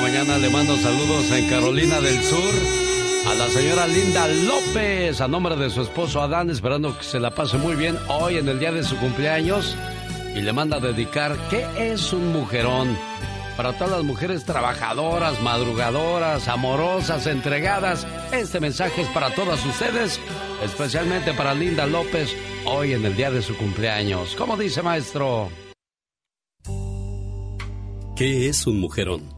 mañana le mando saludos en Carolina del Sur a la señora Linda López, a nombre de su esposo Adán, esperando que se la pase muy bien hoy en el día de su cumpleaños. Y le manda a dedicar ¿Qué es un mujerón? Para todas las mujeres trabajadoras, madrugadoras, amorosas, entregadas, este mensaje es para todas ustedes, especialmente para Linda López, hoy en el día de su cumpleaños. ¿Cómo dice maestro? ¿Qué es un mujerón?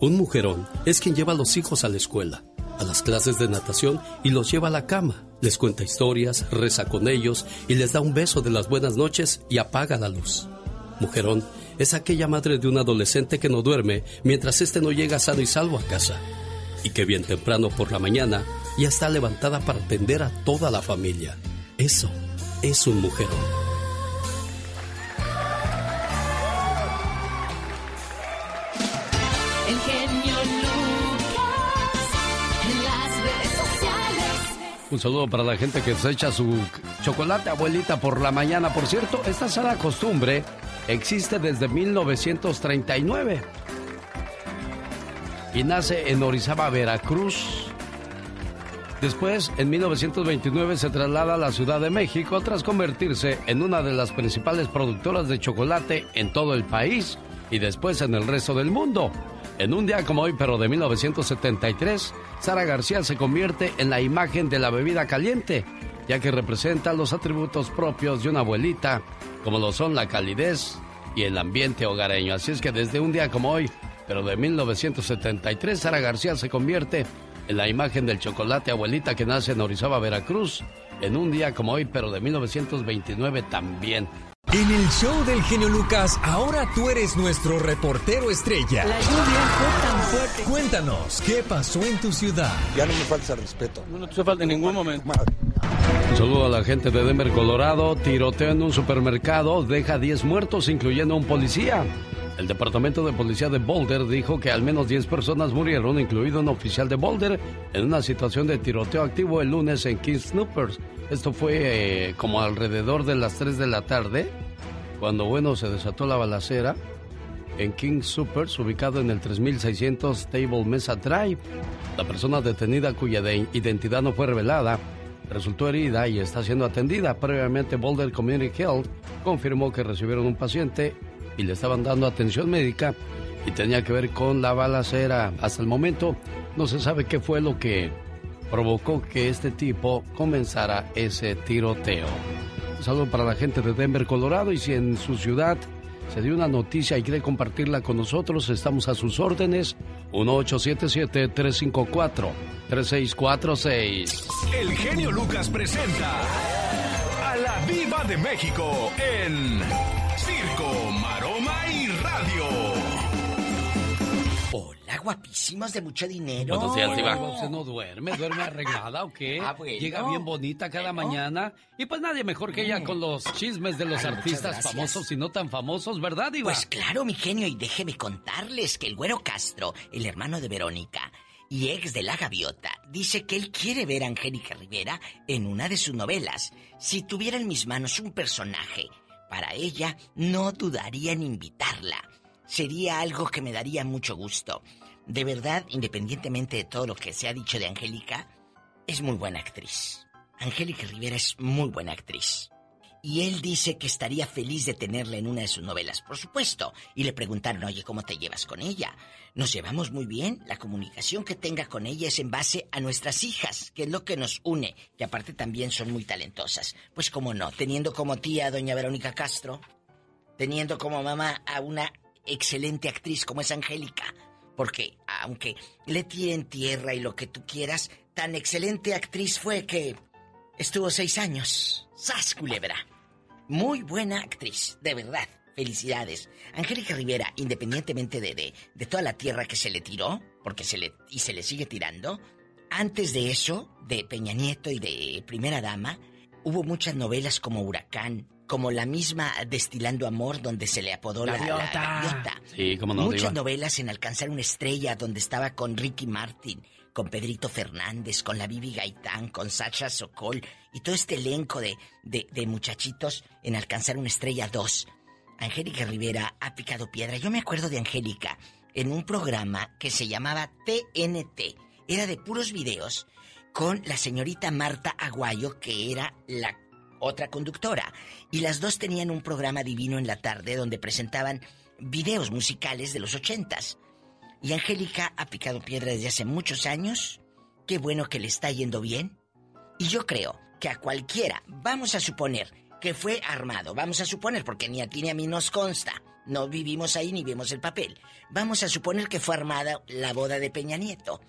Un mujerón es quien lleva a los hijos a la escuela, a las clases de natación y los lleva a la cama, les cuenta historias, reza con ellos y les da un beso de las buenas noches y apaga la luz. Mujerón es aquella madre de un adolescente que no duerme mientras éste no llega sano y salvo a casa y que bien temprano por la mañana ya está levantada para atender a toda la familia. Eso es un mujerón. Un saludo para la gente que se echa su chocolate abuelita por la mañana. Por cierto, esta sana costumbre existe desde 1939 y nace en Orizaba, Veracruz. Después, en 1929, se traslada a la Ciudad de México tras convertirse en una de las principales productoras de chocolate en todo el país y después en el resto del mundo. En un día como hoy, pero de 1973, Sara García se convierte en la imagen de la bebida caliente, ya que representa los atributos propios de una abuelita, como lo son la calidez y el ambiente hogareño. Así es que desde un día como hoy, pero de 1973, Sara García se convierte en la imagen del chocolate abuelita que nace en Orizaba, Veracruz, en un día como hoy, pero de 1929 también. En el show del genio Lucas, ahora tú eres nuestro reportero estrella. La lluvia fue tan fuerte. Cuéntanos, ¿qué pasó en tu ciudad? Ya no me falta respeto. No, no te falta en ningún momento. Un saludo a la gente de Denver, Colorado. Tiroteo en un supermercado deja 10 muertos, incluyendo un policía. El Departamento de Policía de Boulder dijo que al menos 10 personas murieron, incluido un oficial de Boulder, en una situación de tiroteo activo el lunes en King Snoopers. Esto fue eh, como alrededor de las 3 de la tarde, cuando, bueno, se desató la balacera en King Supers, ubicado en el 3600 Table Mesa Drive. La persona detenida cuya identidad no fue revelada resultó herida y está siendo atendida. Previamente, Boulder Community Health confirmó que recibieron un paciente y le estaban dando atención médica y tenía que ver con la balacera. Hasta el momento no se sabe qué fue lo que provocó que este tipo comenzara ese tiroteo. Un saludo para la gente de Denver, Colorado, y si en su ciudad se dio una noticia y quiere compartirla con nosotros, estamos a sus órdenes. 1877-354-3646. El genio Lucas presenta a la Viva de México en Circo, Maroma y Radio. Hola, guapísimos de mucho dinero. Buenos días, Diva. ¿Usted no duerme? ¿Duerme arreglada o qué? Ah, bueno. Llega bien bonita cada mañana. Y pues nadie mejor que ella con los chismes de los Ay, artistas famosos y no tan famosos, ¿verdad, Diva? Pues claro, mi genio, y déjeme contarles que el güero Castro, el hermano de Verónica y ex de la gaviota, dice que él quiere ver a Angélica Rivera en una de sus novelas. Si tuviera en mis manos un personaje para ella, no dudaría en invitarla. Sería algo que me daría mucho gusto. De verdad, independientemente de todo lo que se ha dicho de Angélica, es muy buena actriz. Angélica Rivera es muy buena actriz. y él dice que estaría feliz de tenerla en una de sus novelas, por supuesto. Y le preguntaron, oye, ¿cómo te llevas con ella? Nos llevamos muy bien. La comunicación que tenga con ella es en base a nuestras hijas, que es lo que nos une, que aparte también son muy talentosas. Pues cómo no, teniendo como tía a doña Verónica Castro, teniendo como mamá a una excelente actriz como es Angélica. Porque, aunque le tiren tierra y lo que tú quieras, tan excelente actriz fue que estuvo seis años. ¡Sas, culebra! Muy buena actriz, de verdad. Felicidades. Angélica Rivera, independientemente de, de, de toda la tierra que se le tiró, porque se le, y se le sigue tirando, antes de eso, de Peña Nieto y de Primera Dama, hubo muchas novelas como Huracán, como la misma Destilando Amor, donde se le apodó la, la gaviota. Sí, cómo no, Muchas novelas en Alcanzar una estrella, donde estaba con Ricky Martin, con Pedrito Fernández, con la Bibi Gaitán, con Sacha Sokol y todo este elenco de, de, de muchachitos en Alcanzar una estrella 2. Angélica Rivera ha picado piedra. Yo me acuerdo de Angélica en un programa que se llamaba TNT. Era de puros videos con la señorita Marta Aguayo, que era la otra conductora. Y las dos tenían un programa divino en la tarde donde presentaban videos musicales de los ochentas. Y Angélica ha picado piedra desde hace muchos años. Qué bueno que le está yendo bien. Y yo creo que a cualquiera, vamos a suponer que fue armado, vamos a suponer, porque ni a ti ni a mí nos consta, no vivimos ahí ni vemos el papel, vamos a suponer que fue armada la boda de Peña Nieto.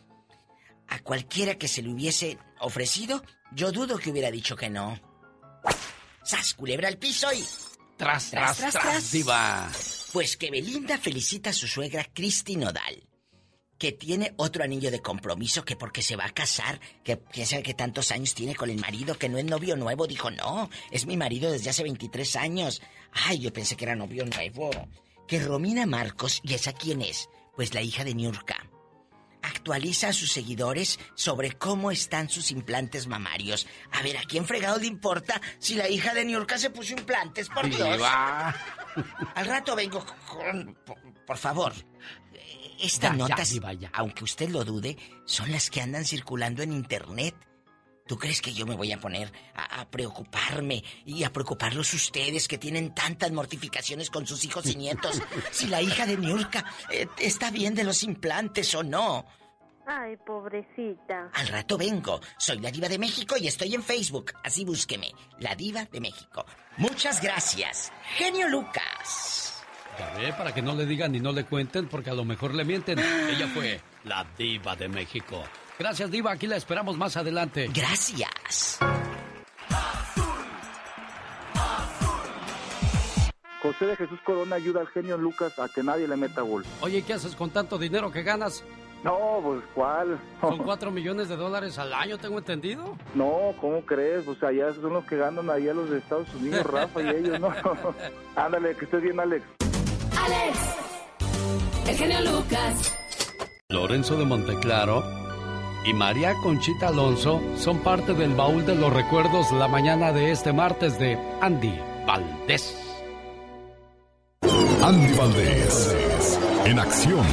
A cualquiera que se le hubiese ofrecido, yo dudo que hubiera dicho que no. ¡Sas, culebra al piso y... Tras, Tras, tras, tras, diva. Pues que Belinda felicita a su suegra Cristi Nodal, que tiene otro anillo de compromiso que porque se va a casar, que quién sabe qué tantos años tiene con el marido, que no es novio nuevo, dijo, no, es mi marido desde hace 23 años. Ay, yo pensé que era novio nuevo. Que Romina Marcos, ¿y esa quién es? Pues la hija de Niurka. Actualiza a sus seguidores sobre cómo están sus implantes mamarios. A ver, ¿a quién fregado le importa si la hija de Niurka se puso implantes? Por Dios. Al rato vengo con... Por, favor. Estas Ya, notas, ya. aunque usted lo dude, son las que andan circulando en internet. ¿Tú crees que yo me voy a poner a, a preocuparme y a preocuparlos ustedes que tienen tantas mortificaciones con sus hijos y nietos? si la hija de Niurka eh, está bien de los implantes o no. Ay, pobrecita. Al rato vengo. Soy la diva de México y estoy en Facebook. Así búsqueme. La diva de México. Muchas gracias. Genio Lucas. Ya ve, para que no le digan ni no le cuenten, porque a lo mejor le mienten. Ella fue la diva de México. Gracias, diva. Aquí la esperamos más adelante. Gracias. José de Jesús Corona ayuda al genio Lucas a que nadie le meta gol. Oye, ¿qué haces con tanto dinero que ganas? No, pues ¿cuál? Son cuatro millones de dólares al año, tengo entendido. No, ¿cómo crees? O sea, ya son los que ganan allá los de Estados Unidos, Rafa y ellos, ¿no? Ándale, que estés bien, Alex. Alex, el genio Lucas. Lorenzo de Monteclaro y María Conchita Alonso son parte del baúl de los recuerdos la mañana de este martes de Andy Valdés. Andy Valdés, en acción.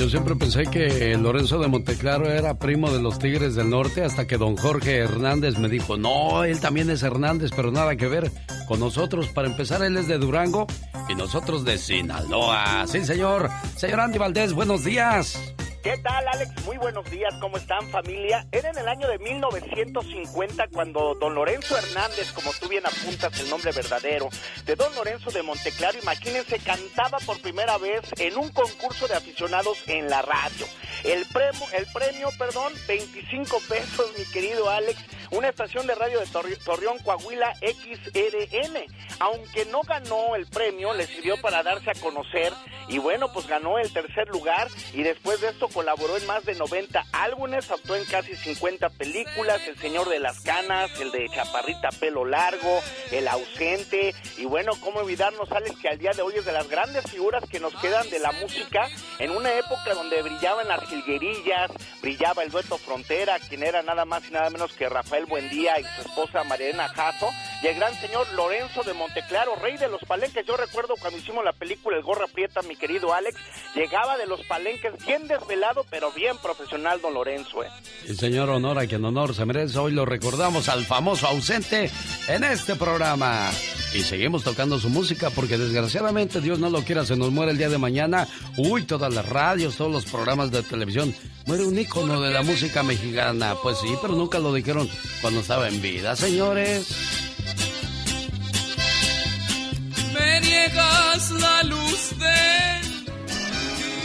Yo siempre pensé que Lorenzo de Monteclaro era primo de los Tigres del Norte hasta que don Jorge Hernández me dijo, no, él también es Hernández, pero nada que ver con nosotros. Para empezar, él es de Durango y nosotros de Sinaloa. Sí, señor. Señor Andy Valdés, buenos días. ¿Qué tal, Alex? Muy buenos días, ¿cómo están, familia? Era en el año de 1950 cuando don Lorenzo Hernández, como tú bien apuntas el nombre verdadero, de don Lorenzo de Monteclaro, imagínense, cantaba por primera vez en un concurso de aficionados en la radio. El premio, el premio, perdón, 25 pesos, mi querido Alex, una estación de radio de Torre- Torreón, Coahuila, XRN. Aunque no ganó el premio, le sirvió para darse a conocer y bueno, pues ganó el tercer lugar y después de esto colaboró en más de 90 álbumes, actuó en casi 50 películas, El Señor de las Canas, el de Chaparrita Pelo Largo, El Ausente y bueno, cómo olvidarnos, Alex, que al día de hoy es de las grandes figuras que nos quedan de la música en una época donde brillaban las jilguerillas, brillaba el dueto Frontera, quien era nada más y nada menos que Rafael Buendía y su esposa Mariana Jasso, y el gran señor Lorenzo de Monteclaro, rey de los palenques. Yo recuerdo cuando hicimos la película El Gorra Prieta, mi querido Alex, llegaba de los palenques bien desvelado, pero bien profesional, don Lorenzo. ¿eh? El señor honor a quien honor se merece. Hoy lo recordamos al famoso ausente en este programa. Y seguimos tocando su música porque desgraciadamente Dios no lo quiera, se nos muere el día de mañana. Uy, todas las radios, todos los programas de televisión. Muere un ícono de la música mexicana. Pues sí, pero nunca lo dijeron cuando estaba en vida, señores. Me niegas la luz de...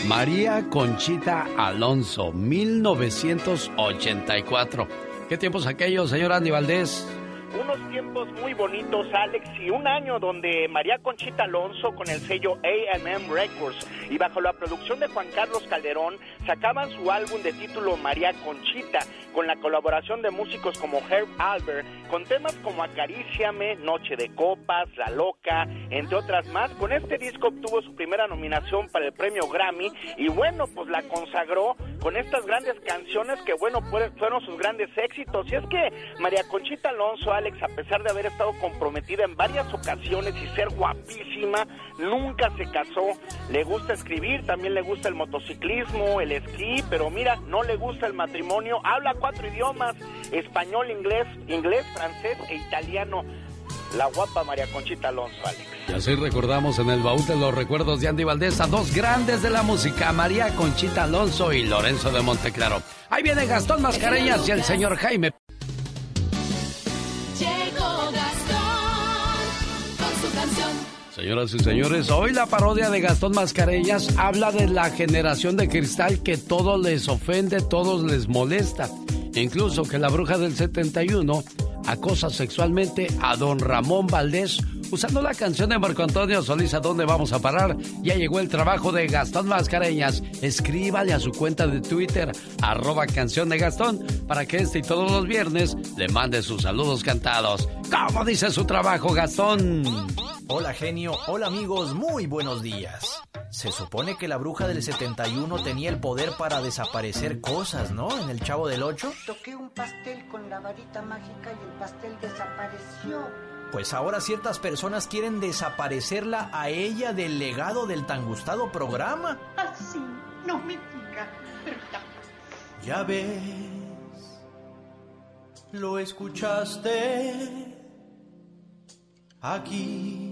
María Conchita Alonso, 1984. ¿Qué tiempos aquellos, señor Andy Valdés? Unos tiempos muy bonitos, Alex, y un año donde María Conchita Alonso con el sello AM Records y bajo la producción de Juan Carlos Calderón sacaban su álbum de título María Conchita con la colaboración de músicos como Herb Albert, con temas como Acaríciame, Noche de Copas, La Loca, entre otras más. Con este disco obtuvo su primera nominación para el premio Grammy y bueno, pues la consagró con estas grandes canciones que bueno, fueron sus grandes éxitos. Y es que María Conchita Alonso, Alex, a pesar de haber estado comprometida en varias ocasiones y ser guapísima, nunca se casó. Le gusta escribir, también le gusta el motociclismo, el esquí, pero mira, no le gusta el matrimonio. Habla cuatro idiomas, español, inglés, inglés, francés e italiano. La guapa María Conchita Alonso, Alex. Y así recordamos en el baúl de los recuerdos de Andy Valdés a dos grandes de la música, María Conchita Alonso y Lorenzo de Monteclaro. Ahí viene Gastón Mascareñas y el señor Jaime. Señoras y señores, hoy la parodia de Gastón Mascareñas habla de la generación de cristal que todo les ofende, todos les molesta. Incluso que la bruja del 71 acosa sexualmente a don Ramón Valdés usando la canción de Marco Antonio Solís ¿A dónde vamos a parar? Ya llegó el trabajo de Gastón Mascareñas. Escríbale a su cuenta de Twitter, arroba canción de Gastón, para que este y todos los viernes le mande sus saludos cantados. ¿Cómo dice su trabajo, Gastón? Hola genio, hola amigos, muy buenos días. Se supone que la bruja del 71 tenía el poder para desaparecer cosas, ¿no? En el Chavo del 8. Toqué un pastel con la varita mágica y el pastel desapareció. Pues ahora ciertas personas quieren desaparecerla a ella del legado del tan gustado programa. Así, no me diga, ¿verdad? Ya ves, lo escuchaste aquí.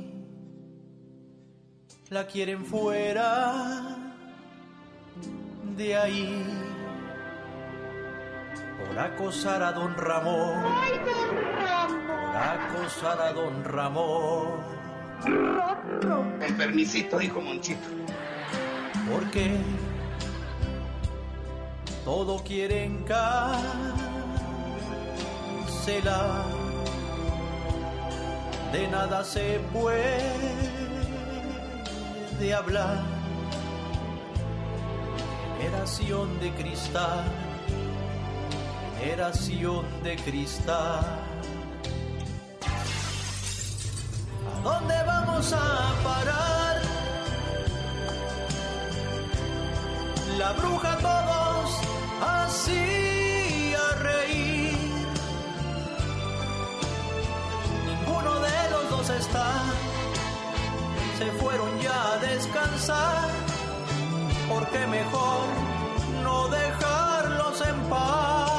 La quieren fuera de ahí por acosar a don Ramón. ¡Ay, don Ramón! Por acosar a don Ramón. Con permisito, dijo Monchito. Porque todo quieren cárcela. De nada se puede hablar. Generación de cristal generación de cristal. ¿A dónde vamos a parar? La bruja todos así a reír. Ninguno de los dos está. Se fueron ya a descansar. Porque mejor no dejarlos en paz.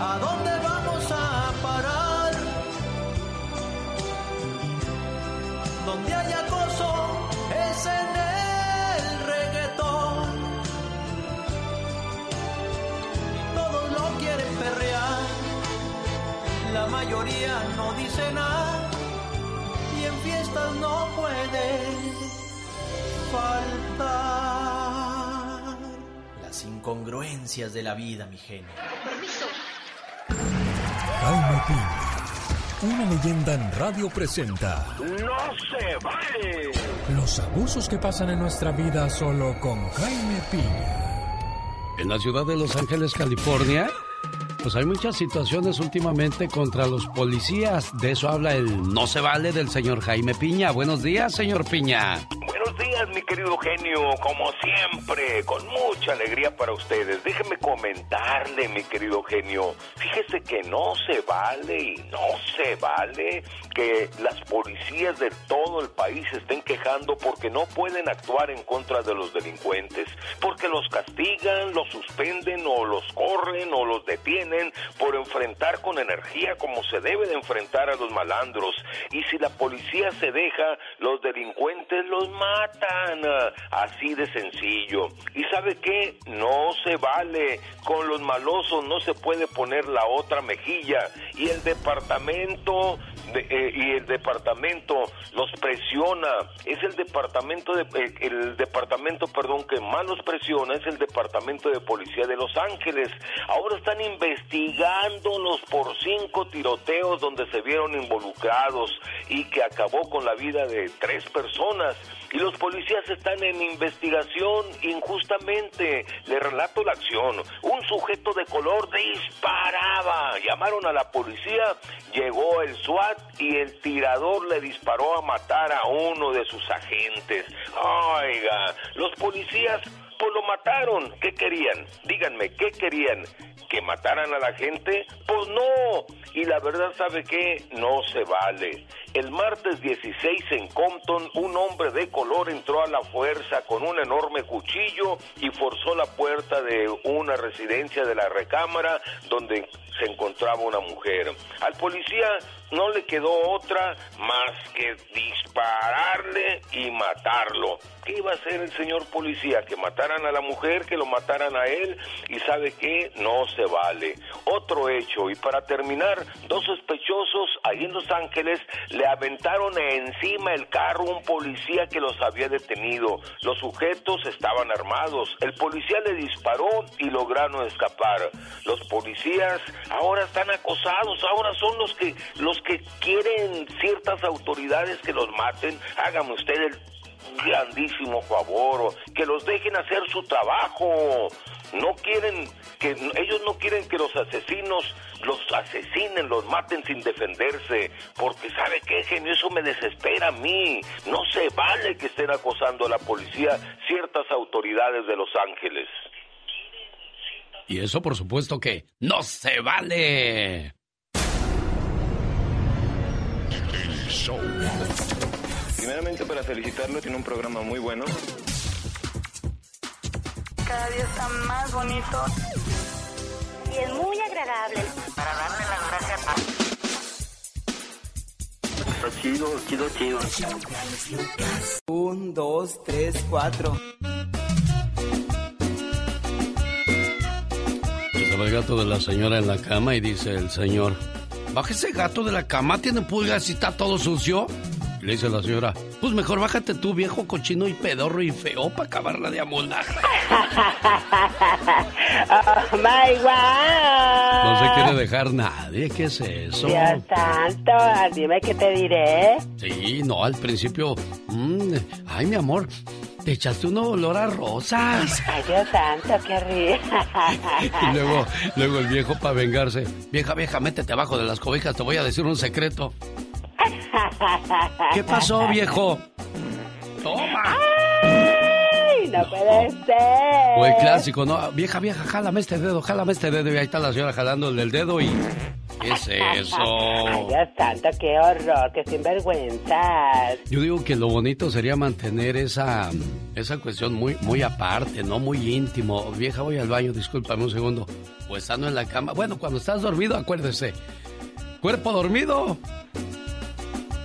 ¿A dónde vamos a parar? Donde hay acoso es en el reggaetón. Y todos lo quieren perrear. La mayoría no dice nada. En fiestas no puede faltar. Las incongruencias de la vida, mi genio. Jaime Piña, una leyenda en radio presenta. ¡No se vale! Los abusos que pasan en nuestra vida solo con Jaime Piña. En la ciudad de Los Ángeles, California, pues hay muchas situaciones últimamente contra los policías. De eso habla el no se vale del señor Jaime Piña. Buenos días, señor Piña. Buenos días, mi querido genio. Como siempre, con mucha alegría para ustedes. Déjeme comentarle, mi querido genio. Fíjese que no se vale y no se vale que las policías de todo el país estén quejando porque no pueden actuar en contra de los delincuentes. Porque los castigan, los suspenden o los corren o los detienen por enfrentar con energía como se debe de enfrentar a los malandros. Y si la policía se deja, los delincuentes los matan. Así de sencillo. ¿Y sabe qué? No se vale. Con los malosos no se puede poner la otra mejilla. Y el departamento eh, y el departamento los presiona. Es el departamento de eh, el departamento, perdón, que más los presiona es el departamento de policía de Los Ángeles. Ahora están investigándolos por cinco tiroteos donde se vieron involucrados y que acabó con la vida de tres personas y los policías están en investigación injustamente. Le relato la acción. Un sujeto de color disparaba. Llamaron a la policía, llegó el SWAT y el tirador le disparó a matar a uno de sus agentes. Oiga, los policías pues lo mataron. ¿Qué querían? Díganme, ¿qué querían? ¿Que mataran a la gente? Pues no. Y la verdad, ¿sabe qué? No se vale. El martes 16 en Compton, un hombre de color entró a la fuerza con un enorme cuchillo y forzó la puerta de una residencia de la recámara donde se encontraba una mujer. Al policía no le quedó otra más que dispararle y matarlo. ¿Qué iba a hacer el señor policía? Que mataran a la mujer, que lo mataran a él y sabe qué, no se vale. Otro hecho y para terminar, dos sospechosos ahí en Los Ángeles le aventaron encima el carro un policía que los había detenido. Los sujetos estaban armados. El policía le disparó y lograron escapar. Los policías ahora están acosados, ahora son los que los que quieren ciertas autoridades que los maten, hágame usted el grandísimo favor, que los dejen hacer su trabajo. No quieren que ellos no quieren que los asesinos los asesinen, los maten sin defenderse, porque sabe qué genio, eso me desespera a mí. No se vale que estén acosando a la policía ciertas autoridades de Los Ángeles. Y eso por supuesto que no se vale. Primeramente para felicitarlo, tiene un programa muy bueno. Cada día está más bonito. Y es muy agradable. Para darle las gracias a... Está chido, chido, chido. Un, dos, tres, cuatro. Estaba el gato de la señora en la cama y dice el señor, Bájese gato de la cama, tiene pulgas y está todo sucio. Le dice la señora, pues mejor bájate tú, viejo cochino y pedorro y feo para acabarla de amoldar. oh my God. No se quiere dejar nadie, ¿qué es eso? Dios santo, dime qué te diré. Sí, no, al principio, mmm, ay mi amor, te echaste un olor a rosas. Ay, Dios santo, qué río. y luego, luego el viejo para vengarse. Vieja, vieja, métete abajo de las cobijas, te voy a decir un secreto. ¿Qué pasó, viejo? Toma. ¡Ay! No puede ser. O el clásico, ¿no? Vieja, vieja, jálame este dedo, jálame este dedo. Y ahí está la señora jalándole el dedo y... ¿Qué es eso? Ay, Dios santo, qué horror, qué sinvergüenzas. Yo digo que lo bonito sería mantener esa, esa cuestión muy, muy aparte, ¿no? Muy íntimo. Vieja, voy al baño, discúlpame un segundo. Pues estando en la cama. Bueno, cuando estás dormido, acuérdese. Cuerpo dormido.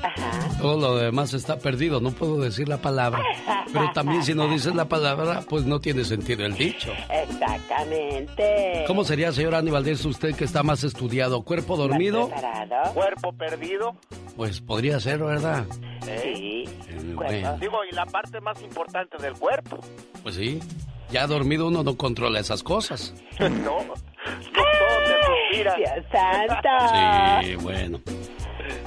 Ajá. Todo lo demás está perdido, no puedo decir la palabra. Pero también si no dices la palabra, pues no tiene sentido el dicho. Exactamente. ¿Cómo sería, señor Aníbal, Valdés, usted que está más estudiado? ¿Cuerpo dormido? ¿Cuerpo perdido? Pues podría ser, ¿verdad? Sí. Bueno. Digo, y la parte más importante del cuerpo. Pues sí. Ya dormido uno no controla esas cosas. no. No todo te Dios santo. Sí, bueno.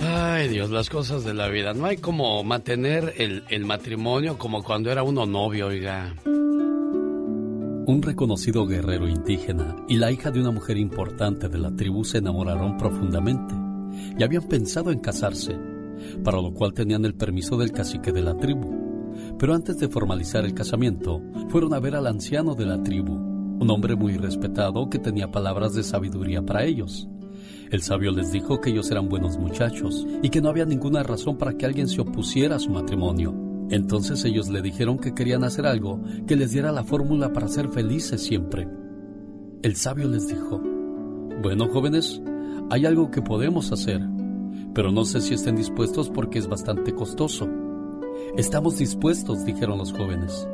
Ay, Dios, las cosas de la vida. No hay como mantener el, el matrimonio como cuando era uno novio, oiga. Un reconocido guerrero indígena y la hija de una mujer importante de la tribu se enamoraron profundamente y habían pensado en casarse, para lo cual tenían el permiso del cacique de la tribu. Pero antes de formalizar el casamiento, fueron a ver al anciano de la tribu, un hombre muy respetado que tenía palabras de sabiduría para ellos. El sabio les dijo que ellos eran buenos muchachos y que no había ninguna razón para que alguien se opusiera a su matrimonio. Entonces ellos le dijeron que querían hacer algo que les diera la fórmula para ser felices siempre. El sabio les dijo, bueno jóvenes, hay algo que podemos hacer, pero no sé si estén dispuestos porque es bastante costoso. Estamos dispuestos, dijeron los jóvenes.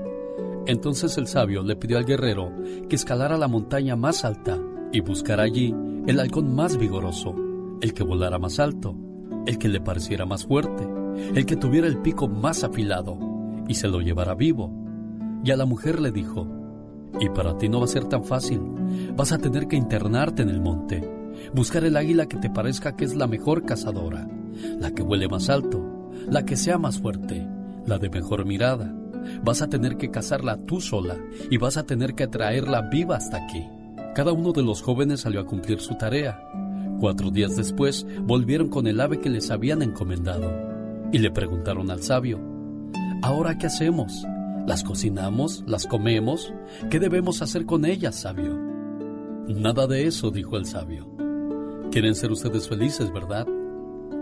Entonces el sabio le pidió al guerrero que escalara la montaña más alta y buscara allí el halcón más vigoroso, el que volara más alto, el que le pareciera más fuerte, el que tuviera el pico más afilado, y se lo llevara vivo. Y a la mujer le dijo, y para ti no va a ser tan fácil, vas a tener que internarte en el monte, buscar el águila que te parezca que es la mejor cazadora, la que huele más alto, la que sea más fuerte, la de mejor mirada. Vas a tener que cazarla tú sola y vas a tener que traerla viva hasta aquí. Cada uno de los jóvenes salió a cumplir su tarea. Cuatro días después volvieron con el ave que les habían encomendado y le preguntaron al sabio, ¿ahora qué hacemos? ¿Las cocinamos? ¿Las comemos? ¿Qué debemos hacer con ellas, sabio? Nada de eso, dijo el sabio. Quieren ser ustedes felices, ¿verdad?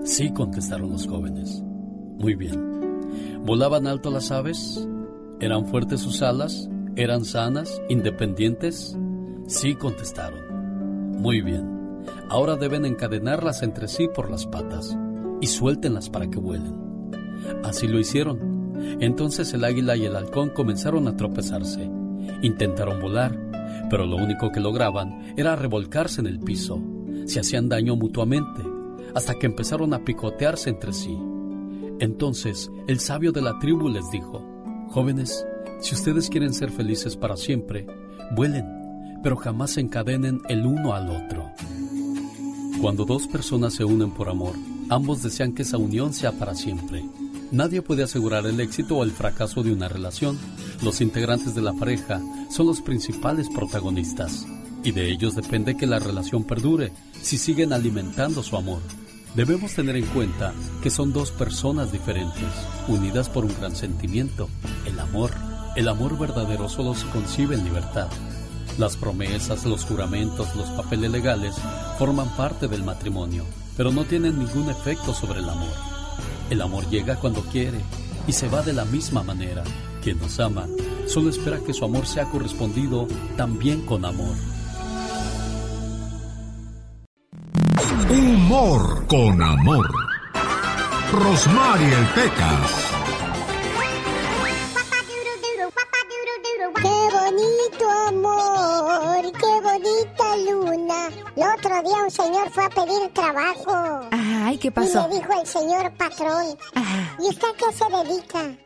Sí, contestaron los jóvenes. Muy bien. ¿Volaban alto las aves? ¿Eran fuertes sus alas? ¿Eran sanas? ¿Independientes? Sí, contestaron. Muy bien. Ahora deben encadenarlas entre sí por las patas y suéltenlas para que vuelen. Así lo hicieron. Entonces el águila y el halcón comenzaron a tropezarse. Intentaron volar, pero lo único que lograban era revolcarse en el piso. Se hacían daño mutuamente, hasta que empezaron a picotearse entre sí. Entonces el sabio de la tribu les dijo, Jóvenes, si ustedes quieren ser felices para siempre, vuelen pero jamás encadenen el uno al otro. Cuando dos personas se unen por amor, ambos desean que esa unión sea para siempre. Nadie puede asegurar el éxito o el fracaso de una relación. Los integrantes de la pareja son los principales protagonistas y de ellos depende que la relación perdure si siguen alimentando su amor. Debemos tener en cuenta que son dos personas diferentes, unidas por un gran sentimiento, el amor. El amor verdadero solo se concibe en libertad. Las promesas, los juramentos, los papeles legales forman parte del matrimonio, pero no tienen ningún efecto sobre el amor. El amor llega cuando quiere y se va de la misma manera. Quien nos ama solo espera que su amor sea correspondido también con amor. Humor con amor. Rosmarie el Pecas. El otro día un señor fue a pedir trabajo. Ay, ¿qué pasó? Y le dijo el señor patrón. ¿Y usted a qué se dedica?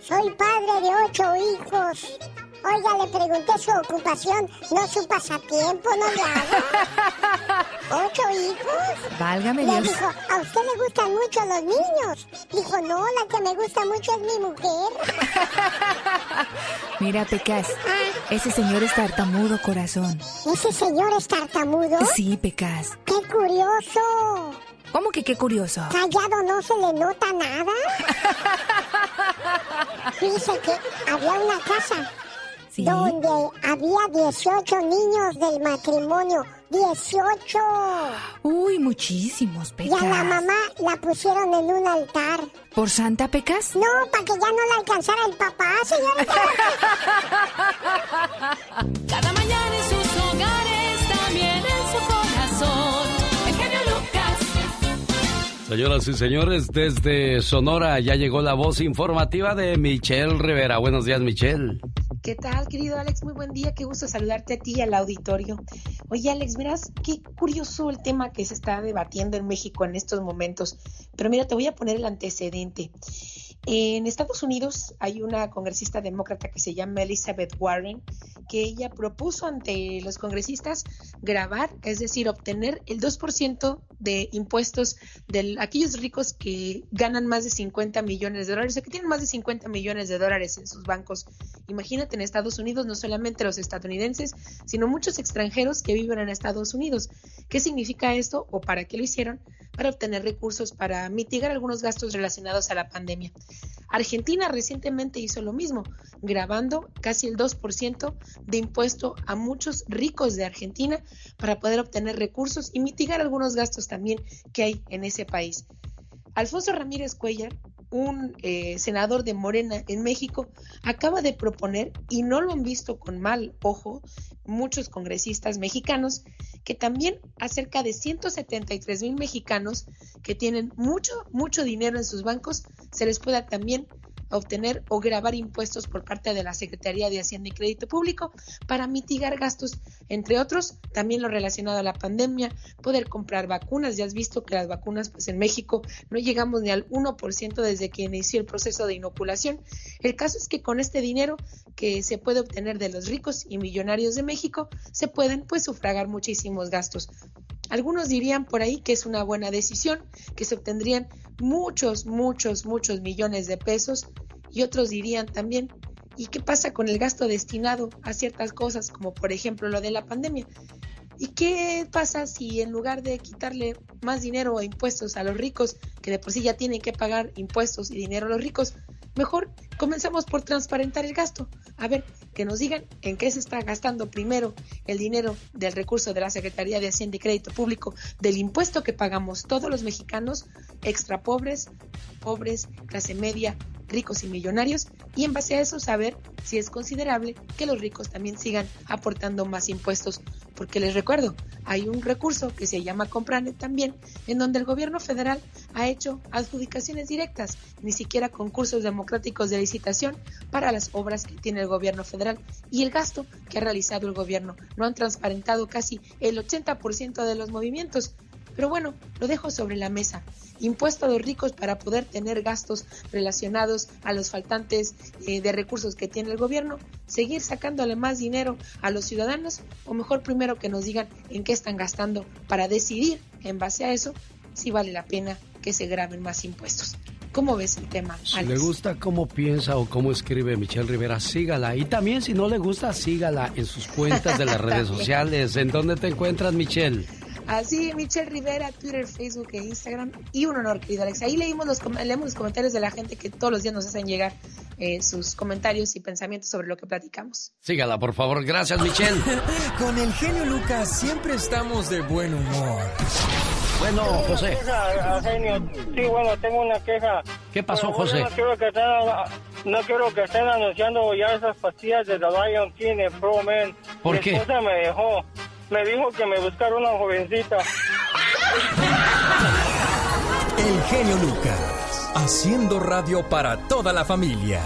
Soy padre de ocho hijos. Oiga, le pregunté su ocupación, no su pasatiempo, no le hago. ¿Ocho hijos? Válgame le Dios. dijo, ¿a usted le gustan mucho los niños? Dijo, no, la que me gusta mucho es mi mujer. Mira, Pecas, ese señor es tartamudo, corazón. ¿Ese señor es tartamudo? Sí, Pecas. ¡Qué curioso! ¿Cómo que qué curioso? Callado no se le nota nada. Dice que había una casa donde había 18 niños del matrimonio. ¡18! Uy, muchísimos, Y Pecas. a la mamá la pusieron en un altar. ¿Por Santa Pecas? No, para que ya no la alcanzara el papá, señorita. Cada mañana en sus hogares, también en su corazón. El genio Lucas. Señoras y señores, desde Sonora ya llegó la voz informativa de Michelle Rivera. Buenos días, Michelle. ¿Qué tal, querido Alex? Muy buen día, qué gusto saludarte a ti y al auditorio. Oye, Alex, verás qué curioso el tema que se está debatiendo en México en estos momentos. Pero mira, te voy a poner el antecedente. En Estados Unidos hay una congresista demócrata que se llama Elizabeth Warren, que ella propuso ante los congresistas grabar, es decir, obtener el 2% de impuestos de aquellos ricos que ganan más de 50 millones de dólares, o que tienen más de 50 millones de dólares en sus bancos. Imagínate en Estados Unidos, no solamente los estadounidenses, sino muchos extranjeros que viven en Estados Unidos. ¿Qué significa esto o para qué lo hicieron? Para obtener recursos para mitigar algunos gastos relacionados a la pandemia. Argentina recientemente hizo lo mismo, grabando casi el 2% de impuesto a muchos ricos de Argentina para poder obtener recursos y mitigar algunos gastos también que hay en ese país. Alfonso Ramírez Cuellar, un eh, senador de Morena en México, acaba de proponer, y no lo han visto con mal ojo muchos congresistas mexicanos, que también a cerca de 173 mil mexicanos que tienen mucho, mucho dinero en sus bancos, se les pueda también obtener o grabar impuestos por parte de la Secretaría de Hacienda y Crédito Público para mitigar gastos, entre otros, también lo relacionado a la pandemia, poder comprar vacunas. Ya has visto que las vacunas, pues en México no llegamos ni al 1% desde que inició el proceso de inoculación. El caso es que con este dinero que se puede obtener de los ricos y millonarios de México, se pueden pues sufragar muchísimos gastos. Algunos dirían por ahí que es una buena decisión, que se obtendrían muchos, muchos, muchos millones de pesos y otros dirían también, ¿y qué pasa con el gasto destinado a ciertas cosas como por ejemplo lo de la pandemia? ¿Y qué pasa si en lugar de quitarle más dinero o impuestos a los ricos, que de por sí ya tienen que pagar impuestos y dinero a los ricos, Mejor comenzamos por transparentar el gasto. A ver, que nos digan en qué se está gastando primero el dinero del recurso de la Secretaría de Hacienda y Crédito Público, del impuesto que pagamos todos los mexicanos, extra pobres, pobres, clase media, ricos y millonarios, y en base a eso saber si es considerable que los ricos también sigan aportando más impuestos. Porque les recuerdo, hay un recurso que se llama Compranet también, en donde el gobierno federal ha hecho adjudicaciones directas, ni siquiera concursos democráticos de para las obras que tiene el gobierno federal y el gasto que ha realizado el gobierno. No han transparentado casi el 80% de los movimientos. Pero bueno, lo dejo sobre la mesa. Impuesto a los ricos para poder tener gastos relacionados a los faltantes eh, de recursos que tiene el gobierno, seguir sacándole más dinero a los ciudadanos o mejor primero que nos digan en qué están gastando para decidir en base a eso si vale la pena que se graben más impuestos. ¿Cómo ves el tema? Si le gusta cómo piensa o cómo escribe Michelle Rivera, sígala. Y también si no le gusta, sígala en sus cuentas de las redes sociales. ¿En dónde te encuentras, Michelle? Así, Michelle Rivera, Twitter, Facebook e Instagram. Y un honor, querido Alex. Ahí leímos los, leemos los comentarios de la gente que todos los días nos hacen llegar eh, sus comentarios y pensamientos sobre lo que platicamos. Sígala, por favor. Gracias, Michelle. Con el genio Lucas siempre estamos de buen humor. Bueno, José. Sí, bueno, tengo una queja. ¿Qué pasó, José? No quiero, que estén, no quiero que estén anunciando ya esas pastillas de The Lion King en Pro Man. ¿Por Mi qué? esposa me dejó. Me dijo que me buscara una jovencita. El genio Lucas, haciendo radio para toda la familia.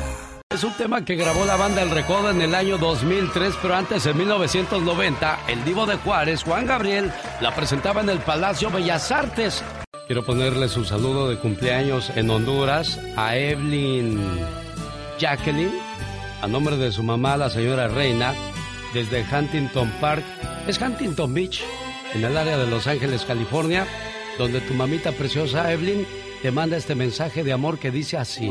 Es un tema que grabó la banda El Recodo en el año 2003, pero antes, en 1990, el divo de Juárez, Juan Gabriel, la presentaba en el Palacio Bellas Artes. Quiero ponerle su saludo de cumpleaños en Honduras a Evelyn Jacqueline, a nombre de su mamá, la señora Reina, desde Huntington Park. Es Huntington Beach, en el área de Los Ángeles, California, donde tu mamita preciosa Evelyn te manda este mensaje de amor que dice así.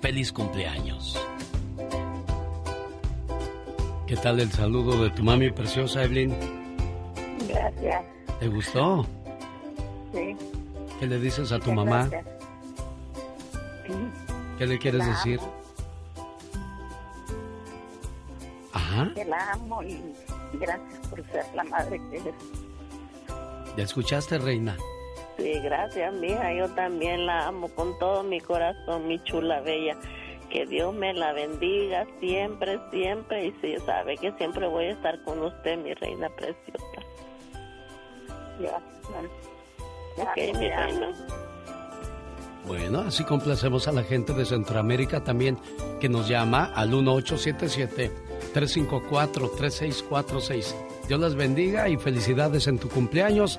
Feliz cumpleaños. ¿Qué tal el saludo de tu mami preciosa, Evelyn? Gracias. ¿Te gustó? Sí. ¿Qué le dices a tu mamá? Gracias. ¿Qué le quieres La decir? amo, Ajá. Que la amo y gracias por ser la madre que eres. ¿Ya escuchaste, reina? Sí, gracias, mija. Yo también la amo con todo mi corazón, mi chula bella. Que Dios me la bendiga siempre, siempre. Y sí, sabe que siempre voy a estar con usted, mi reina preciosa. Gracias. Ok, mi reina. Bueno, así complacemos a la gente de Centroamérica también que nos llama al 1877-354-3646. Dios las bendiga y felicidades en tu cumpleaños,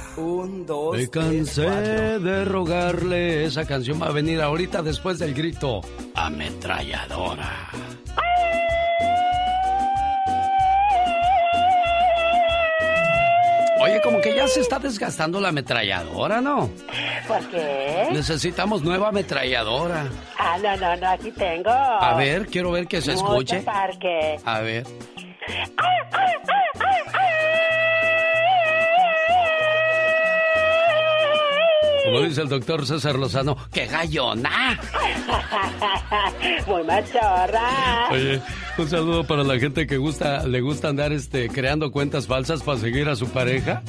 Un, dos, Me cansé de rogarle. Esa canción va a venir ahorita después del grito ametralladora. Oye, como que ya se está desgastando la ametralladora, ¿no? ¿Por qué? Necesitamos nueva ametralladora. Ah, no, no, no, aquí tengo. A ver, quiero ver que se Mucho escuche. parque. A ver. Como dice el doctor César Lozano, ¡qué gallona! Muy machorra. Oye, un saludo para la gente que gusta, le gusta andar este, creando cuentas falsas para seguir a su pareja.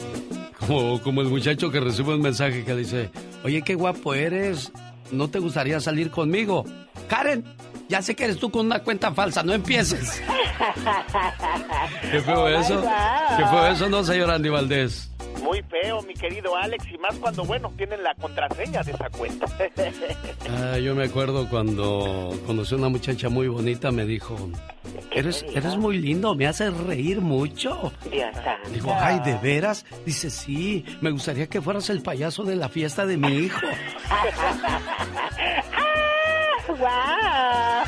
Como, como el muchacho que recibe un mensaje que dice, oye, qué guapo eres, ¿no te gustaría salir conmigo? Karen, ya sé que eres tú con una cuenta falsa, no empieces. ¿Qué feo Oh, eso? ¿Qué feo eso, no, señor Andy Valdés? Muy feo, mi querido Alex, y más cuando, bueno, tienen la contraseña de esa cuenta. Ah, yo me acuerdo cuando conocí a una muchacha muy bonita, me dijo, eres, eres muy lindo, me haces reír mucho. Digo, ay, ¿de veras? Dice, sí, me gustaría que fueras el payaso de la fiesta de mi hijo. ¡Guau!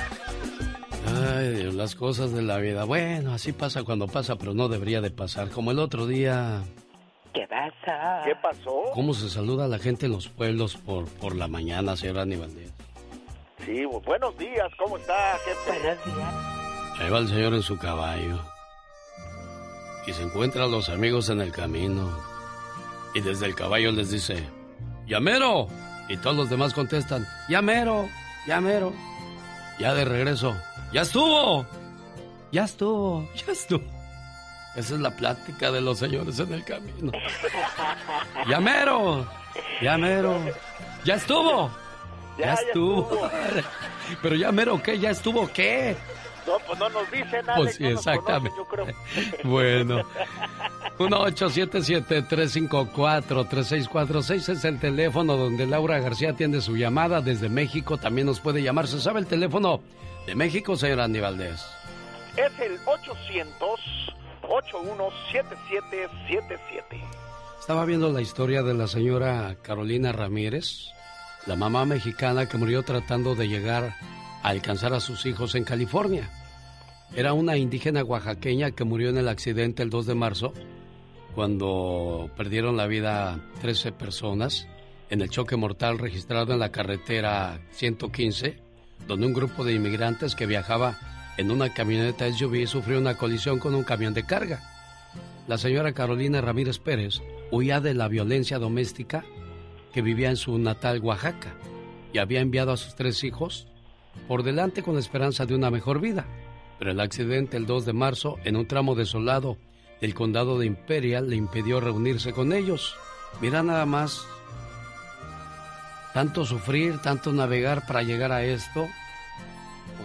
Ay, Dios, las cosas de la vida. Bueno, así pasa cuando pasa, pero no debería de pasar. Como el otro día, ¿Qué pasa? ¿Qué pasó? ¿cómo se saluda a la gente en los pueblos por, por la mañana, señor Aníbal Díaz? Sí, bu- buenos días, ¿cómo está, jefe? Buenos días. Ahí va el señor en su caballo. Y se encuentra a los amigos en el camino. Y desde el caballo les dice, ¡Llamero! Y todos los demás contestan, ¡Llamero! ¡Llamero! Ya de regreso, ¡Ya estuvo! ¡Ya estuvo! ¡Ya estuvo! Esa es la plática de los señores en el camino. ¡Llamero! ¡Llamero! ¡Ya estuvo! Ya, Ya, ya estuvo. estuvo. Pero ya mero, ¿qué? ¿Ya estuvo qué? No, pues no nos dicen, Alex, Pues sí, no exactamente. conocen, yo creo. Bueno. 1-877-354-3646 es el teléfono donde Laura García atiende su llamada desde México. También nos puede llamar. ¿Se sabe el teléfono de México, señor Andy Valdés? Es el 800-817777. Estaba viendo la historia de la señora Carolina Ramírez, la mamá mexicana que murió tratando de llegar a alcanzar a sus hijos en California. Era una indígena oaxaqueña que murió en el accidente el 2 de marzo, cuando perdieron la vida 13 personas en el choque mortal registrado en la carretera 115, donde un grupo de inmigrantes que viajaba en una camioneta SUV sufrió una colisión con un camión de carga. La señora Carolina Ramírez Pérez huía de la violencia doméstica que vivía en su natal Oaxaca y había enviado a sus tres hijos por delante con la esperanza de una mejor vida. Pero el accidente el 2 de marzo en un tramo desolado del condado de Imperial le impidió reunirse con ellos. Mira nada más, tanto sufrir, tanto navegar para llegar a esto.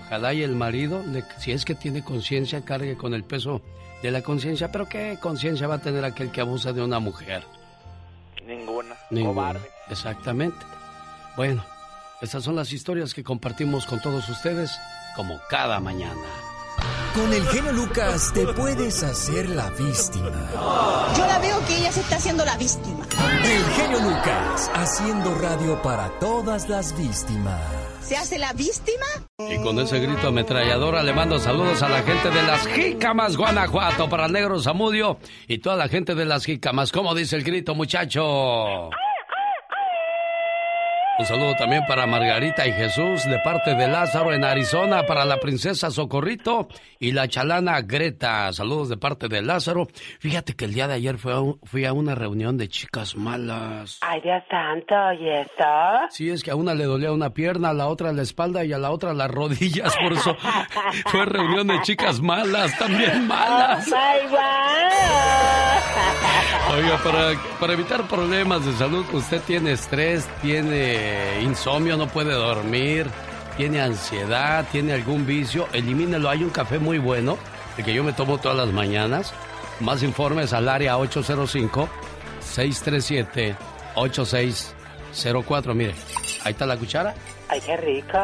Ojalá y el marido, le- si es que tiene conciencia, cargue con el peso de la conciencia. Pero ¿qué conciencia va a tener aquel que abusa de una mujer? Ninguna. Ninguna. Cobarde. Exactamente. Bueno, estas son las historias que compartimos con todos ustedes como cada mañana. Con el genio Lucas te puedes hacer la víctima. Yo la veo que ella se está haciendo la víctima. El genio Lucas, haciendo radio para todas las víctimas. ¿Se hace la víctima? Y con ese grito ametralladora le mando saludos a la gente de las Jícamas, Guanajuato, para el Negro Zamudio y toda la gente de las Jícamas. ¿Cómo dice el grito, muchacho? Un saludo también para Margarita y Jesús de parte de Lázaro en Arizona, para la princesa Socorrito y la chalana Greta. Saludos de parte de Lázaro. Fíjate que el día de ayer fue a un- fui a una reunión de chicas malas. Ay, Dios santo, ¿y eso? Sí, es que a una le dolía una pierna, a la otra la espalda y a la otra las rodillas. Por eso fue reunión de chicas malas, también malas. ¡Ay, Oiga, para, para evitar problemas de salud, usted tiene estrés, tiene insomnio, no puede dormir, tiene ansiedad, tiene algún vicio, elimínelo. Hay un café muy bueno el que yo me tomo todas las mañanas. Más informes al área 805-637-8604. Mire, ahí está la cuchara. Ay, qué rico.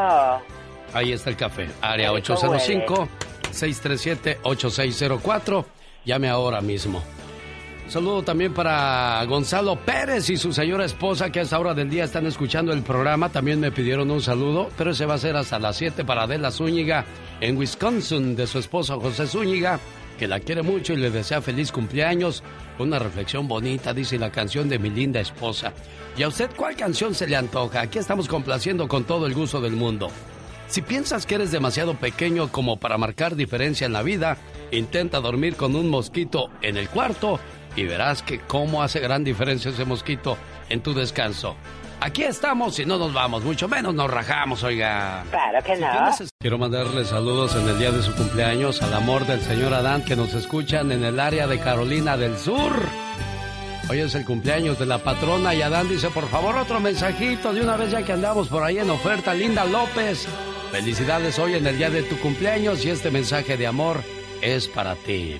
Ahí está el café. Área 805-637-8604. Llame ahora mismo. Saludo también para Gonzalo Pérez y su señora esposa que a esta hora del día están escuchando el programa. También me pidieron un saludo, pero ese va a ser hasta las 7 para Adela Zúñiga en Wisconsin de su esposo José Zúñiga, que la quiere mucho y le desea feliz cumpleaños. Una reflexión bonita, dice la canción de mi linda esposa. ¿Y a usted cuál canción se le antoja? Aquí estamos complaciendo con todo el gusto del mundo. Si piensas que eres demasiado pequeño como para marcar diferencia en la vida, intenta dormir con un mosquito en el cuarto y verás que cómo hace gran diferencia ese mosquito en tu descanso. Aquí estamos y no nos vamos, mucho menos nos rajamos, oiga. Claro que no. Quiero mandarle saludos en el día de su cumpleaños al amor del señor Adán que nos escuchan en el área de Carolina del Sur. Hoy es el cumpleaños de la patrona y Adán dice, por favor, otro mensajito de una vez ya que andamos por ahí en oferta. Linda López, felicidades hoy en el día de tu cumpleaños y este mensaje de amor es para ti.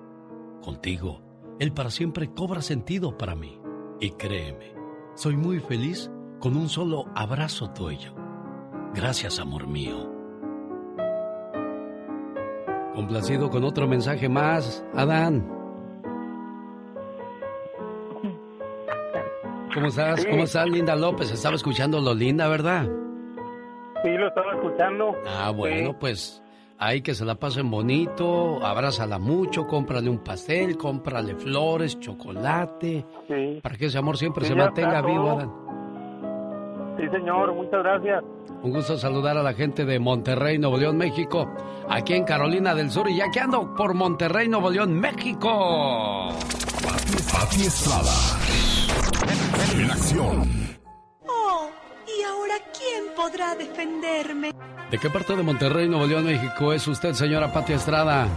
Contigo, el para siempre cobra sentido para mí. Y créeme, soy muy feliz con un solo abrazo tuyo. Gracias, amor mío. Complacido con otro mensaje más, Adán. ¿Cómo estás? Sí. ¿Cómo estás, Linda López? Estaba escuchando lo linda, ¿verdad? Sí, lo estaba escuchando. Ah, bueno, pues ahí que se la pasen bonito, abrázala mucho, cómprale un pastel, cómprale flores, chocolate, Sí. para que ese amor siempre Sí, se mantenga vivo. Adán. Sí, señor, muchas gracias. Un gusto saludar a la gente de Monterrey, Nuevo León, México, aquí en Carolina del Sur, y ya que ando por Monterrey, Nuevo León, México. Pati Estrada. En acción. Oh, ¿y ahora quién podrá defenderme? ¿De qué parte de Monterrey, Nuevo León, México es usted, señora Pati Estrada?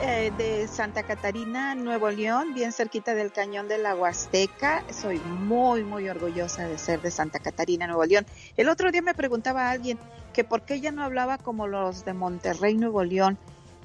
Eh, de Santa Catarina, Nuevo León, bien cerquita del cañón de la Huasteca. Soy muy, muy orgullosa de ser de Santa Catarina, Nuevo León. El otro día me preguntaba a alguien que por qué ella no hablaba como los de Monterrey, Nuevo León.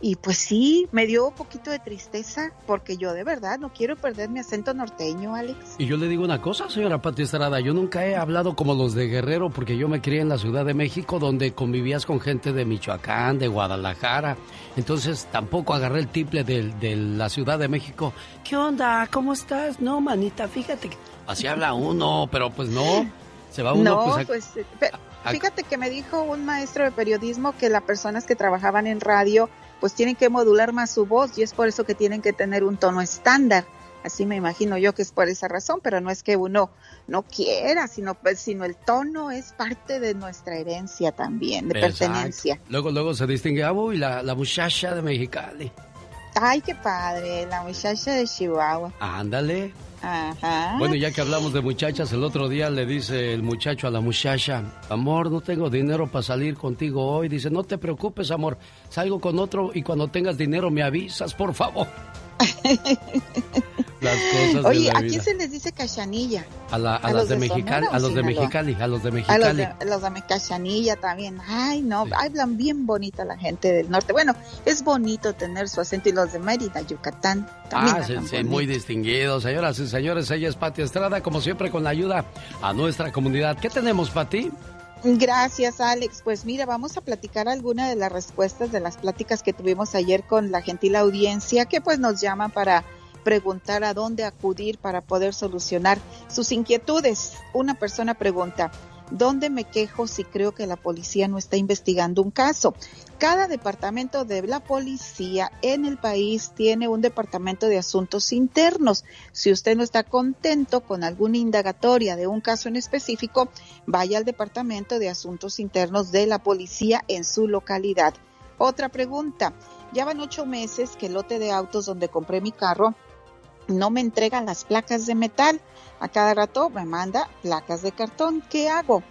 Y pues sí, me dio un poquito de tristeza porque yo de verdad no quiero perder mi acento norteño, Alex. Y yo le digo una cosa, señora Pati Estrada, yo nunca he hablado como los de Guerrero porque yo me crié en la Ciudad de México donde convivías con gente de Michoacán, de Guadalajara. Entonces tampoco agarré el tiple de, de la Ciudad de México. ¿Qué onda? ¿Cómo estás? No, manita, fíjate que... Así habla uno, pero pues no. Se va uno no, pues, a- pues, eh, fíjate que me dijo un maestro de periodismo que las personas que trabajaban en radio pues tienen que modular más su voz y es por eso que tienen que tener un tono estándar. Así me imagino yo que es por esa razón, pero no es que uno no quiera, sino pues sino el tono es parte de nuestra herencia también, de Exacto. pertenencia. Luego, luego se distingue, ah, uy, la, la muchacha de Mexicali. Ay, qué padre, la muchacha de Chihuahua. Ándale. Ajá. Bueno, ya que hablamos de muchachas, el otro día le dice el muchacho a la muchacha, amor, no tengo dinero para salir contigo hoy. Dice, no te preocupes, amor, salgo con otro y cuando tengas dinero me avisas, por favor. Las cosas Oye, de la ¿a vida. quién se les dice cachanilla? A, la- a ¿A las los de, de Mexicali, a los de? Mexicali, a los de A los Mexicali. de, los de Cachanilla también. Ay, no, hablan bien bonita la gente del norte. Bueno, es bonito tener su acento y los de Mérida, Yucatán. También Ah, sí, sí, muy distinguido. Señoras y señores, ella es Pati Estrada, como siempre con la ayuda a nuestra comunidad. ¿Qué tenemos, Pati? Gracias, Alex. Pues mira, vamos a platicar algunas de las respuestas de las pláticas que tuvimos ayer con la gentil audiencia que pues nos llama para preguntar a dónde acudir para poder solucionar sus inquietudes. Una persona pregunta, ¿dónde me quejo si creo que la policía no está investigando un caso? Cada departamento de la policía en el país tiene un departamento de asuntos internos. Si usted no está contento con alguna indagatoria de un caso en específico, vaya al departamento de asuntos internos de la policía en su localidad. Otra pregunta. Ya van ocho meses que el lote de autos donde compré mi carro no me entregan las placas de metal. A cada rato me manda placas de cartón. ¿Qué hago?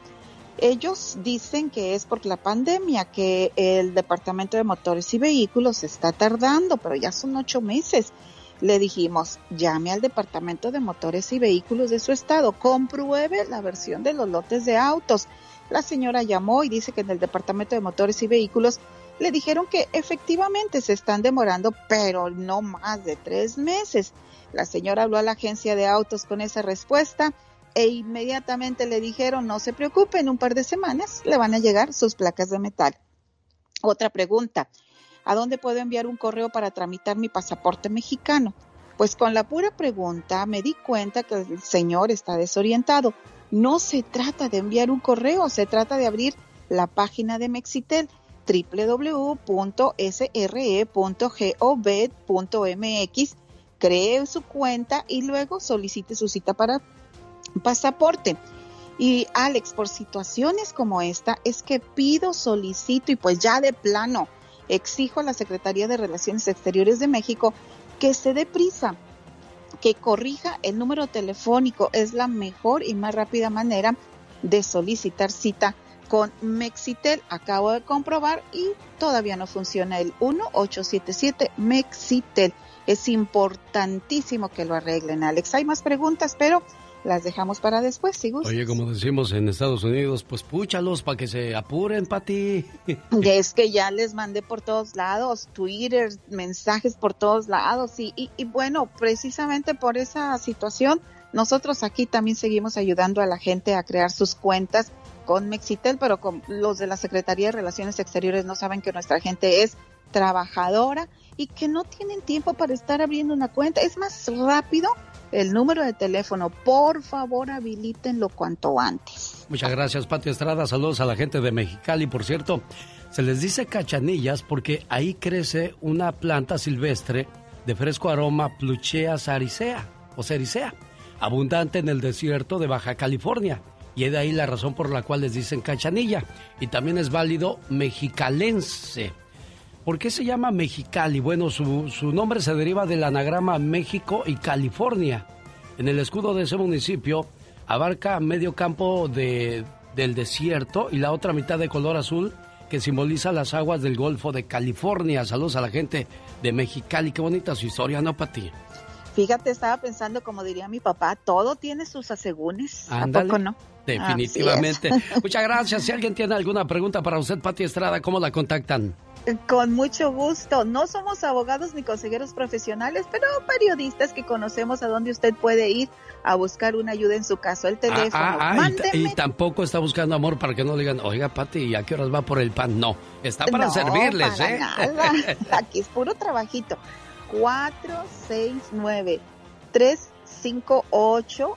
Ellos dicen que es por la pandemia, que el Departamento de Motores y Vehículos está tardando, pero ya son ocho meses. Le dijimos, llame al Departamento de Motores y Vehículos de su estado, compruebe la versión de los lotes de autos. La señora llamó y dice que en el Departamento de Motores y Vehículos le dijeron que efectivamente se están demorando, pero no más de tres meses. La señora habló a la agencia de autos con esa respuesta e inmediatamente le dijeron no se preocupe, en un par de semanas le van a llegar sus placas de metal. Otra pregunta, ¿a dónde puedo enviar un correo para tramitar mi pasaporte mexicano? Pues con la pura pregunta me di cuenta que el señor está desorientado. No se trata de enviar un correo, se trata de abrir la página de Mexitel www.sre.gov.mx, cree su cuenta y luego solicite su cita para pasaporte. Y Alex, por situaciones como esta, es que pido, solicito y pues ya de plano exijo a la Secretaría de Relaciones Exteriores de México que se dé prisa, que corrija el número telefónico. Es la mejor y más rápida manera de solicitar cita con Mexitel. Acabo de comprobar y todavía no funciona el 1877 Mexitel. Es importantísimo que lo arreglen, Alex. Hay más preguntas, pero las dejamos para después, si Oye, como decimos en Estados Unidos, pues púchalos para que se apuren, Pati. Es que ya les mandé por todos lados, Twitter, mensajes por todos lados. Y, y, y bueno, precisamente por esa situación, nosotros aquí también seguimos ayudando a la gente a crear sus cuentas con Mexitel, pero con los de la Secretaría de Relaciones Exteriores no saben que nuestra gente es trabajadora y que no tienen tiempo para estar abriendo una cuenta. Es más rápido el número de teléfono. Por favor, habilítenlo cuanto antes. Muchas gracias, Pati Estrada. Saludos a la gente de Mexicali. Por cierto, se les dice cachanillas porque ahí crece una planta silvestre de fresco aroma Pluchea saricea o cericea, abundante en el desierto de Baja California. Y es de ahí la razón por la cual les dicen cachanilla. Y también es válido mexicalense. ¿Por qué se llama Mexicali? Bueno, su, su, nombre se deriva del anagrama México y California. En el escudo de ese municipio abarca medio campo de, del desierto y la otra mitad de color azul que simboliza las aguas del Golfo de California. Saludos a la gente de Mexicali. Qué bonita su historia, ¿no, Pati? Fíjate, estaba pensando, como diría mi papá, todo tiene sus asegúnes. ¿A poco no? Definitivamente. Muchas gracias. Si alguien tiene alguna pregunta para usted, Pati Estrada, ¿cómo la contactan? Con mucho gusto. No somos abogados ni consejeros profesionales, pero periodistas que conocemos a dónde usted puede ir a buscar una ayuda en su caso. El teléfono. Ah, ah, y, y, tampoco está buscando amor para que no le digan, oiga, Pati, ¿a qué horas va por el pan? No, está para no, servirles, para ¿eh? Nada. Aquí es puro trabajito. 469 358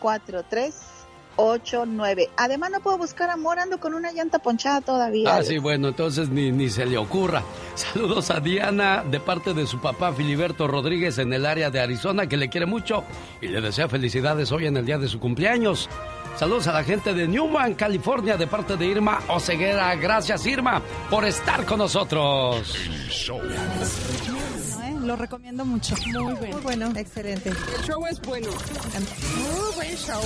43 89. Además, no puedo buscar amor, ando con una llanta ponchada todavía. Ah, sí, bueno, entonces ni, ni se le ocurra. Saludos a Diana de parte de su papá Filiberto Rodríguez en el área de Arizona, que le quiere mucho y le desea felicidades hoy en el día de su cumpleaños. Saludos a la gente de Newman, California, de parte de Irma Oceguera. Gracias, Irma, por estar con nosotros. Lo recomiendo mucho. Muy bueno. Muy bueno. Excelente. El show es bueno. Muy buen show.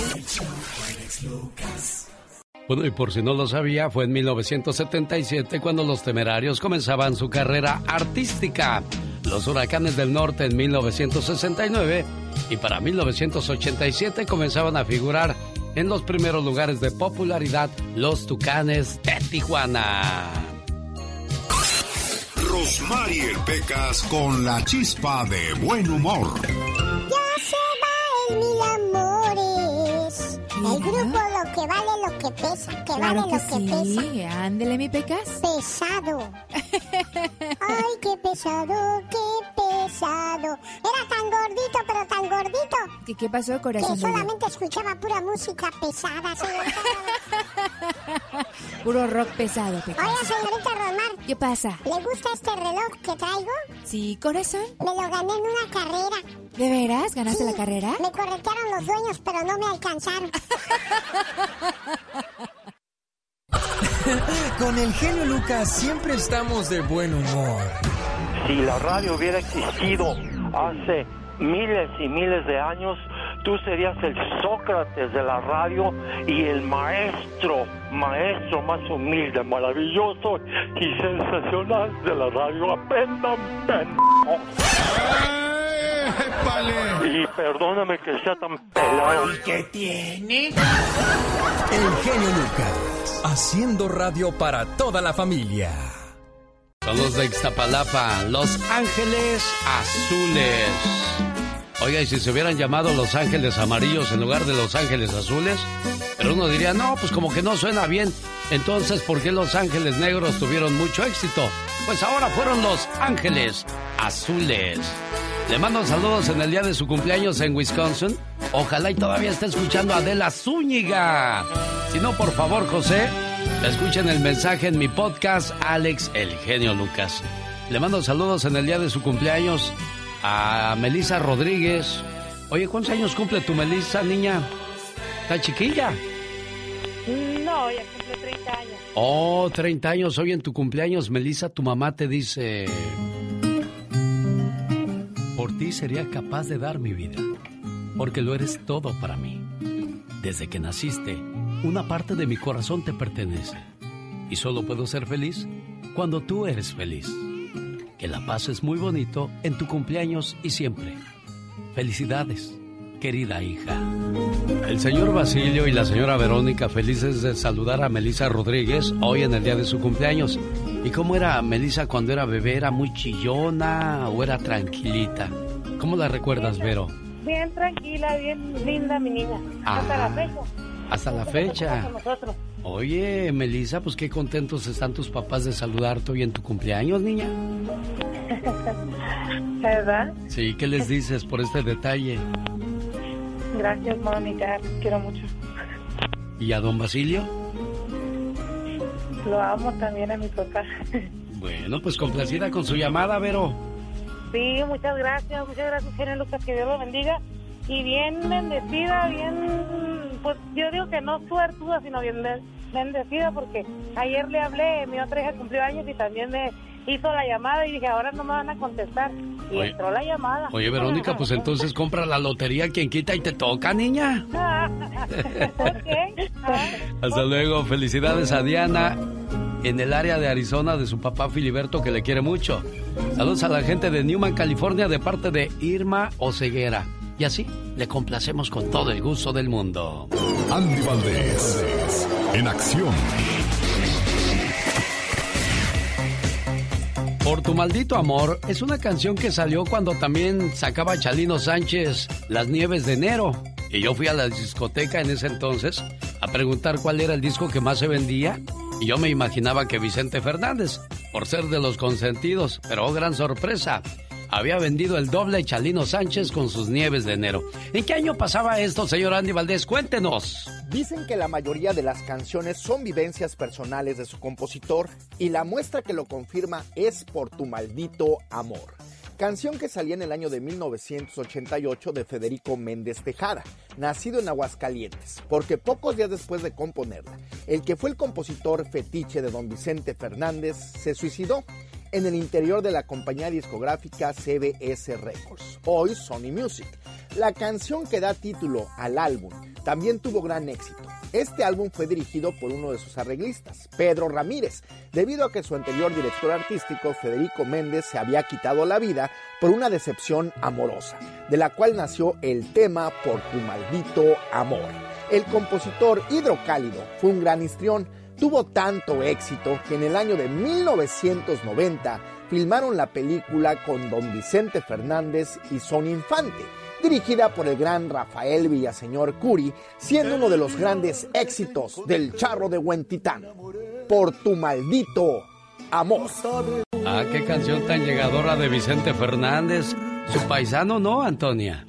Bueno, y por si no lo sabía, fue en 1977 cuando los temerarios comenzaban su carrera artística. Los huracanes del norte en 1969 y para 1987 comenzaban a figurar en los primeros lugares de popularidad los tucanes de Tijuana. Rosmarie Pecas con la chispa de buen humor. Ya se va el mil amores. El grupo lo que vale lo que pesa, que claro vale que lo que sí. pesa. Ándele, mi pecas. Pesado. Ay, qué pesado, qué pesado. Era tan gordito, pero tan gordito. ¿Qué, qué pasó, corazón? Que solamente escuchaba pura música pesada. Puro rock pesado. Oiga, señorita Romar. ¿Qué pasa? ¿Le gusta este reloj que traigo? Sí, corazón. Me lo gané en una carrera. ¿De veras? ¿Ganaste Sí, la carrera? Me corretearon los dueños, pero no me alcanzaron. Con el genio Lucas siempre estamos de buen humor. Si la radio hubiera existido hace miles y miles de años, tú serías el Sócrates de la radio y el maestro, maestro más humilde, maravilloso y sensacional de la radio. Aprendan, pendejos. Y perdóname que sea tan pelado. ¿Y qué tiene? El genio Lucas, haciendo radio para toda la familia. Los de Ixtapalapa, Los Ángeles Azules. Oiga, y si se hubieran llamado Los Ángeles Amarillos en lugar de Los Ángeles Azules, pero uno diría, no, pues como que no suena bien. Entonces, ¿por qué Los Ángeles Negros tuvieron mucho éxito? Pues ahora fueron Los Ángeles Azules. Le mando saludos en el día de su cumpleaños en Wisconsin. Ojalá y todavía esté escuchando a Adela Zúñiga. Si no, por favor, José, escuchen el mensaje en mi podcast, Alex El Genio Lucas. Le mando saludos en el día de su cumpleaños a Melissa Rodríguez. Oye, ¿cuántos años cumple tu Melissa, niña? ¿Está chiquilla? No, ya cumple 30 años. Oh, 30 años. Hoy en tu cumpleaños, Melissa, tu mamá te dice... Por ti sería capaz de dar mi vida, porque lo eres todo para mí. Desde que naciste, una parte de mi corazón te pertenece. Y solo puedo ser feliz cuando tú eres feliz. Que la paz es muy bonito en tu cumpleaños y siempre. Felicidades, querida hija. El señor Basilio y la señora Verónica felices de saludar a Melissa Rodríguez hoy en el día de su cumpleaños. ¿Y cómo era Melissa cuando era bebé? ¿Era muy chillona o era tranquilita? ¿Cómo la recuerdas, Vero? Bien tranquila, bien linda mi niña. Hasta la Ah. fecha. Hasta la fecha. Nosotros. Oye, Melissa, pues qué contentos están tus papás de saludarte hoy en tu cumpleaños, niña. ¿Verdad? Sí, ¿qué les dices por este detalle? Gracias, mamita. Quiero mucho. ¿Y a don Basilio? Lo amo también a mi papá. Bueno, pues complacida con su llamada, Vero. Sí, muchas gracias. Muchas gracias, Genio Lucas. Que Dios lo bendiga. Y bien bendecida, bien. Pues yo digo que no suertuda, sino bien bendecida, porque ayer le hablé, mi otra hija cumplió años y también me hizo la llamada y dije, ahora no me van a contestar. Y Oye. entró la llamada. Oye, Verónica, pues entonces compra la lotería, quien quita y te toca, niña. Hasta luego, felicidades a Diana en el área de Arizona de su papá Filiberto que le quiere mucho. Saludos a la gente de Newman, California de parte de Irma Oceguera. Y así le complacemos con todo el gusto del mundo. Andy Valdés, en acción. Por tu maldito amor es una canción que salió cuando también sacaba Chalino Sánchez Las Nieves de Enero. Y yo fui a la discoteca en ese entonces a preguntar cuál era el disco que más se vendía. Y yo me imaginaba que Vicente Fernández, por ser de los consentidos, pero oh, gran sorpresa, había vendido el doble Chalino Sánchez con sus Nieves de Enero. ¿En qué año pasaba esto, señor Andy Valdés? Cuéntenos. Dicen que la mayoría de las canciones son vivencias personales de su compositor y la muestra que lo confirma es Por tu maldito amor. Canción que salía en el año de 1988 de Federico Méndez Tejada, nacido en Aguascalientes, porque pocos días después de componerla, el que fue el compositor fetiche de don Vicente Fernández se suicidó en el interior de la compañía discográfica CBS Records, hoy Sony Music. La canción que da título al álbum también tuvo gran éxito. Este álbum fue dirigido por uno de sus arreglistas, Pedro Ramírez, debido a que su anterior director artístico, Federico Méndez, se había quitado la vida por una decepción amorosa, de la cual nació el tema Por tu maldito amor. El compositor Hidrocálido fue un gran histrión, tuvo tanto éxito que en el año de 1990 filmaron la película con don Vicente Fernández y Son Infante, dirigida por el gran Rafael Villaseñor Curi, siendo uno de los grandes éxitos del Charro de Huentitán. Por tu maldito amor. Ah, qué canción tan llegadora de Vicente Fernández. Su paisano, ¿no, Antonia?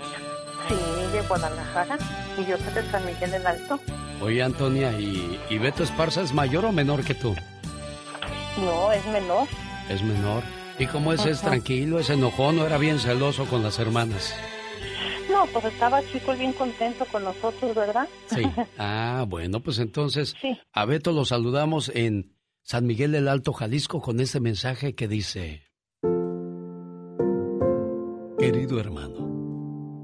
Sí, de Guadalajara. Y yo soy de San Miguel del Alto. Oye, Antonia, ¿y, y Beto Esparza es mayor o menor que tú? No, es menor. Es menor. ¿Y cómo es? ¿Es tranquilo? ¿Es enojón o era bien celoso con las hermanas? No, pues estaba chico y bien contento con nosotros, ¿verdad? Sí. Ah, bueno, pues entonces a Beto lo saludamos en San Miguel del Alto, Jalisco, con este mensaje que dice: Querido hermano,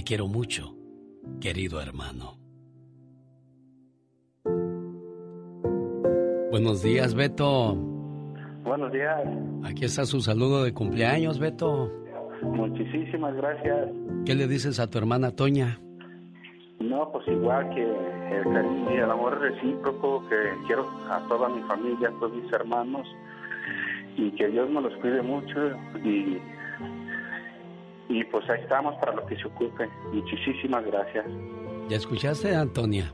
Te quiero mucho, querido hermano. Buenos días, Beto. Buenos días. Aquí está su saludo de cumpleaños, Beto. Muchísimas gracias. ¿Qué le dices a tu hermana Toña? No, pues igual que el cariño y el amor recíproco que quiero a toda mi familia, a todos mis hermanos y que Dios me los cuide mucho y, y pues ahí estamos para lo que se ocupe. Muchísimas gracias. ¿Ya escuchaste, Antonia?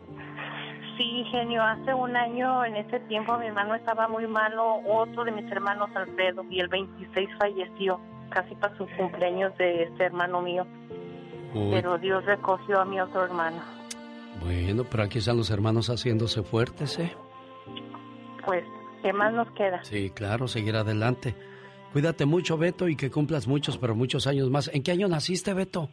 Sí, genio, hace un año en ese tiempo mi hermano estaba muy malo, otro de mis hermanos, Alfredo, y el 26 falleció, casi para su cumpleaños de este hermano mío. Pero Dios recogió a mi otro hermano. Bueno, pero aquí están los hermanos haciéndose fuertes, ¿eh? Pues, ¿qué más nos queda? Sí, claro, seguir adelante. Cuídate mucho, Beto, y que cumplas muchos, pero muchos años más. ¿En qué año naciste, Beto?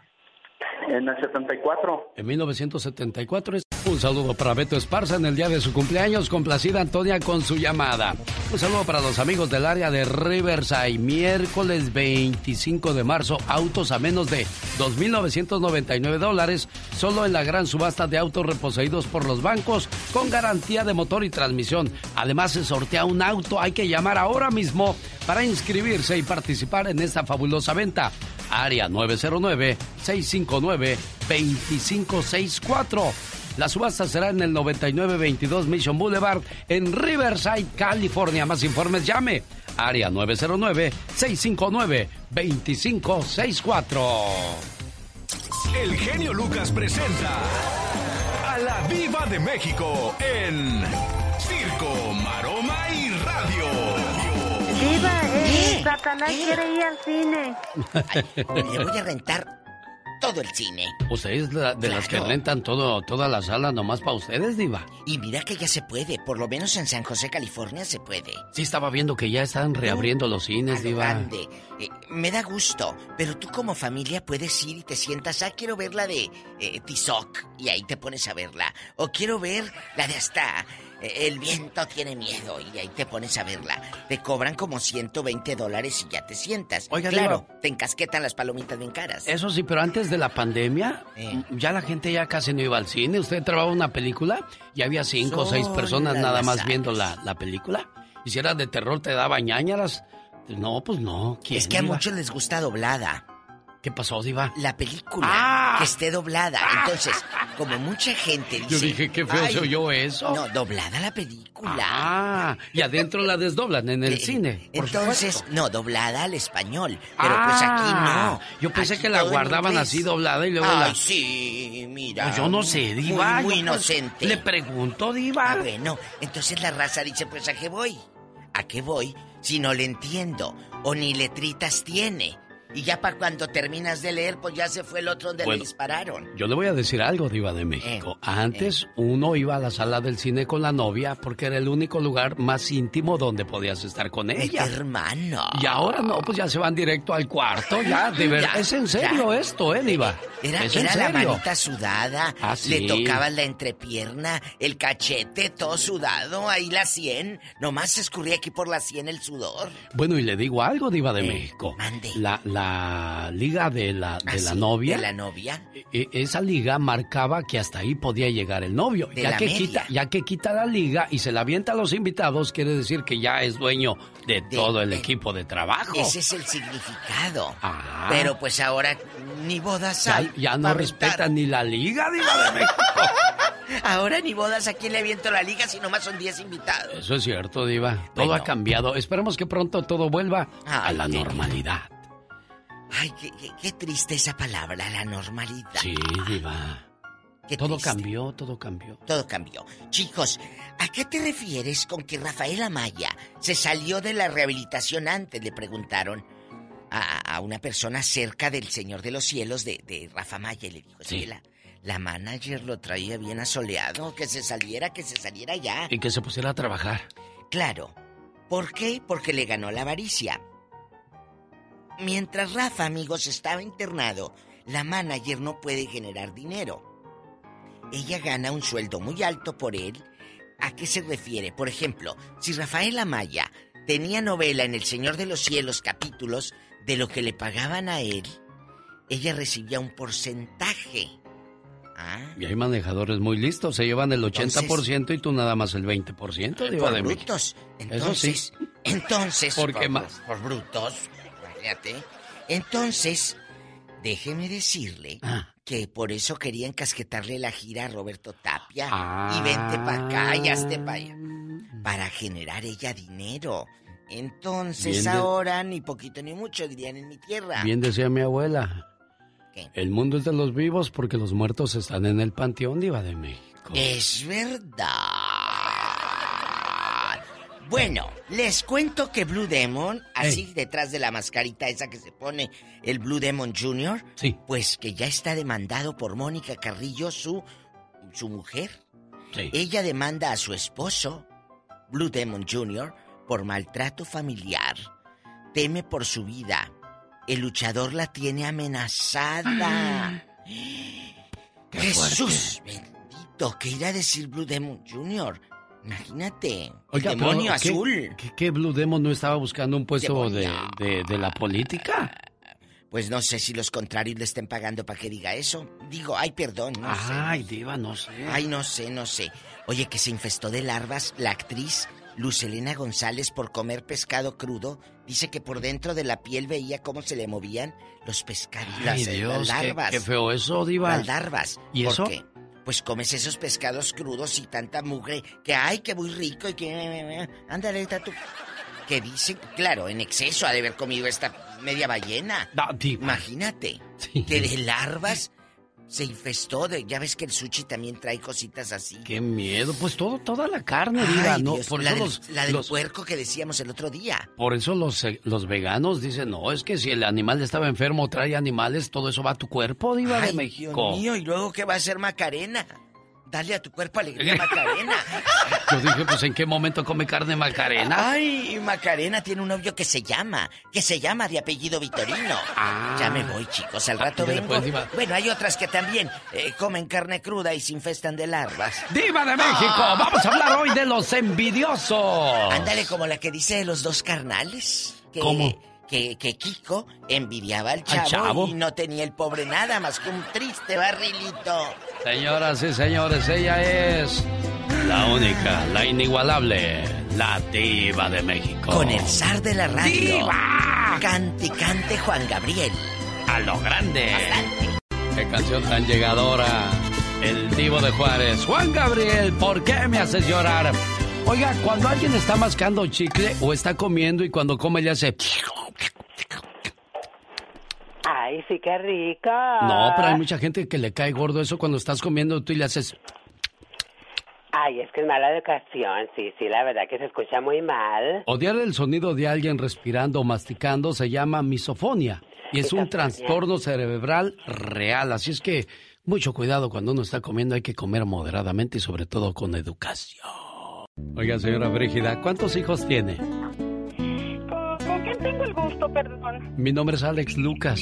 En el 74. En 1974 es un saludo para Beto Esparza en el día de su cumpleaños. Complacida Antonia con su llamada. Un saludo para los amigos del área de Riverside. Miércoles 25 de marzo, autos a menos de 2.999 dólares. Solo en la gran subasta de autos reposeídos por los bancos con garantía de motor y transmisión. Además, se sortea un auto. Hay que llamar ahora mismo para inscribirse y participar en esta fabulosa venta. Área 909-659-2564. La subasta será en el 9922 Mission Boulevard en Riverside, California. Más informes llame. Área 909-659-2564. El genio Lucas presenta a la Viva de México en Circo, Maroma y Radio. Viva, eh, Satanás quiere ir al cine. Le voy a rentar todo el cine. ¿Usted es la- de las que Claro. rentan todo, toda la sala nomás para ustedes, Diva? Y mira que ya se puede, por lo menos en San José, California se puede. Sí, estaba viendo que ya están reabriendo los A cines, lo Diva. grande. Eh, me da gusto, pero tú como familia puedes ir y te sientas, ah, quiero ver la de eh, Tizoc, y ahí te pones a verla. O quiero ver la de hasta El viento tiene miedo, y ahí te pones a verla. Te cobran como 120 dólares y ya te sientas. Oiga, claro, te encasquetan las palomitas bien caras. Eso sí, pero antes de la pandemia, Eh. ya la gente ya casi no iba al cine. Usted trababa una película y había cinco o seis Son personas nada más viendo la, la película. Y si era de terror, te daba ñañaras. No, pues no. ¿Quién, Es que a muchos les gusta doblada. ¿Qué pasó, Diva? La película, Ah. que esté doblada. Entonces, como mucha gente dice... Yo dije, qué feo se "Ay, oyó eso. No, doblada la película. Ah, y adentro la desdoblan en el Eh, cine. Entonces, supuesto. no, doblada al español. Pero pues aquí Ah, no. Yo pensé Aquí que la guardaban así doblada y luego Ay, la... sí, mira. Pues yo no sé, Diva. Muy, pues, inocente. Le pregunto, Diva. Ah, bueno, entonces la raza dice, pues ¿a qué voy? ¿A qué voy si no le entiendo? O ni letritas tiene. Y ya para cuando terminas de leer, pues ya se fue el otro donde Bueno. le dispararon. Yo le voy a decir algo, Diva de México. Eh, Antes uno iba a la sala del cine con la novia porque era el único lugar más íntimo donde podías estar con ella. Hermano. Y ahora no, pues ya se van directo al cuarto, ya, de verdad. Es en serio ya. esto, ¿eh, Diva? Era, es en era la manita sudada, Ah, sí. le tocaban la entrepierna, el cachete, todo sudado, ahí la sien. Nomás se escurría aquí por la sien el sudor. Bueno, y le digo algo, Diva de Eh, México. mande. La, la liga de la, de ¿Ah, la sí? novia. ¿De la novia? e- esa liga marcaba que hasta ahí podía llegar el novio. De ya la que media. quita, ya que quita la liga y se la avienta a los invitados, quiere decir que ya es dueño de, todo el de- equipo de trabajo. Ese es el significado. Ah. Pero pues ahora ni bodas hay. ya no respetan ni la liga, Diva de México. Ahora ni bodas, ¿a quién le aviento la liga si nomás son 10 invitados? Eso es cierto, Diva. Todo Bueno. ha cambiado. Esperemos que pronto todo vuelva a la normalidad. Ay, qué, qué, qué triste esa palabra, la normalidad. Sí, diva. Qué todo triste. cambió, todo cambió. Todo cambió. Chicos, ¿a qué te refieres con que Rafael Amaya se salió de la rehabilitación antes? Le preguntaron a, a una persona cerca del Señor de los Cielos de, de Rafa Maya y le dijo, Sí. "Es que la, la manager lo traía bien asoleado, que se saliera, que se saliera ya. Y que se pusiera a trabajar. Claro. ¿Por qué? Porque le ganó la avaricia. Mientras Rafa, amigos, estaba internado, la manager no puede generar dinero. Ella gana un sueldo muy alto por él. ¿A qué se refiere? Por ejemplo, si Rafael Amaya tenía novela en El Señor de los Cielos capítulos de lo que le pagaban a él, ella recibía un porcentaje. Ah, Y hay manejadores muy listos, se llevan el 80% y tú nada más el 20%, diva por de brutos. Eso Entonces, sí. entonces, ¿Por qué por, más? por brutos, Entonces, déjeme decirle Ah. que por eso quería encasquetarle la gira a Roberto Tapia Ah. y vente para acá y hazte para allá para generar ella dinero. Entonces de- ahora ni poquito ni mucho dirían en mi tierra. Bien decía mi abuela. ¿Qué? El mundo es de los vivos porque los muertos están en el panteón, diva de México. Es verdad. Bueno, les cuento que Blue Demon, así detrás de la mascarita esa que se pone el Blue Demon Jr., Sí. pues que ya está demandado por Mónica Carrillo, su, su mujer. Sí. Ella demanda a su esposo, Blue Demon Jr., por maltrato familiar. Teme por su vida. El luchador la tiene amenazada. Jesús bendito, ¿qué irá a decir Blue Demon Jr.? Imagínate, el Oiga, pero demonio ¿qué- azul. ¿qué, qué Blue Demon no estaba buscando un puesto de, Demonio. de- de la política? Pues no sé si los contrarios le estén pagando para que diga eso. Digo, ay, perdón, no sé. Ay, diva, no sé. Ay, no sé, no sé. Oye, que se infestó de larvas la actriz Lucelena González por comer pescado crudo. Dice que por dentro de la piel veía cómo se le movían los pescados, las, eh, Dios, las qué- larvas. Qué, feo eso, diva. Las larvas. ¿Y ¿Por eso? qué? Pues comes esos pescados crudos y tanta mugre que ay, que muy rico y que... Ándale, está tú. Que dicen, claro, en exceso ha de haber comido esta media ballena. No. Imagínate, Sí. que de larvas se infestó de... Ya ves que el sushi también trae cositas así. Qué miedo. Pues todo, toda la carne, diva. Ay, no, por la, eso del, los, la del los- puerco que decíamos el otro día. por eso los, eh, los veganos dicen, no, es que si el animal estaba enfermo, trae animales, todo eso va a tu cuerpo, diva de México. Dios mío, y luego ¿qué va a hacer Macarena? Dale a tu cuerpo alegría, Macarena. Yo dije, pues ¿en qué momento come carne macarena? Ay, Macarena tiene un novio que se llama, que se llama de apellido Vitorino. Ah. Ya me voy, chicos, al rato Ándale, vengo. bueno, hay otras que también eh, comen carne cruda y se infestan de larvas. Diva de México, vamos a hablar hoy de los envidiosos. Ándale como la que dice de los dos carnales. Que, ¿Cómo? Que, que Kiko envidiaba al ¿Al chavo, chavo? y no tenía el pobre nada más que un triste barrilito. Señoras y señores, ella es la única, la inigualable, la diva de México. Con el zar de la radio. ¡Diva! Cante, cante Juan Gabriel. A lo grande. Bastante. Qué canción tan llegadora. El divo de Juárez. Juan Gabriel, ¿por qué me haces llorar? Oiga, cuando alguien está mascando chicle o está comiendo y cuando come le hace... Ay, sí, qué rico. No, pero hay mucha gente que le cae gordo eso cuando estás comiendo tú y le haces... Ay, es que es mala educación. Sí, sí, la verdad que se escucha muy mal. Odiar el sonido de alguien respirando o masticando se llama misofonia y es un trastorno cerebral real. Así es que mucho cuidado cuando uno está comiendo, hay que comer moderadamente y sobre todo con educación. Oiga, señora Brígida, ¿cuántos hijos tiene? ¿Con, con quién tengo el gusto, perdón? Mi nombre es Alex Lucas.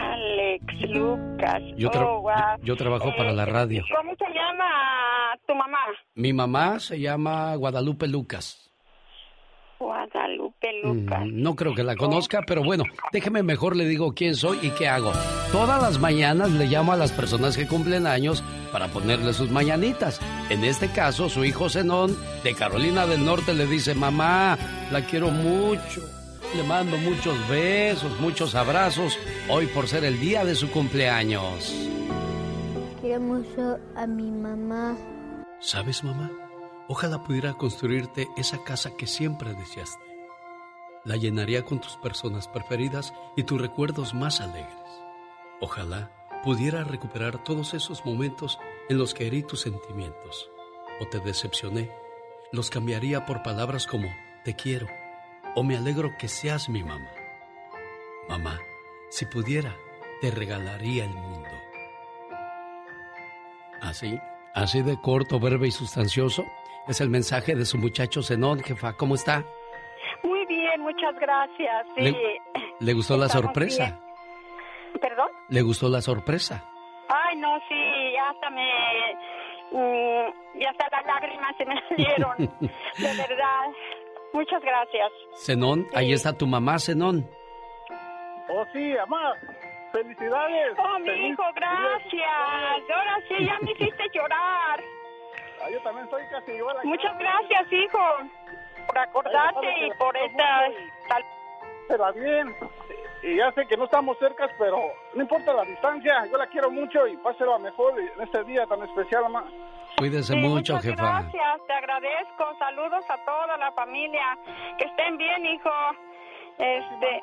Alex Lucas. Yo, tra- Oh, yo trabajo para la radio. ¿Cómo se llama tu mamá? Mi mamá se llama Guadalupe Lucas. Guadalupe Lucas. Mm, No creo que la conozca, pero bueno, déjeme mejor le digo quién soy y qué hago. Todas las mañanas le llamo a las personas que cumplen años para ponerle sus mañanitas. En este caso, su hijo Zenón de Carolina del Norte le dice, mamá, la quiero mucho. Le mando muchos besos, muchos abrazos, hoy por ser el día de su cumpleaños. Quiero mucho a mi mamá. ¿Sabes, mamá? Ojalá pudiera construirte esa casa que siempre deseaste. La llenaría con tus personas preferidas y tus recuerdos más alegres. Ojalá pudiera recuperar todos esos momentos en los que herí tus sentimientos o te decepcioné. Los cambiaría por palabras como te quiero o me alegro que seas mi mamá. Mamá, si pudiera, te regalaría el mundo. Así, así de corto, breve y sustancioso, es el mensaje de su muchacho Zenón, jefa. ¿Cómo está? Muchas gracias. Sí. ¿Le, gustó la sorpresa? ¿Perdón? ¿Le gustó la sorpresa? Ay, no, sí, hasta me... Mm, y hasta las lágrimas se me salieron. de verdad. Muchas gracias. Zenón, ahí está tu mamá, Zenón. Oh, sí, mamá. Felicidades. Oh, mi hijo, gracias. Ahora sí, ya me hiciste llorar. Ah, yo también estoy casi igual. Muchas gracias, hijo, por acordarte y por esta... Será bien. Y ya sé que no estamos cerca, pero no importa la distancia. Yo la quiero mucho y pásela mejor en este día tan especial, mamá. Cuídese mucho, muchas jefa. Gracias, te agradezco. Saludos a toda la familia. Que estén bien, hijo. Este,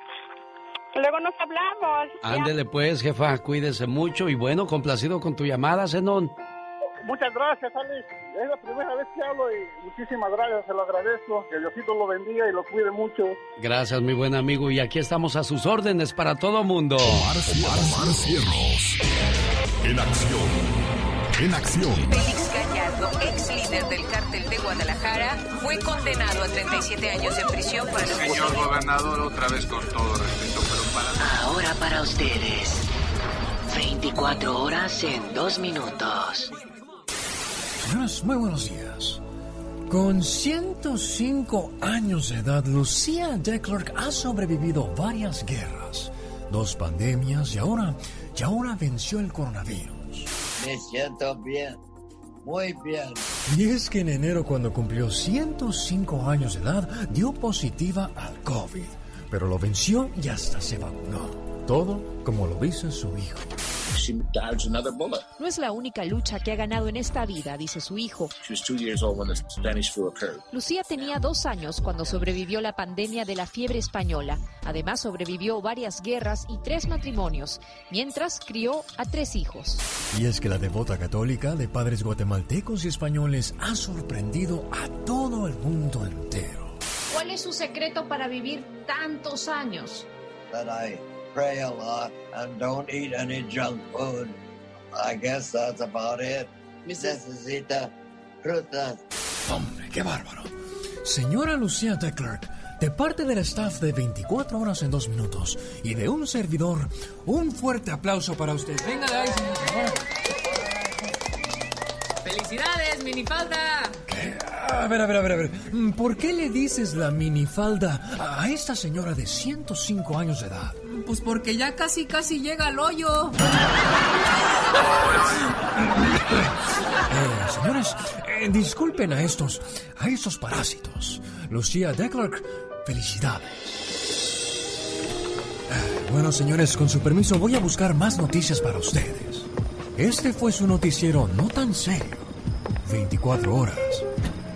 luego nos hablamos. Ándele pues, jefa, cuídese mucho y bueno, complacido con tu llamada, Zenón. Muchas gracias, Alex. Es la primera vez que hablo y muchísimas gracias, se lo agradezco. Que Diosito lo bendiga y lo cuide mucho. Gracias, mi buen amigo. Y aquí estamos a sus órdenes para todo mundo. Omar, Omar Cierros. En acción. En acción. Félix Gallardo, ex líder del cártel de Guadalajara, fue condenado a 37 años de prisión por el Señor gobernador, otra vez con todo respeto, pero para... Ahora para ustedes. 24 horas en 2 minutos. Muy buenos días. Con 105 años de edad, Lucía Declerc ha sobrevivido varias guerras, dos pandemias y ahora, y ahora venció el coronavirus. Me siento bien, muy bien. Y es que en enero, cuando cumplió 105 años de edad, dio positiva al COVID, pero lo venció y hasta se vacunó. Todo como lo dice su hijo. No es la única lucha que ha ganado en esta vida, dice su hijo. Lucía tenía dos años cuando sobrevivió la pandemia de la fiebre española. Además, sobrevivió varias guerras y tres matrimonios, mientras crió a tres hijos. Y es que la devota católica de padres guatemaltecos y españoles ha sorprendido a todo el mundo entero. ¿Cuál es su secreto para vivir tantos años? Pray a lot and don't eat any junk food. I guess that's about it. Necesita frutas. Hombre, qué bárbaro. Señora Lucía de de parte del staff de 24 horas en 2 minutos y de un servidor, un fuerte aplauso para usted. Venga de ahí, señor. ¡Felicidades, minifalda! ¿Qué? A ver, a ver, a ver, a ver. ¿Por qué le dices la minifalda a esta señora de 105 años de edad? Pues porque ya casi, casi llega al hoyo. Eh, señores, eh, disculpen a estos, a estos parásitos. Lucía Declark, felicidades. Eh, Bueno, señores, con su permiso voy a buscar más noticias para ustedes. Este fue su noticiero no tan serio. 24 horas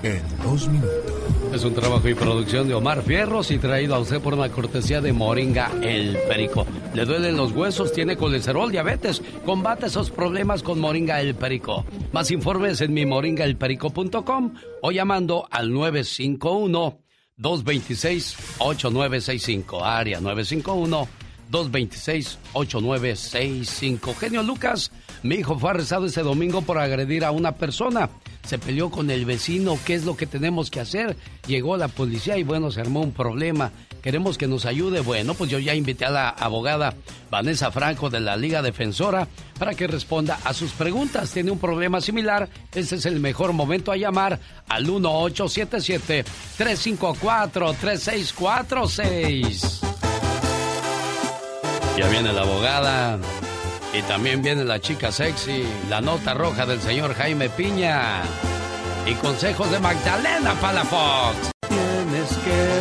en 2 minutos. Es un trabajo y producción de Omar Fierros y traído a usted por una cortesía de Moringa El Perico. ¿Le duelen los huesos? ¿Tiene colesterol, diabetes? Combate esos problemas con Moringa El Perico. Más informes en mi moringaelperico.com o llamando al 951 226 8965 área 951 226-8965. Genio Lucas, mi hijo fue arrestado este domingo por agredir a una persona. Se peleó con el vecino, ¿qué es lo que tenemos que hacer? Llegó la policía y bueno, se armó un problema. Queremos que nos ayude. Bueno, pues yo ya invité a la abogada Vanessa Franco de la Liga Defensora para que responda a sus preguntas. Tiene un problema similar. Este es el mejor momento a llamar al 1877-354-3646. Ya viene la abogada. Y también viene la chica sexy, la nota roja del señor Jaime Piña. Y consejos de Magdalena Palafox. Tienes que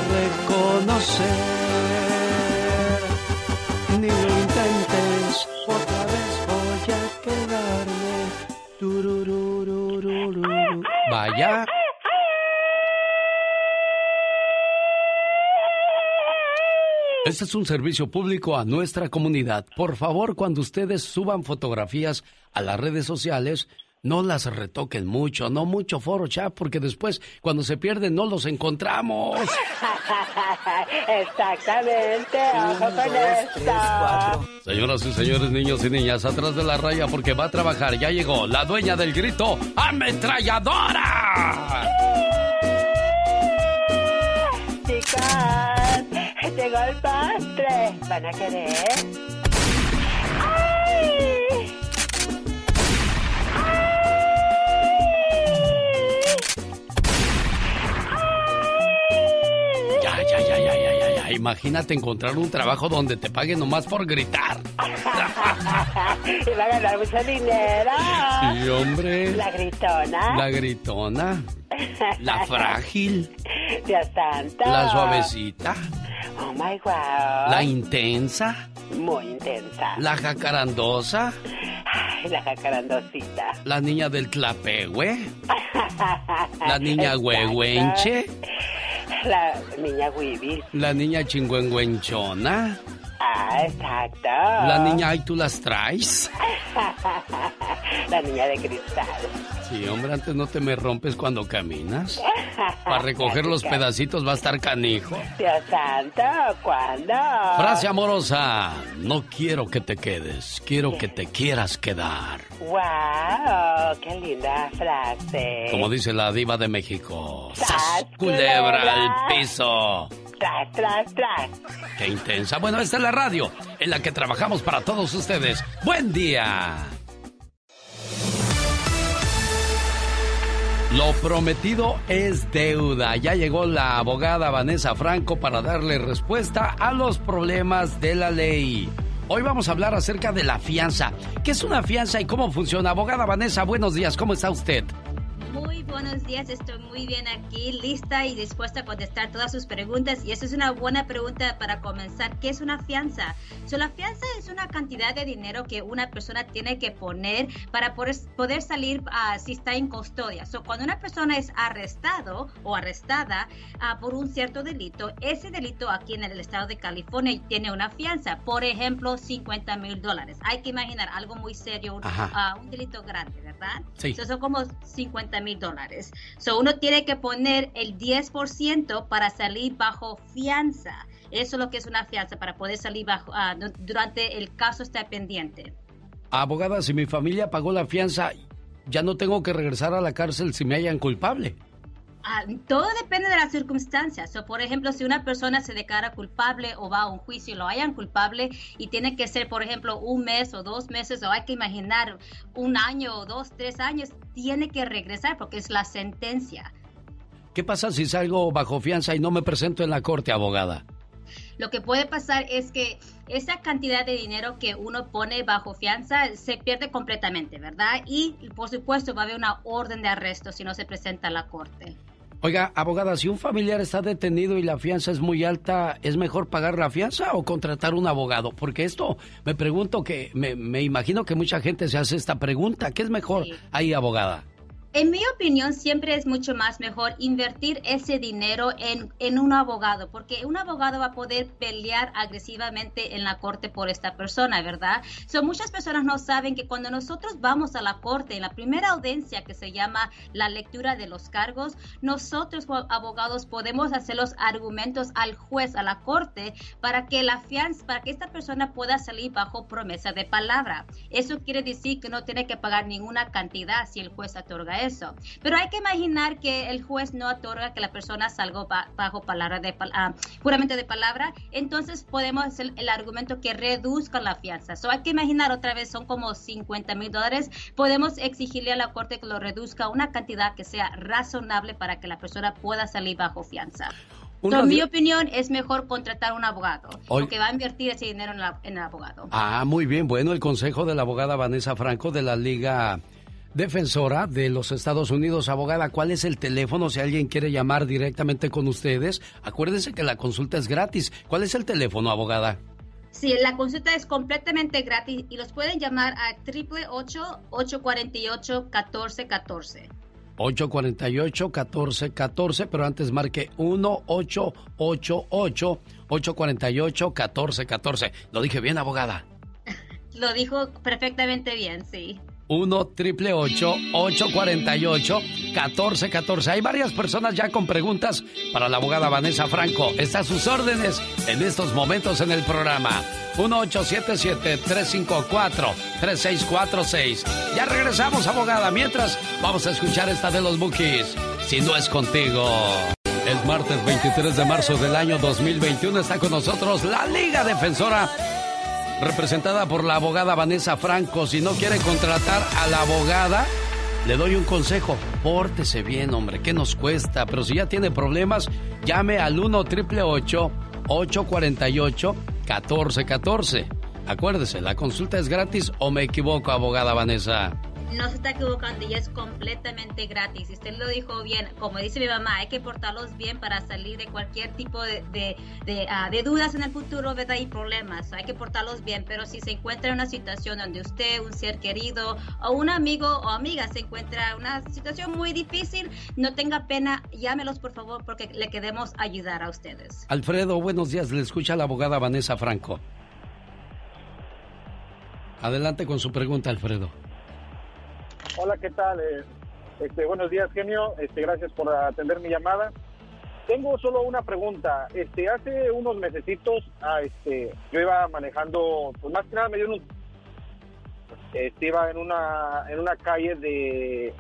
Este es un servicio público a nuestra comunidad. Por favor, cuando ustedes suban fotografías a las redes sociales, no las retoquen mucho, no mucho foro chat, porque después, cuando se pierden, no los encontramos. Exactamente, ojo con esto. Señoras y señores, niños y niñas, atrás de la raya porque va a trabajar. Ya llegó la dueña del grito, ametralladora. Chicas, llegó el postre. ¿Van a querer? ¡Ay! Ya, ya, ya, ya, ya, ya, ya. Imagínate encontrar un trabajo donde te paguen nomás por gritar. y va a ganar mucho dinero. Sí, hombre. La gritona. La gritona. La frágil. Dios santo. La suavecita. Oh my wow. La intensa. Muy intensa. La jacarandosa. Ay, la jacarandosita. La niña del tlapehue. La niña huehuenche. La niña Wibi. La niña chingüengüenchona. Ah, exacto. La niña, ay, tú las traes. La niña de cristal. Sí, hombre, antes no te me rompes cuando caminas. Para recoger los pedacitos va a estar canijo. Dios santo, ¿cuándo? Frase amorosa. No quiero que te quedes, quiero que te quieras quedar. ¡Wow! ¡Qué linda frase! Como dice la diva de México. ¡Sas, culebra al piso! ¡Tras, tras, tras! ¡Qué intensa! Bueno, esta es la radio en la que trabajamos para todos ustedes. ¡Buen día! Lo prometido es deuda. Ya llegó la abogada Vanessa Franco para darle respuesta a los problemas de la ley. Hoy vamos a hablar acerca de la fianza. ¿Qué es una fianza y cómo funciona? Abogada Vanessa, buenos días. ¿Cómo está usted? Muy buenos días, estoy muy bien aquí, lista y dispuesta a contestar todas sus preguntas. Y esa es una buena pregunta para comenzar. ¿Qué es una fianza? So, la fianza es una cantidad de dinero que una persona tiene que poner para poder, poder salir uh, si está en custodia. So, cuando una persona es arrestado o arrestada uh, por un cierto delito, ese delito aquí en el estado de California tiene una fianza. Por ejemplo, 50 mil dólares. Hay que imaginar algo muy serio, un, uh, un delito grande, ¿verdad? Sí. So, son como 50 mil dólares. So, uno tiene que poner el 10% para salir bajo fianza. Eso es lo que es una fianza, para poder salir bajo, uh, durante el caso está pendiente. Abogada, si mi familia pagó la fianza, ya no tengo que regresar a la cárcel si me hayan culpable. Todo depende de las circunstancias. So, por ejemplo, si una persona se declara culpable o va a un juicio y lo hayan culpable y tiene que ser, por ejemplo, un mes o dos meses o hay que imaginar un año o dos, tres años, tiene que regresar porque es la sentencia. ¿Qué pasa si salgo bajo fianza y no me presento en la corte, abogada? Lo que puede pasar es que esa cantidad de dinero que uno pone bajo fianza se pierde completamente, ¿verdad? Y por supuesto va a haber una orden de arresto si no se presenta a la corte. Oiga, abogada, si un familiar está detenido y la fianza es muy alta, ¿es mejor pagar la fianza o contratar un abogado? Porque esto me pregunto que, me, me imagino que mucha gente se hace esta pregunta. ¿Qué es mejor ahí, abogada? En mi opinión, siempre es mucho más mejor invertir ese dinero en, en, un abogado, porque un abogado va a poder pelear agresivamente en la corte por esta persona, ¿verdad? So, muchas personas no saben que cuando nosotros vamos a la corte, en la primera audiencia que se llama la lectura de los cargos, nosotros abogados podemos hacer los argumentos al juez, a la corte, para que la fianza, para que esta persona pueda salir bajo promesa de palabra. Eso quiere decir que no tiene que pagar ninguna cantidad si el juez otorga eso. Pero hay que imaginar que el juez no otorga que la persona salga bajo palabra de uh, puramente de palabra, entonces podemos hacer el argumento que reduzca la fianza. So hay que imaginar otra vez son como 50 mil dólares. Podemos exigirle a la corte que lo reduzca a una cantidad que sea razonable para que la persona pueda salir bajo fianza. So, en mi opinión, es mejor contratar un abogado, Hoy... porque va a invertir ese dinero en, la, en el abogado. Ah, muy bien. Bueno, el consejo de la abogada Vanessa Franco de la Liga defensora de los Estados Unidos. Abogada, ¿cuál es el teléfono si alguien quiere llamar directamente con ustedes? Acuérdense que la consulta es gratis. ¿Cuál es el teléfono, abogada? Sí, la consulta es completamente gratis y los pueden llamar a 888-848-1414. 848-1414, pero antes marque 1-888-848-1414. Lo dije bien, abogada. Lo dijo perfectamente bien, sí. 1 triple 848 1414 Hay varias personas ya con preguntas para la abogada Vanessa Franco. Está a sus órdenes en estos momentos en el programa. 1877-354-3646. Ya regresamos, abogada. Mientras, vamos a escuchar esta de los Bookies. Si no es contigo. El martes 23 de marzo del año 2021 está con nosotros la Liga Defensora representada por la abogada Vanessa Franco. Si no quiere contratar a la abogada, le doy un consejo. Pórtese bien, hombre, ¿qué nos cuesta? Pero si ya tiene problemas, llame al 1 848 1414 Acuérdese, la consulta es gratis o me equivoco, abogada Vanessa no se está equivocando y es completamente gratis. Usted lo dijo bien, como dice mi mamá, hay que portarlos bien para salir de cualquier tipo de, de, ah, dudas en el futuro, ¿verdad? Y problemas. Hay que portarlos bien, pero si se encuentra en una situación donde usted, un ser querido o un amigo o amiga se encuentra en una situación muy difícil, no tenga pena, llámelos por favor porque le queremos ayudar a ustedes. Alfredo, buenos días. Le escucha la abogada Vanessa Franco. Adelante con su pregunta, Alfredo. Hola, ¿qué tal? Eh, este, buenos días, genio. Este, gracias por atender mi llamada. Tengo solo una pregunta. Este, hace unos mesecitos, ah, este, yo iba manejando, pues más que nada me dio un, este, iba en una, en una calle de,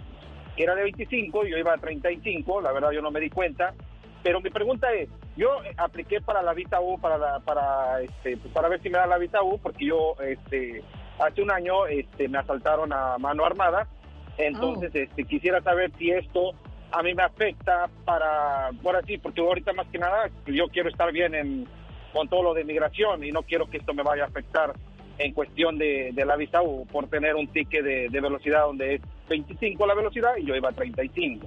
que era de 25, yo iba a 35, la verdad yo no me di cuenta. Pero mi pregunta es, yo apliqué para la Vita U, para, la, para, este, pues para ver si me da la Vita U, porque yo, este, hace un año, este, me asaltaron a mano armada entonces, oh. este, quisiera saber si esto a mí me afecta para, por así, porque ahorita más que nada yo quiero estar bien en, con todo lo de migración y no quiero que esto me vaya a afectar en cuestión de, la visa U por tener un ticket de, de velocidad donde es 25 la velocidad y yo iba a 35.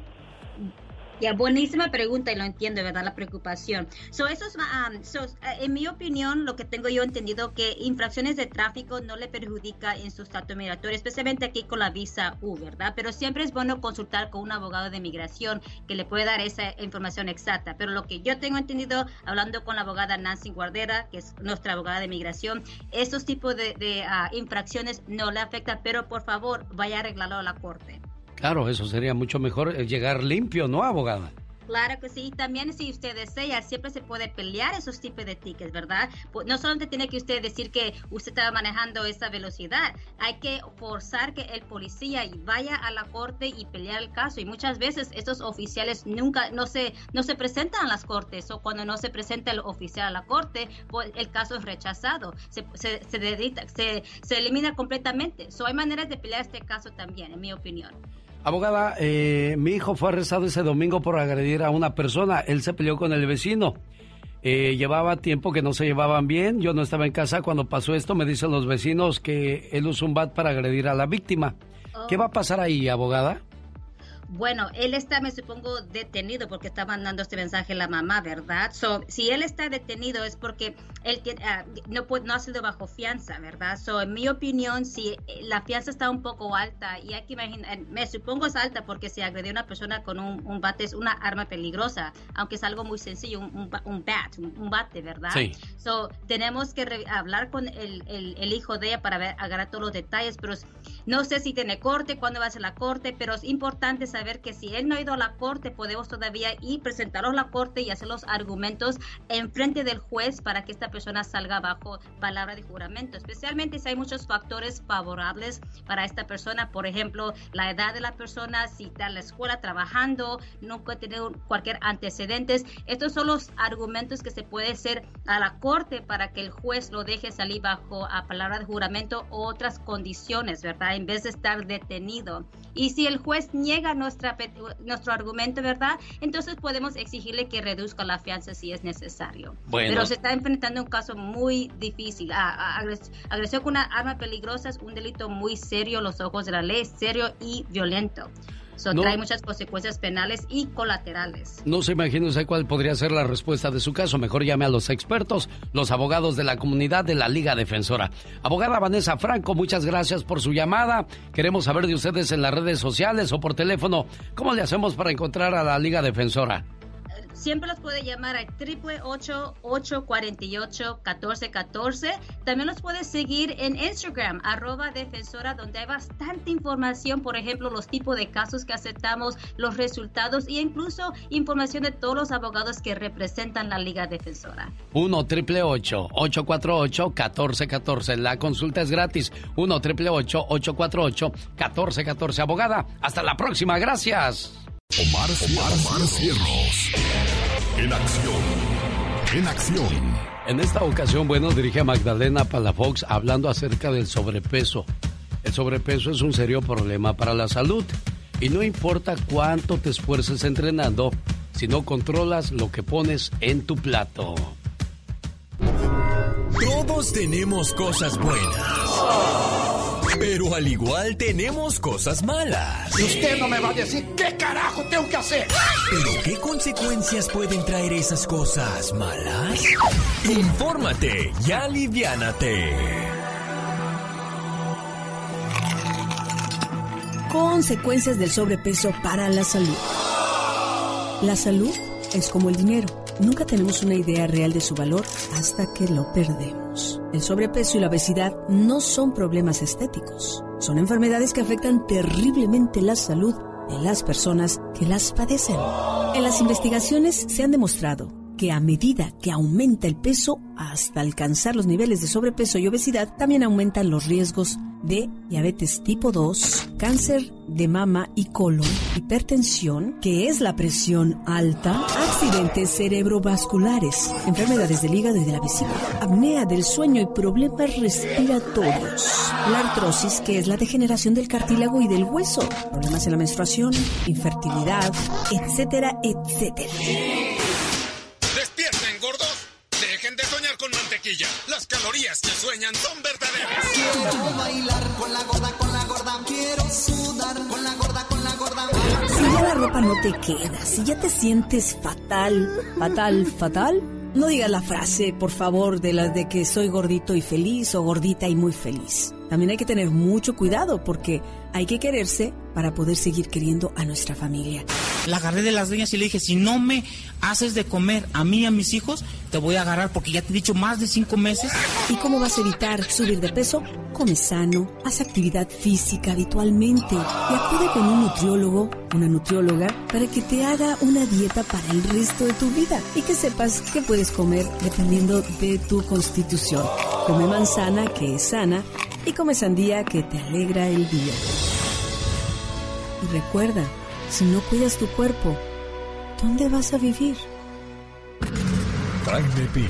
Ya, buenísima pregunta y lo entiendo, ¿verdad? La preocupación. So, um, eh, en mi opinión, lo que tengo yo entendido que infracciones de tráfico no le perjudica en su estatus migratorio, especialmente aquí con la visa U, ¿verdad? Pero siempre es bueno consultar con un abogado de migración que le puede dar esa información exacta. Pero lo que yo tengo entendido, hablando con la abogada Nancy Guardera, que es nuestra abogada de migración, estos tipos de, ah, infracciones no le afectan, pero por favor, vaya a arreglarlo a la corte. Claro, eso sería mucho mejor eh, llegar limpio, ¿no, abogada? Claro que sí. También si usted desea, siempre se puede pelear esos tipos de tickets, ¿verdad? No solamente tiene que usted decir que usted estaba manejando esa velocidad, hay que forzar que el policía vaya a la corte y pelear el caso. Y muchas veces estos oficiales nunca, no se, no se presentan a las cortes o cuando no se presenta el oficial a la corte, el caso es rechazado, se, se, se, se elimina completamente. So, hay maneras de pelear este caso también, en mi opinión. Abogada, eh, mi hijo fue arrestado ese domingo por agredir a una persona. Él se peleó con el vecino. Eh, llevaba tiempo que no se llevaban bien. Yo no estaba en casa cuando pasó esto. Me dicen los vecinos que él usó un bat para agredir a la víctima. ¿Qué va a pasar ahí, abogada? Bueno, él está, me supongo, detenido porque está mandando este mensaje a la mamá, ¿verdad? So, si él está detenido es porque él ah, no, no ha sido bajo fianza, ¿verdad? So, en mi opinión, si eh, la fianza está un poco alta, y hay que imaginar, me supongo es alta porque si agredió a una persona con un, bate es una arma peligrosa, aunque es algo muy sencillo, un, un, bat, un, bate, ¿verdad? Sí. So, tenemos que hablar con el, el, hijo de ella para ver, agarrar todos los detalles, pero no sé si tiene corte, cuándo va a ser la corte, pero es importante saber que si él no ha ido a la corte, podemos todavía ir, presentarlo a la corte y hacer los argumentos en frente del juez para que esta persona salga bajo palabra de juramento, especialmente si hay muchos factores favorables para esta persona, por ejemplo, la edad de la persona, si está en la escuela trabajando, no puede tener cualquier antecedentes. Estos son los argumentos que se puede hacer a la corte para que el juez lo deje salir bajo palabra de juramento o otras condiciones, ¿verdad? En vez de estar detenido. Y si el juez niega no nuestro argumento, ¿verdad? Entonces podemos exigirle que reduzca la fianza si es necesario. Pero se está enfrentando un caso muy difícil. agresión con una arma peligrosa es un delito muy serio, los ojos de la ley, serio y violento. So, trae muchas consecuencias penales y colaterales. No se imagina usted cuál podría ser la respuesta de su caso. Mejor llame a los expertos, los abogados de la comunidad de la Liga Defensora. Abogada Vanessa Franco, muchas gracias por su llamada. Queremos saber de ustedes en las redes sociales o por teléfono. ¿Cómo le hacemos para encontrar a la Liga Defensora? Siempre los puede llamar al 888-848-1414. También los puede seguir en Instagram, arroba defensora, donde hay bastante información, por ejemplo, los tipos de casos que aceptamos, los resultados e incluso información de todos los abogados que representan la Liga Defensora. 1 triple 848 1414 La consulta es gratis. 1 triple 848 1414 Abogada, hasta la próxima. Gracias. Omar, Omar, Cierros. En acción. En acción. En esta ocasión, bueno, dirige a Magdalena Palafox hablando acerca del sobrepeso. El sobrepeso es un serio problema para la salud. Y no importa cuánto te esfuerces entrenando, si no controlas lo que pones en tu plato. Todos tenemos cosas buenas. Pero al igual tenemos cosas malas. Y usted no me va a decir qué carajo tengo que hacer. Pero ¿qué consecuencias pueden traer esas cosas malas? Infórmate y aliviánate. Consecuencias del sobrepeso para la salud. La salud es como el dinero. Nunca tenemos una idea real de su valor hasta que lo perdemos. El sobrepeso y la obesidad no son problemas estéticos. Son enfermedades que afectan terriblemente la salud de las personas que las padecen. En las investigaciones se han demostrado que a medida que aumenta el peso hasta alcanzar los niveles de sobrepeso y obesidad, también aumentan los riesgos de diabetes tipo 2, cáncer de mama y colon, hipertensión, que es la presión alta, accidentes cerebrovasculares, enfermedades del hígado y de la vesícula, apnea del sueño y problemas respiratorios, la artrosis, que es la degeneración del cartílago y del hueso, problemas en la menstruación, infertilidad, etcétera, etcétera. Las calorías que sueñan son verdaderas. Quiero bailar con la gorda, con la gorda. Quiero sudar con la gorda, con la gorda. Si ya la ropa no te queda, si ya te sientes fatal, fatal, fatal, no digas la frase, por favor, de las de que soy gordito y feliz o gordita y muy feliz. También hay que tener mucho cuidado porque hay que quererse para poder seguir queriendo a nuestra familia. La agarré de las dueñas y le dije, si no me haces de comer a mí y a mis hijos, te voy a agarrar porque ya te he dicho más de cinco meses. ¿Y cómo vas a evitar subir de peso? Come sano, haz actividad física habitualmente y acude con un nutriólogo, una nutrióloga, para que te haga una dieta para el resto de tu vida y que sepas qué puedes comer dependiendo de tu constitución. Come manzana, que es sana, y come sandía, que te alegra el día. Y recuerda, si no cuidas tu cuerpo, ¿dónde vas a vivir? Jaime Piña,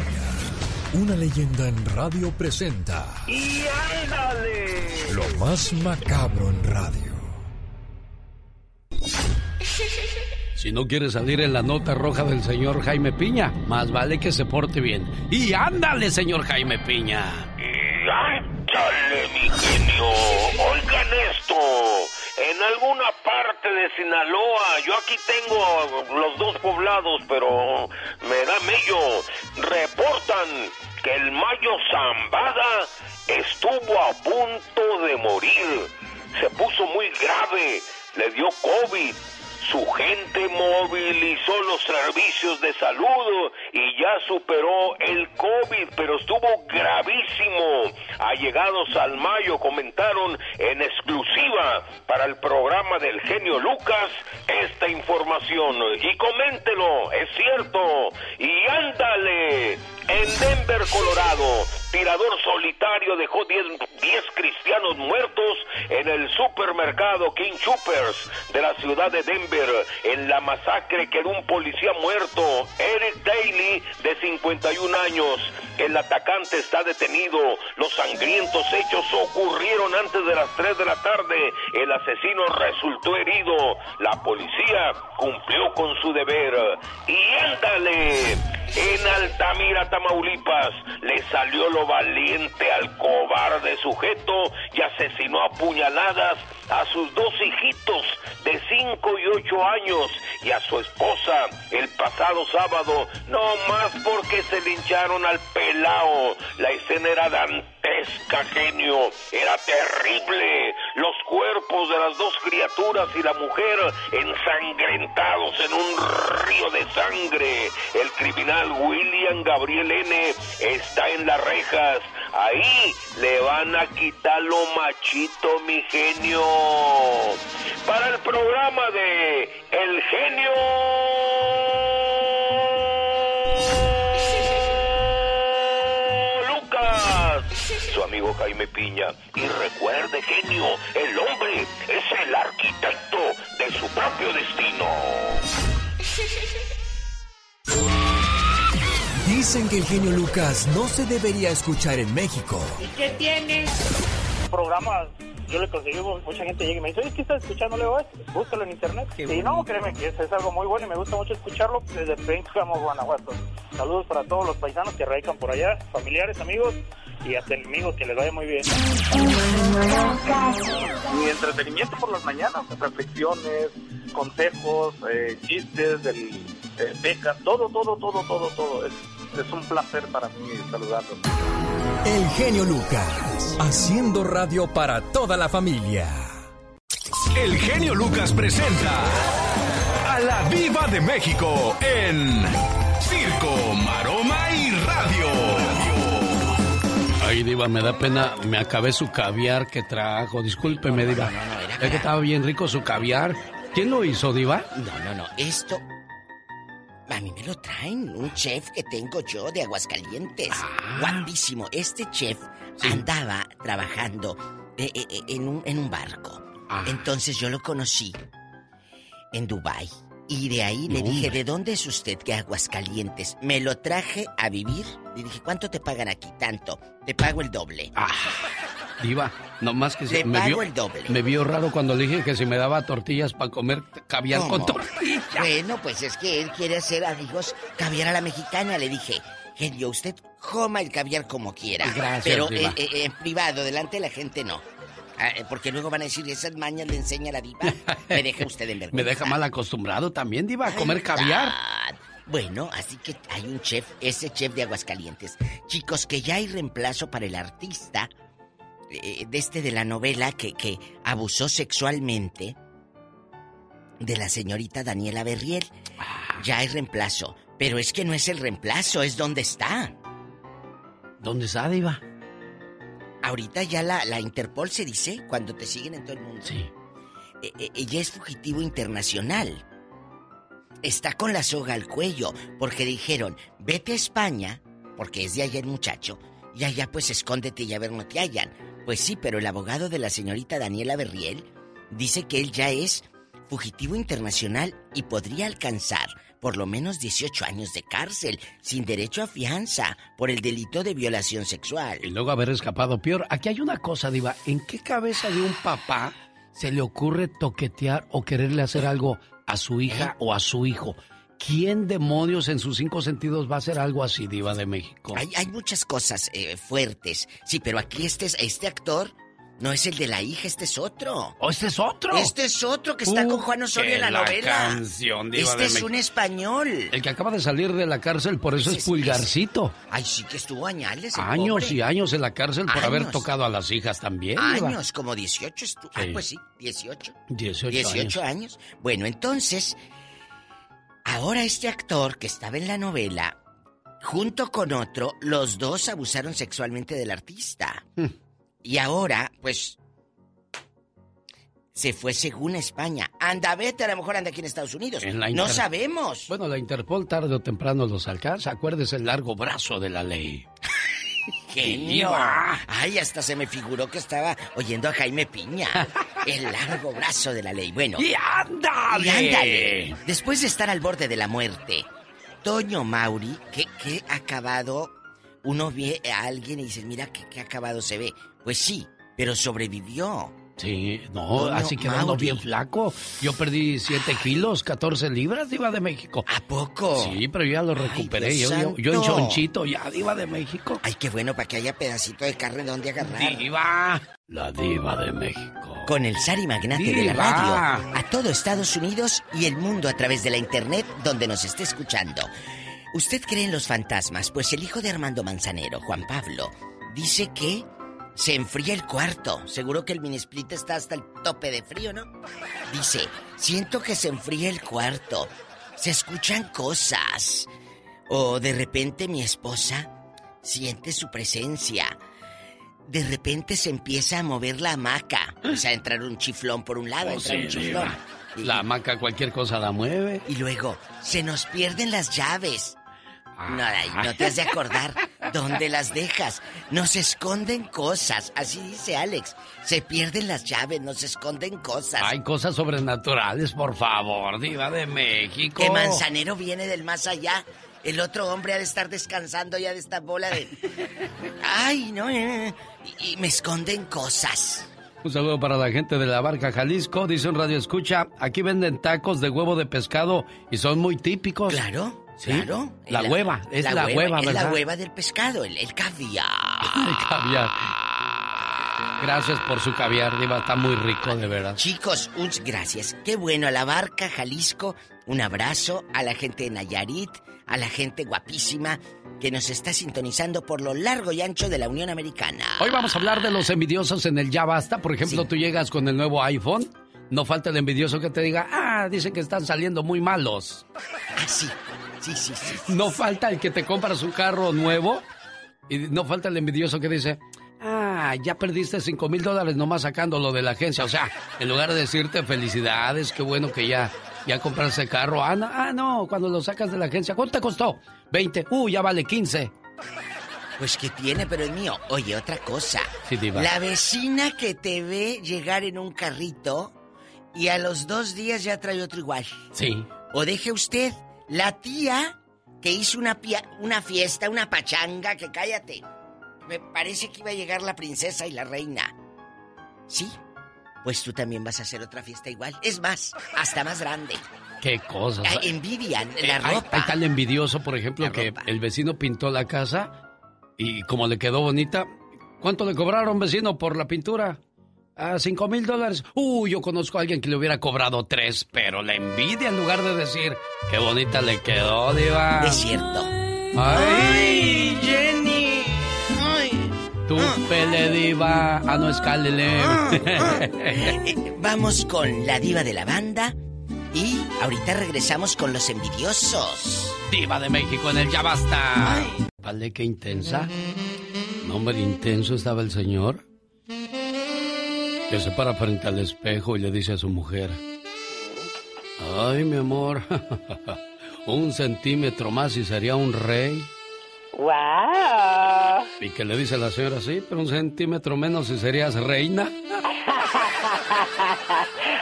una leyenda en radio presenta. ¡Y ándale! Lo más macabro en radio. Si no quiere salir en la nota roja del señor Jaime Piña, más vale que se porte bien. Y ándale, señor Jaime Piña. Y ándale, mi genio. Oigan esto. En alguna parte de Sinaloa, yo aquí tengo los dos poblados, pero me da mello. Reportan que el Mayo Zambada estuvo a punto de morir. Se puso muy grave, le dio COVID su gente movilizó los servicios de salud y ya superó el COVID, pero estuvo gravísimo. Allegados al Mayo comentaron en exclusiva para el programa del genio Lucas esta información. Y coméntelo, es cierto. Y ándale, en Denver, Colorado, tirador solitario dejó 10 cristianos muertos en el supermercado King Choppers de la ciudad de Denver en la masacre quedó un policía muerto, Eric Daly, de 51 años. El atacante está detenido. Los sangrientos hechos ocurrieron antes de las 3 de la tarde. El asesino resultó herido. La policía cumplió con su deber. Y ándale, en Altamira Tamaulipas, le salió lo valiente al cobarde sujeto y asesinó a puñaladas a sus dos hijitos de 5 y 8 años y a su esposa el pasado sábado, no más porque se lincharon al pelao. La escena era dantesca, genio, era terrible. Los cuerpos de las dos criaturas y la mujer ensangrentados en un río de sangre. El criminal William Gabriel N. está en las rejas. Ahí le van a quitar lo machito, mi genio. Para el programa de El Genio Lucas, su amigo Jaime Piña. Y recuerde, genio, el hombre es el arquitecto de su propio destino. Dicen que el genio Lucas no se debería escuchar en México. ¿Y qué tienes? Programas, yo le conseguí, mucha gente llega y me dice, oye, ¿qué estás escuchando? Le digo, "Eh, búscalo en internet. y no, créeme que es, es algo muy bueno y me gusta mucho escucharlo desde Pénjamo, Guanajuato. Saludos para todos los paisanos que radican por allá, familiares, amigos y hasta enemigos, que les vaya muy bien. Mi entretenimiento por las mañanas, reflexiones, consejos, eh, chistes, del, eh, becas, todo, todo, todo, todo, todo. Es, es un placer para mí saludarlos. El genio Lucas, haciendo radio para toda la familia. El genio Lucas presenta a la Viva de México en Circo, Maroma y Radio. Ay, Diva, me da pena. Me acabé su caviar que trajo. Discúlpeme, Diva. es que estaba bien rico su caviar. ¿Quién lo hizo, Diva? No, no, no. Esto. A mí me lo traen. Un chef que tengo yo de Aguascalientes. Guapísimo. Este chef andaba trabajando eh, eh, eh, en, un, en un barco. Entonces yo lo conocí en Dubai Y de ahí le dije, hombre. ¿de dónde es usted que Aguascalientes? Me lo traje a vivir. Le dije, ¿cuánto te pagan aquí? Tanto. Te pago el doble. Diva, nomás que Le se me pago vio, el doble. me vio raro cuando le dije que si me daba tortillas para comer caviar ¿Cómo? con tortillas. Bueno, pues es que él quiere hacer amigos caviar a la mexicana. Le dije, genio, usted coma el caviar como quiera. Gracias, Pero eh, eh, en privado, delante de la gente no. Ah, eh, porque luego van a decir, esas mañas le enseña la diva. Me deja usted en vergüenza. Me deja mal acostumbrado también, Diva, a comer caviar. Bueno, así que hay un chef, ese chef de Aguascalientes. Chicos, que ya hay reemplazo para el artista eh, de este de la novela que, que abusó sexualmente de la señorita Daniela Berriel. Ya hay reemplazo. Pero es que no es el reemplazo, es donde está. ¿Dónde está, Diva? Ahorita ya la, la Interpol se dice cuando te siguen en todo el mundo. Sí. Eh, eh, ella es fugitivo internacional. Está con la soga al cuello porque dijeron, vete a España, porque es de allá el muchacho, y allá pues escóndete y a ver no te hallan. Pues sí, pero el abogado de la señorita Daniela Berriel dice que él ya es fugitivo internacional y podría alcanzar por lo menos 18 años de cárcel, sin derecho a fianza, por el delito de violación sexual. Y luego haber escapado peor. Aquí hay una cosa, Diva. ¿En qué cabeza de un papá se le ocurre toquetear o quererle hacer algo a su hija o a su hijo? ¿Quién demonios en sus cinco sentidos va a hacer algo así, Diva de México? Hay, hay muchas cosas eh, fuertes. Sí, pero aquí este, es- este actor no es el de la hija, este es otro. ¿O este es otro? Este es otro que está Uh, con Juan Osorio en la, la novela. canción, Diva este de es México. un español. El que acaba de salir de la cárcel, por eso es es- pulgarcito. Ay, sí que estuvo añales. Años pobre. y años en la cárcel por haber tocado a las hijas también. Diva. Años, como 18 estuvo. Ah, pues sí, 18. 18, 18 años. años. Bueno, entonces, ahora este actor que estaba en la novela, junto con otro, los dos abusaron sexualmente del artista. Hmm. Y ahora, pues, se fue según España. Anda, vete, a lo mejor anda aquí en Estados Unidos. En la no sabemos. Bueno, la Interpol tarde o temprano los alcanza. Acuérdese el largo brazo de la ley. Genio. Ay, hasta se me figuró que estaba oyendo a Jaime Piña. El largo brazo de la ley. Bueno. ¡Y ándale! Y ándale. Después de estar al borde de la muerte, Toño Mauri, que, que acabado, uno ve a alguien y dice, mira qué, qué acabado se ve. Pues sí, pero sobrevivió. Sí, no, así que ando Mauri. bien flaco. Yo perdí 7 kilos, 14 libras, Diva de México. ¿A poco? Sí, pero ya lo recuperé. Dios yo, yo, yo en chonchito, ya, Diva de México. Ay, qué bueno para que haya pedacito de carne donde agarrar. Diva. La Diva de México. Con el Sari Magnate de la Diva. radio a todo Estados Unidos y el mundo a través de la internet donde nos esté escuchando. ¿Usted cree en los fantasmas? Pues el hijo de Armando Manzanero, Juan Pablo, dice que se enfría el cuarto. Seguro que el mini split está hasta el tope de frío, ¿no? Dice, siento que se enfría el cuarto. Se escuchan cosas. O de repente mi esposa siente su presencia. De repente se empieza a mover la hamaca. O sea, entrar un chiflón por un lado, Oh, entrar sí, un chiflón. La hamaca cualquier cosa la mueve. Y luego, se nos pierden las llaves. No, ay, no te has de acordar dónde las dejas. Nos esconden cosas. Así dice Alex. Se pierden las llaves, nos esconden cosas. Hay cosas sobrenaturales, por favor, Diva de México. Que Manzanero viene del más allá. El otro hombre ha de estar descansando ya de esta bola de. Ay, no, eh, y, y me esconden cosas. Un saludo para la gente de la Barca Jalisco. Dice un radio escucha, aquí venden tacos de huevo de pescado y son muy típicos. Claro, ¿Sí? claro. La La- hueva, es la, hueva, es ¿verdad? la hueva del pescado, el, el caviar. El caviar. Gracias por su caviar, Diva. Está muy rico, de verdad. Chicos, un, gracias. Qué bueno, a la barca Jalisco, un abrazo a la gente de Nayarit, a la gente guapísima que nos está sintonizando por lo largo y ancho de la Unión Americana. Hoy vamos a hablar de los envidiosos en el Ya Basta. Por ejemplo, tú llegas con el nuevo iPhone. No falta el envidioso que te diga, ah, dicen que están saliendo muy malos. Ah, sí. Sí, sí. No falta el que te compras un carro nuevo. Y no falta el envidioso que dice, ah, ya perdiste cinco mil dólares nomás sacándolo de la agencia. O sea, en lugar de decirte felicidades, qué bueno que ya, ya compraste carro. Ah no, ah, no, cuando lo sacas de la agencia, ¿cuánto te costó? 20. Uh, ya vale 15. Pues que tiene, pero es mío. Oye, otra cosa. Sí, diva. La vecina que te ve llegar en un carrito y a los dos días ya trae otro igual. Sí. O deje usted, la tía que hizo una, pia- una fiesta, una pachanga, que cállate. Me parece que iba a llegar la princesa y la reina. ¿Sí? Pues tú también vas a hacer otra fiesta igual. Es más, hasta más grande. Qué cosas. Ah, envidian la Eh, hay- ropa. Hay, tal envidioso, por ejemplo, que el vecino pintó la casa y como le quedó bonita, ¿cuánto le cobraron, vecino, por la pintura? Ah, cinco mil dólares. Uh, yo conozco a alguien que le hubiera cobrado tres, pero la envidia en lugar de decir, qué bonita le quedó, diva. Es cierto. Ay, Jenny! ¡Ay! tu pele diva. Ah, no, es Calele. Vamos con la diva de la banda y ahorita regresamos con los envidiosos. Diva de México en el Ya Basta. Vale, qué intensa. No, hombre, intenso estaba el señor. Que se para frente al espejo y le dice a su mujer: Ay, mi amor, un centímetro más y sería un rey. ¡Wow! Y que le dice a la señora: Sí, pero un centímetro menos y serías reina.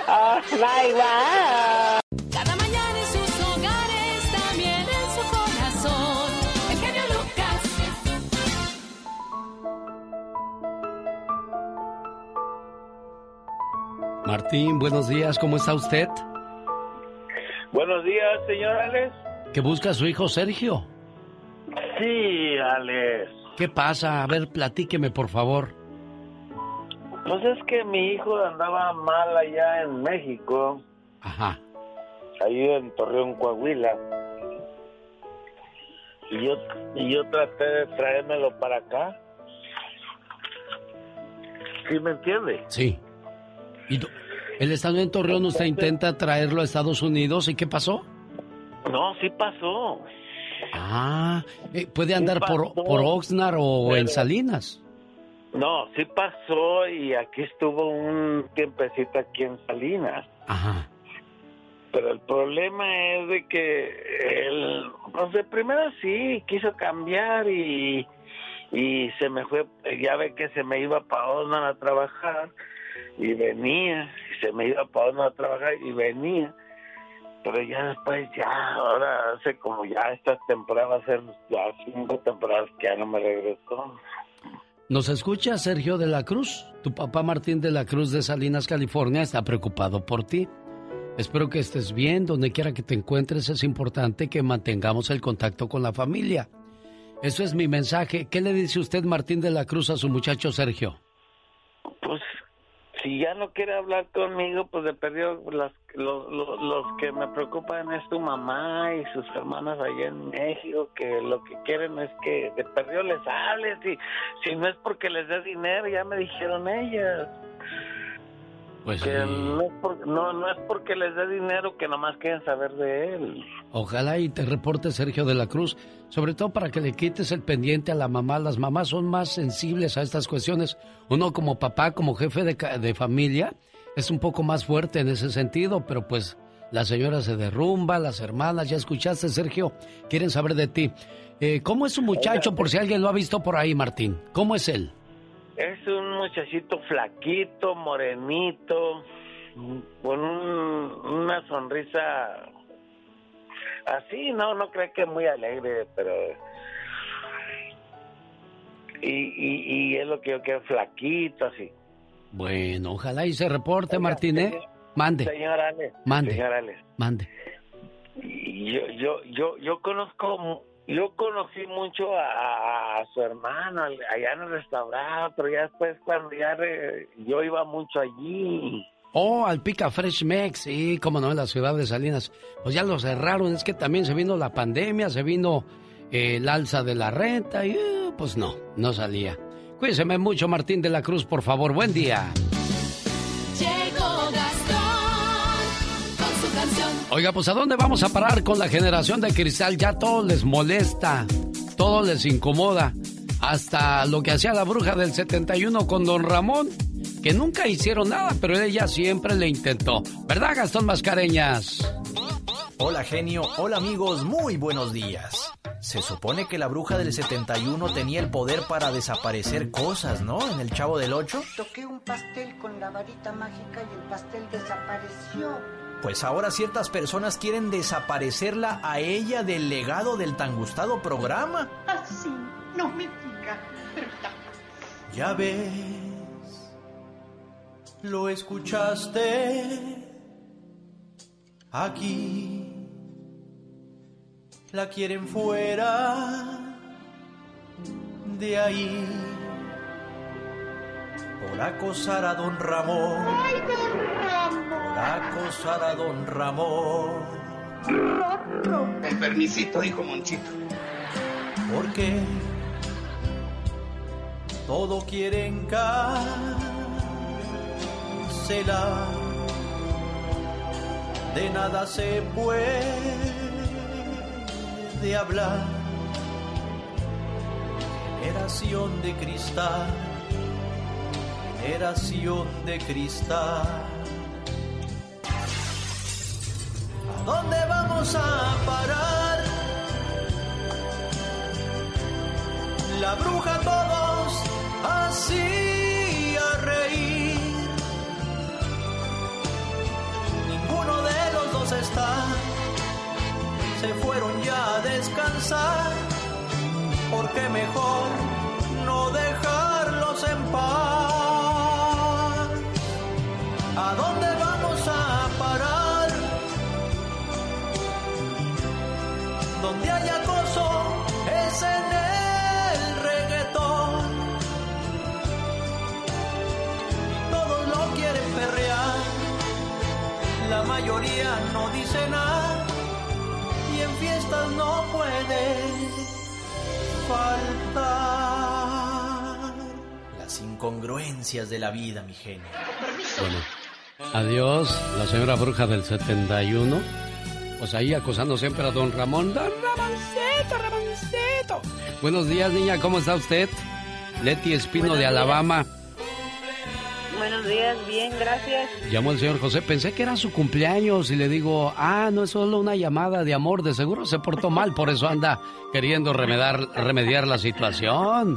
¡Oh, my wow! Martín, buenos días, ¿cómo está usted? Buenos días, señor Alex. Que busca su hijo Sergio. Sí, Alex. ¿Qué pasa? A ver, platíqueme, por favor. Pues es que mi hijo andaba mal allá en México, Ajá. ahí en Torreón, Coahuila. Y yo, y yo traté de traérmelo para acá. ¿Sí me entiende? Sí. ¿Y él estando en Torreón, usted intenta traerlo a Estados Unidos y qué pasó? No, sí pasó. Ah, eh, puede andar por, por Oxnard o en Salinas. No, sí pasó y aquí estuvo un tiempecito aquí en Salinas. Ajá. Pero el problema es de que él, pues de primero sí, quiso cambiar y, y se me fue, ya ve que se me iba para Osman a trabajar y venía, y se me iba para Osman a trabajar y venía. Pero ya después, ya, ahora hace como ya esta temporada, va a ser ya cinco temporadas que ya no me regresó. ¿Nos escucha Sergio de la Cruz? Tu papá Martín de la Cruz de Salinas, California, está preocupado por ti. Espero que estés bien, donde quiera que te encuentres es importante que mantengamos el contacto con la familia. Eso es mi mensaje. ¿Qué le dice usted Martín de la Cruz a su muchacho Sergio? Pues si ya no quiere hablar conmigo, pues de perdió las, los, los, los que me preocupan es tu mamá y sus hermanas allá en México, que lo que quieren es que de perdió les hables y si no es porque les dé dinero, ya me dijeron ellas. Pues que sí. no, es por- no, no es porque les dé dinero que nomás quieren saber de él. Ojalá y te reporte Sergio de la Cruz, sobre todo para que le quites el pendiente a la mamá. Las mamás son más sensibles a estas cuestiones. Uno como papá, como jefe de, de familia, es un poco más fuerte en ese sentido, pero pues la señora se derrumba, las hermanas, ya escuchaste Sergio, quieren saber de ti. Eh, ¿Cómo es su muchacho, por si alguien lo ha visto por ahí, Martín? ¿Cómo es él? Es un muchachito flaquito, morenito, con un- una sonrisa así, no, no creo que muy alegre, pero... Y, y, y es lo que yo quiero, flaquito, así. Bueno, ojalá y se reporte, Martín, ¿eh? Mande, Señor Alex. Mande. Señor Alex. mande. Yo, yo, yo, yo conozco, yo conocí mucho a, su hermano al- allá en el restaurante, pero ya después cuando ya yo iba mucho allí. Oh, al Pica Fresh Mex, sí, como no, en la ciudad de Salinas. Pues ya lo cerraron, es que también se vino la pandemia, se vino eh, el alza de la renta y eh, pues no, no salía. Cuídeseme mucho, Martín de la Cruz, por favor. Buen día. Oiga, pues ¿a dónde vamos a parar con la generación de cristal? Ya todo les molesta, todo les incomoda. Hasta lo que hacía la bruja del 71 con don Ramón, que nunca hicieron nada, pero ella siempre le intentó. ¿Verdad, Gastón Mascareñas? Hola genio, hola amigos, muy buenos días. Se supone que la bruja del 71 tenía el poder para desaparecer cosas, ¿no? En el Chavo del 8. Toqué un pastel con la varita mágica y el pastel desapareció. Pues ahora ciertas personas quieren desaparecerla a ella del legado del tan gustado programa. Así, no me diga, ¿verdad? Ya ves, lo escuchaste aquí. La quieren fuera de ahí por acosar a don Ramón. ¡Ay, don acosar a don Ramón. Con permisito, dijo Monchito. Porque todo quieren cancelar. De nada se puede hablar. Generación de cristal. Generación de cristal. ¿A dónde vamos a parar? La bruja todos hacía reír. Ninguno de los dos está. Se fueron ya a descansar. Porque mejor no dice nada. Y en fiestas no puede faltar. Las incongruencias de la vida, mi genio. Bueno, adiós, la señora bruja del 71. Pues ahí acosando siempre a don Ramón. Don Ramoncito, Ramoncito. Buenos días, niña, ¿cómo está usted? Leti Espino Buenos de días. Alabama. Buenos días, bien, gracias. Llamó el señor José, pensé que era su cumpleaños y le digo, ah, no es solo una llamada de amor, de seguro se portó mal, por eso anda queriendo remediar, remediar la situación.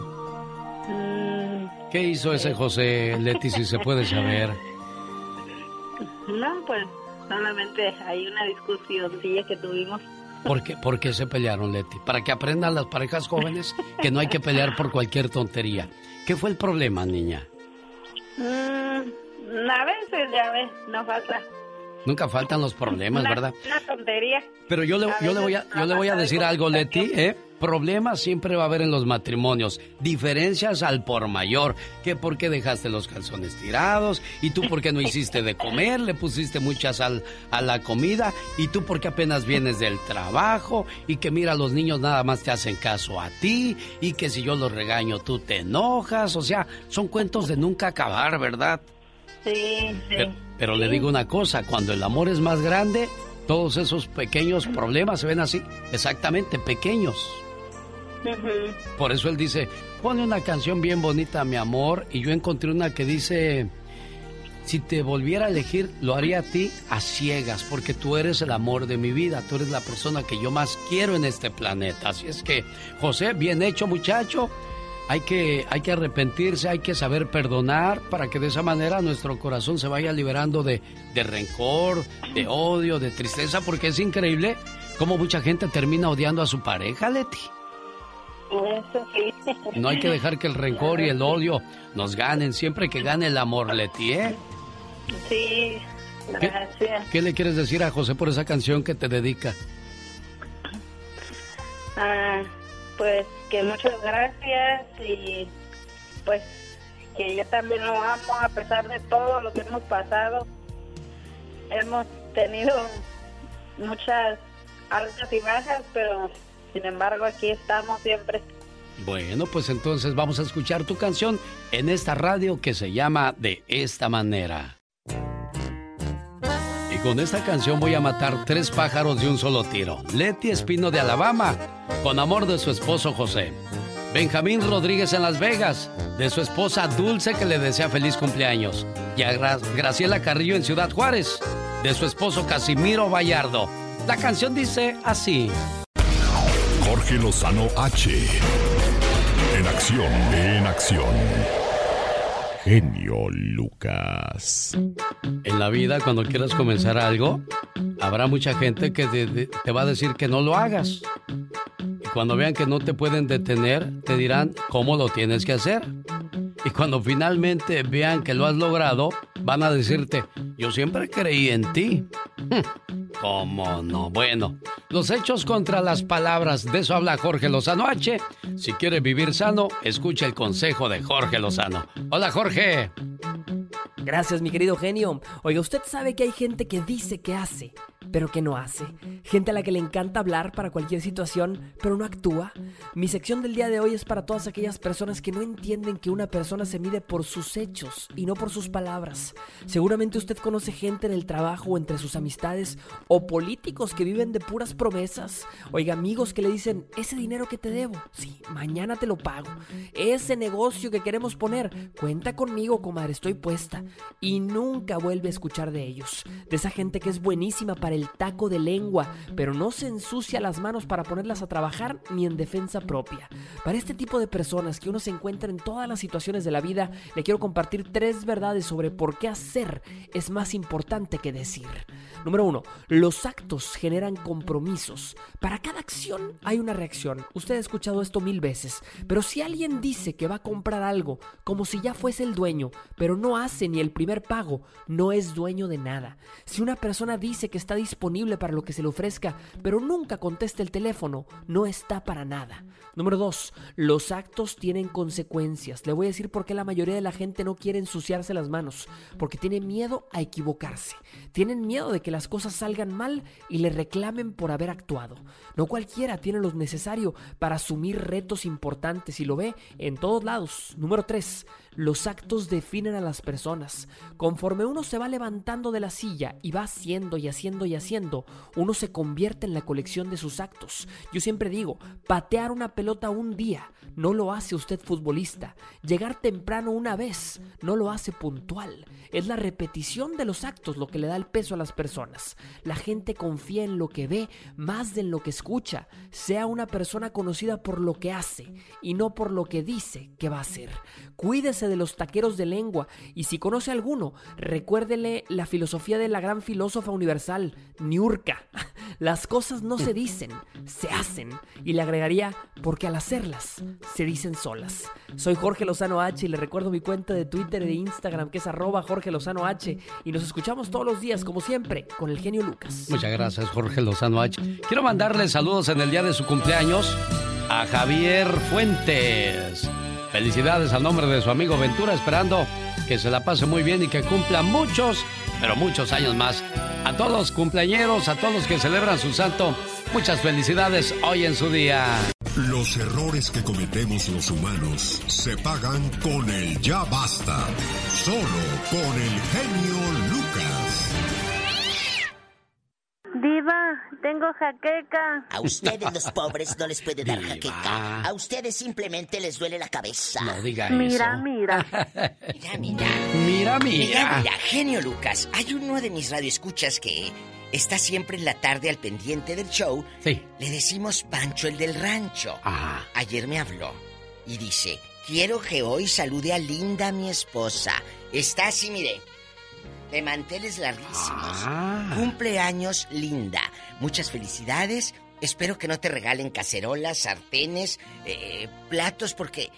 Mm, ¿Qué hizo ese José, Leti, si se puede saber? no, pues solamente hay una discusión que tuvimos. ¿Por qué, por qué se pelearon, Leti? Para que aprendan las parejas jóvenes que no hay que pelear por cualquier tontería. ¿Qué fue el problema, niña? Mm, a veces, ya ves, no falta. Nunca faltan los problemas, Una- ¿verdad? Una tontería. Pero yo le, A yo le voy a, yo le voy a decir algo algo, Leti, ¿eh? Problemas siempre va a haber en los matrimonios. Diferencias al por mayor. Que por qué dejaste los calzones tirados. Y tú por qué no hiciste de comer. Le pusiste mucha sal a la comida. Y tú por qué apenas vienes del trabajo. Y que mira, los niños nada más te hacen caso a ti. Y que si yo los regaño, tú te enojas. O sea, son cuentos de nunca acabar, ¿verdad? Sí, sí. Pero, pero le digo una cosa, cuando el amor es más grande, todos esos pequeños problemas se ven así, exactamente pequeños. Por eso él dice, pone una canción bien bonita, mi amor, y yo encontré una que dice, si te volviera a elegir, lo haría a ti a ciegas, porque tú eres el amor de mi vida, tú eres la persona que yo más quiero en este planeta. Así es que, José, bien hecho muchacho, hay que, hay que arrepentirse, hay que saber perdonar para que de esa manera nuestro corazón se vaya liberando de, de rencor, de odio, de tristeza, porque es increíble cómo mucha gente termina odiando a su pareja, Leti. Eso sí. No hay que dejar que el rencor y el odio nos ganen, siempre que gane el amor, Leti, ¿eh? Sí, gracias. ¿Qué le quieres decir a José por esa canción que te dedica? Ah, pues que muchas gracias y pues que yo también lo amo a pesar de todo lo que hemos pasado. Hemos tenido muchas altas y bajas, pero sin embargo aquí estamos siempre. Bueno, pues entonces vamos a escuchar tu canción en esta radio que se llama De esta manera. Y con esta canción voy a matar tres pájaros de un solo tiro. Leti Espino de Alabama, con amor de su esposo José. Benjamín Rodríguez en Las Vegas, de su esposa Dulce que le desea feliz cumpleaños. Y a Gra- Graciela Carrillo en Ciudad Juárez, de su esposo Casimiro Vallardo. La canción dice así. Jorge Lozano H. En acción, en acción. Genio Lucas. En la vida, cuando quieras comenzar algo, habrá mucha gente que te, te- va a decir que no lo hagas. Y cuando vean que no te pueden detener, te dirán cómo lo tienes que hacer. Y cuando finalmente vean que lo has logrado, van a decirte, yo siempre creí en ti. ¿Cómo no? Bueno, los hechos contra las palabras, de eso habla Jorge Lozano H. Si quiere vivir sano, escucha el consejo de Jorge Lozano. Hola Jorge. Gracias, mi querido genio. Oiga, usted sabe que hay gente que dice que hace, pero que no hace. Gente a la que le encanta hablar para cualquier situación, pero no actúa. Mi sección del día de hoy es para todas aquellas personas que no entienden que una persona se mide por sus hechos y no por sus palabras. Seguramente usted conoce gente en el trabajo o entre sus amistades o políticos que viven de puras promesas. Oiga, amigos que le dicen, ese dinero que te debo, sí, mañana te lo pago. Ese negocio que queremos poner, cuenta conmigo, comadre, estoy puesta. Y nunca vuelve a escuchar de ellos. De esa gente que es buenísima para el taco de lengua, pero no se ensucia las manos para ponerlas a trabajar ni en defensa propia. Para este tipo de personas que uno se encuentra en todas las situaciones de la vida, le quiero compartir tres verdades sobre por qué hacer es más importante que decir. Número uno, los actos generan compromisos. Para cada acción hay una reacción. Usted ha escuchado esto mil veces, pero si alguien dice que va a comprar algo como si ya fuese el dueño, pero no hace ni el primer pago, no es dueño de nada. Si una persona dice que está disponible para lo que se le ofrezca, pero nunca contesta el teléfono, no está para nada. Número dos, los actos tienen consecuencias. Le voy a decir por qué la mayoría de la gente no quiere ensuciarse las manos, porque tiene miedo a equivocarse. Tienen miedo de que las cosas salgan mal y le reclamen por haber actuado. No cualquiera tiene lo necesario para asumir retos importantes y lo ve en todos lados. Número 3. Los actos definen a las personas. Conforme uno se va levantando de la silla y va haciendo y haciendo y haciendo, uno se convierte en la colección de sus actos. Yo siempre digo, patear una pelota un día no lo hace usted futbolista. Llegar temprano una vez no lo hace puntual. Es la repetición de los actos lo que le da el peso a las personas. La gente confía en lo que ve más de en lo que escucha. Sea una persona conocida por lo que hace y no por lo que dice que va a hacer. Cuídese de los taqueros de lengua y si conoce alguno, recuérdele la filosofía de la gran filósofa universal. Niurka. Las cosas no se dicen, se hacen. Y le agregaría, porque al hacerlas, se dicen solas. Soy Jorge Lozano H y le recuerdo mi cuenta de Twitter y de Instagram que es arroba Jorge Lozano H. Y nos escuchamos todos los días, como siempre, con el genio Lucas. Muchas gracias, Jorge Lozano H. Quiero mandarle saludos en el día de su cumpleaños a Javier Fuentes. Felicidades al nombre de su amigo Ventura, esperando que se la pase muy bien y que cumpla muchos, pero muchos años más. A todos los cumpleañeros, a todos los que celebran su santo, muchas felicidades hoy en su día. Los errores que cometemos los humanos se pagan con el ya basta. Solo con el genio Diva, tengo jaqueca. A ustedes los pobres no les puede dar Diva. jaqueca. A ustedes simplemente les duele la cabeza. No diga Mira, eso. mira. Mira, mira. Mira, Mira, mira. mira, genio Lucas. Hay uno de mis radioescuchas que está siempre en la tarde al pendiente del show. Sí. Le decimos Pancho el del rancho. Ah. Ayer me habló y dice, quiero que hoy salude a Linda, mi esposa. Está así, mire. De manteles larguísimos. Ah. Cumpleaños, Linda. Muchas felicidades. Espero que no te regalen cacerolas, sartenes, eh, platos, porque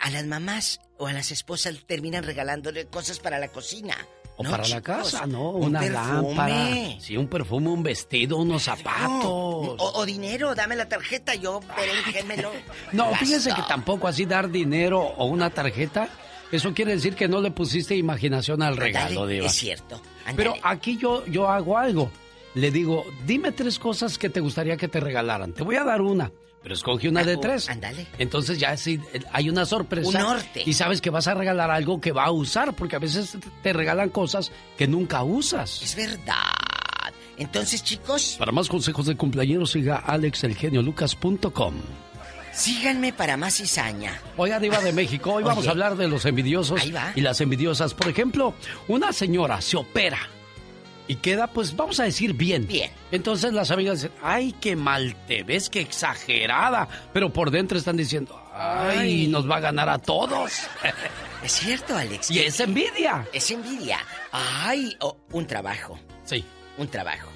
a las mamás o a las esposas terminan regalándole cosas para la cocina. O No, para la casa, ¿no? un Una perfume. lámpara. Sí, un perfume, un vestido, unos zapatos. O, o dinero, dame la tarjeta, yo berenjémelo. No, fíjese Gasto. que tampoco así dar dinero o una tarjeta, eso quiere decir que no le pusiste imaginación al regalo, Ándale, Diva. Es cierto. Pero aquí yo, yo hago algo. Le digo, dime tres cosas que te gustaría que te regalaran. Te voy a dar una, pero escoge una de Ah, tres. ándale. Entonces ya sí, hay una sorpresa. Un norte. Y sabes que vas a regalar algo que va a usar, porque a veces te regalan cosas que nunca usas. Es verdad. Entonces, chicos, Para más consejos de cumpleaños, siga alexelgeniolucas.com. síganme para más cizaña. Oiga, Diva de México, hoy vamos a hablar de los envidiosos y las envidiosas. Por ejemplo, una señora se opera y queda, pues vamos a decir, bien. Bien. Entonces las amigas dicen, ay, qué mal te ves, qué exagerada. Pero por dentro están diciendo, ay, Ay. nos va a ganar a todos. Es cierto, Alex. y es envidia. Es envidia. Ay, oh, un trabajo. Sí. Un trabajo.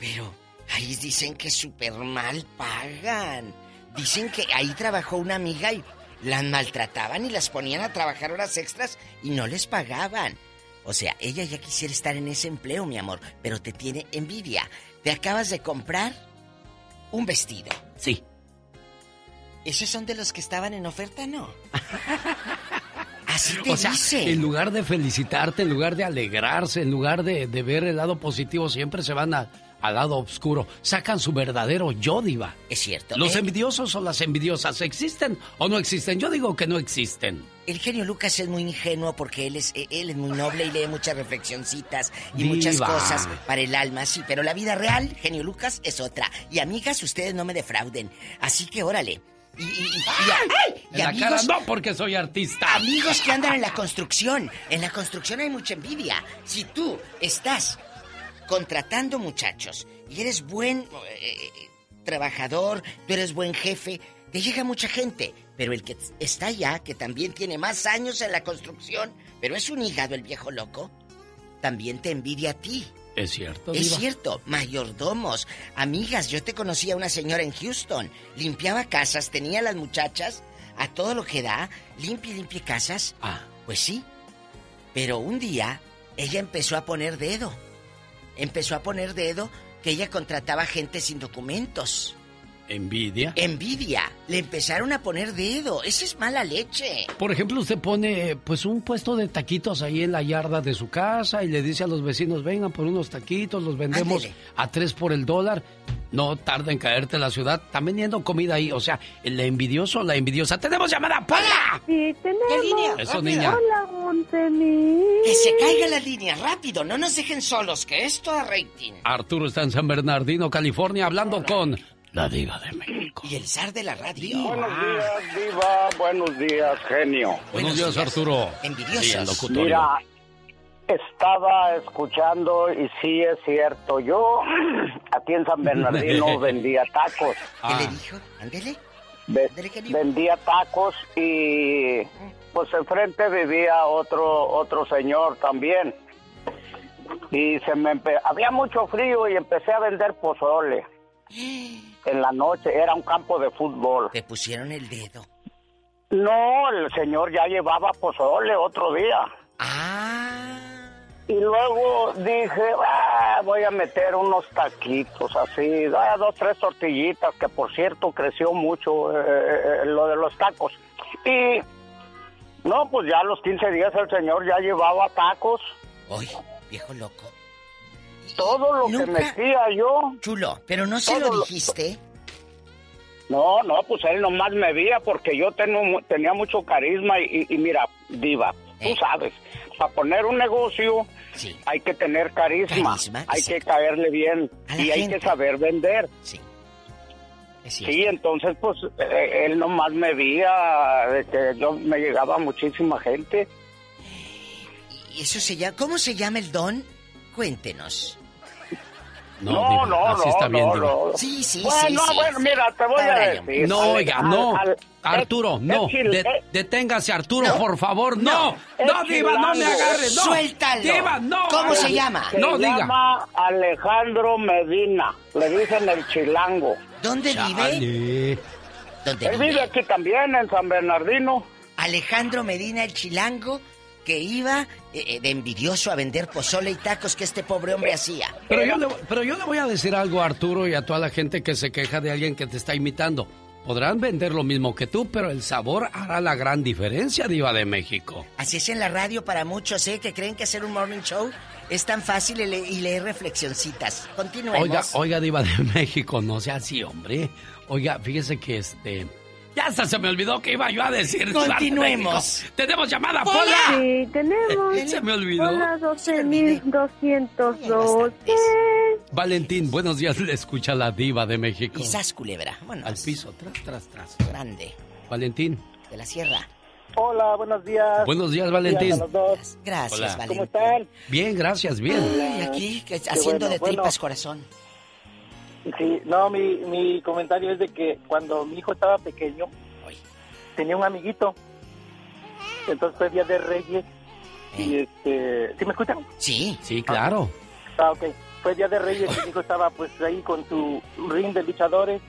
Pero ahí dicen que súper mal pagan. Dicen que ahí trabajó una amiga y las maltrataban y las ponían a trabajar horas extras y no les pagaban. O sea, ella ya quisiera estar en ese empleo, mi amor, pero te tiene envidia. Te acabas de comprar un vestido. Sí. ¿Esos son de los que estaban en oferta, no? Así te O sea, dice. en lugar de felicitarte, en lugar de alegrarse, en lugar de, de ver el lado positivo, siempre se van a- al lado oscuro. Sacan su verdadero yo, Diva. Es cierto. ¿Los ¿eh? envidiosos o las envidiosas existen o no existen? Yo digo que no existen. El genio Lucas es muy ingenuo porque él es, eh, él es muy noble y lee muchas reflexioncitas y Diva. muchas cosas para el alma, sí, pero la vida real, genio Lucas, es otra. Y amigas, ustedes no me defrauden. Así que órale. Y, y- y- y- ¡ay! En Y la amigos, cara no, porque soy artista. amigos que andan en la construcción. En la construcción hay mucha envidia. Si tú estás contratando muchachos y eres buen eh, trabajador, tú eres buen jefe, te llega mucha gente. Pero el que está allá, que también tiene más años en la construcción, pero es un hígado el viejo loco, también te envidia a ti. Es cierto, Es Diva. cierto, mayordomos, amigas, yo te conocí a una señora en Houston, limpiaba casas, tenía a las muchachas a todo lo que da, limpie, limpie casas. Ah. Pues sí, pero un día ella empezó a poner dedo, empezó a poner dedo que ella contrataba gente sin documentos. Envidia. Envidia, le empezaron a poner dedo, esa es mala leche. Por ejemplo, usted pone pues un puesto de taquitos ahí en la yarda de su casa y le dice a los vecinos, vengan por unos taquitos, los vendemos Ándele. a tres por el dólar. No tarda en caerte la ciudad. Están vendiendo comida ahí. O sea, el envidioso, la envidiosa. ¡Tenemos llamada, Pola! Sí, tenemos. Eso, niña. Hola, Montemí. Que se caiga la línea rápido, no nos dejen solos, que esto da rating. Arturo está en San Bernardino, California, hablando con la diva de México. Y el zar de la radio. Buenos días, Diva. Buenos días, genio. Buenos días, Arturo. Envidiosos. Sí, el locutorio. Mira, estaba escuchando y sí es cierto. Yo aquí en San Bernardino vendía tacos. ¿Qué le dijo? Ándele. Vendía tacos y pues enfrente vivía otro otro señor también. y se me empe- había mucho frío y empecé a vender pozole. En la noche era un campo de fútbol. Te pusieron el dedo. No, el señor ya llevaba pozole otro día. Ah. Y luego dije, "Ah, voy a meter unos taquitos así, ah, dos, tres tortillitas, que por cierto creció mucho eh, eh, lo de los tacos. Y no, pues ya a los 15 días el señor ya llevaba tacos. Hoy, viejo loco. Todo lo que metía yo. Chulo, pero no se lo lo- dijiste. No, no, pues él nomás me veía porque yo tengo, tenía mucho carisma y, y mira, diva, Eh. Tú sabes, para poner un negocio hay que tener carisma, Carisma, hay que caerle bien y hay gente. que saber vender. Sí. Sí, entonces pues eh, él nomás me veía de que yo me llegaba muchísima gente. ¿Y eso se llama, ¿Cómo se llama el don? Cuéntenos. No, No, no, así no, está bien, no. Sí, sí, bueno, sí, bueno, mira, te voy a decir. No, oiga, no. al- Arturo, es- no. es chil- De- es- deténgase, Arturo, No. por favor. No. No, Diva, no me agarre. No. Suéltalo. Diva, no. ¿Cómo se llama? Se No, diga. llama Alejandro Medina. Le dicen el chilango. ¿Dónde vive? ¿Dónde Él vive aquí también, en San Bernardino. Alejandro Medina, el chilango, que iba eh, eh, de envidioso a vender pozole y tacos que este pobre hombre hacía. Pero yo, le, pero yo le voy a decir algo a Arturo y a toda la gente que se queja de alguien que te está imitando. Podrán vender lo mismo que tú, pero el sabor hará la gran diferencia, Diva de México. Así es en la radio para muchos, ¿eh? Que creen que hacer un morning show es tan fácil y, le- y leer reflexioncitas. Continuemos. Oiga, oiga, Diva de México, no sea así, hombre. Oiga, fíjese que este. Ya hasta se me olvidó que iba yo a decir. Continuemos. Tenemos llamada, Hola. Pola. Sí, tenemos. Se me olvidó. Hola, 12.212. Valentín, buenos días, le escucha la Diva de México. Quizás culebra. Bueno, Al piso, tras, tras, tras. grande. Valentín. De la sierra. Hola, buenos días. Buenos días, Valentín. Días a los dos. Gracias, Hola. Valentín. ¿Cómo están? Bien, gracias, bien. Ay, aquí, que- haciendo bueno, de bueno. tripas corazón. Sí, no, mi, mi comentario es de que cuando mi hijo estaba pequeño, tenía un amiguito. Entonces fue Día de Reyes. Y este. ¿Sí me escuchan? Sí. Sí, claro. Ah, ok. Fue Día de Reyes y mi hijo estaba pues ahí con su ring de luchadores,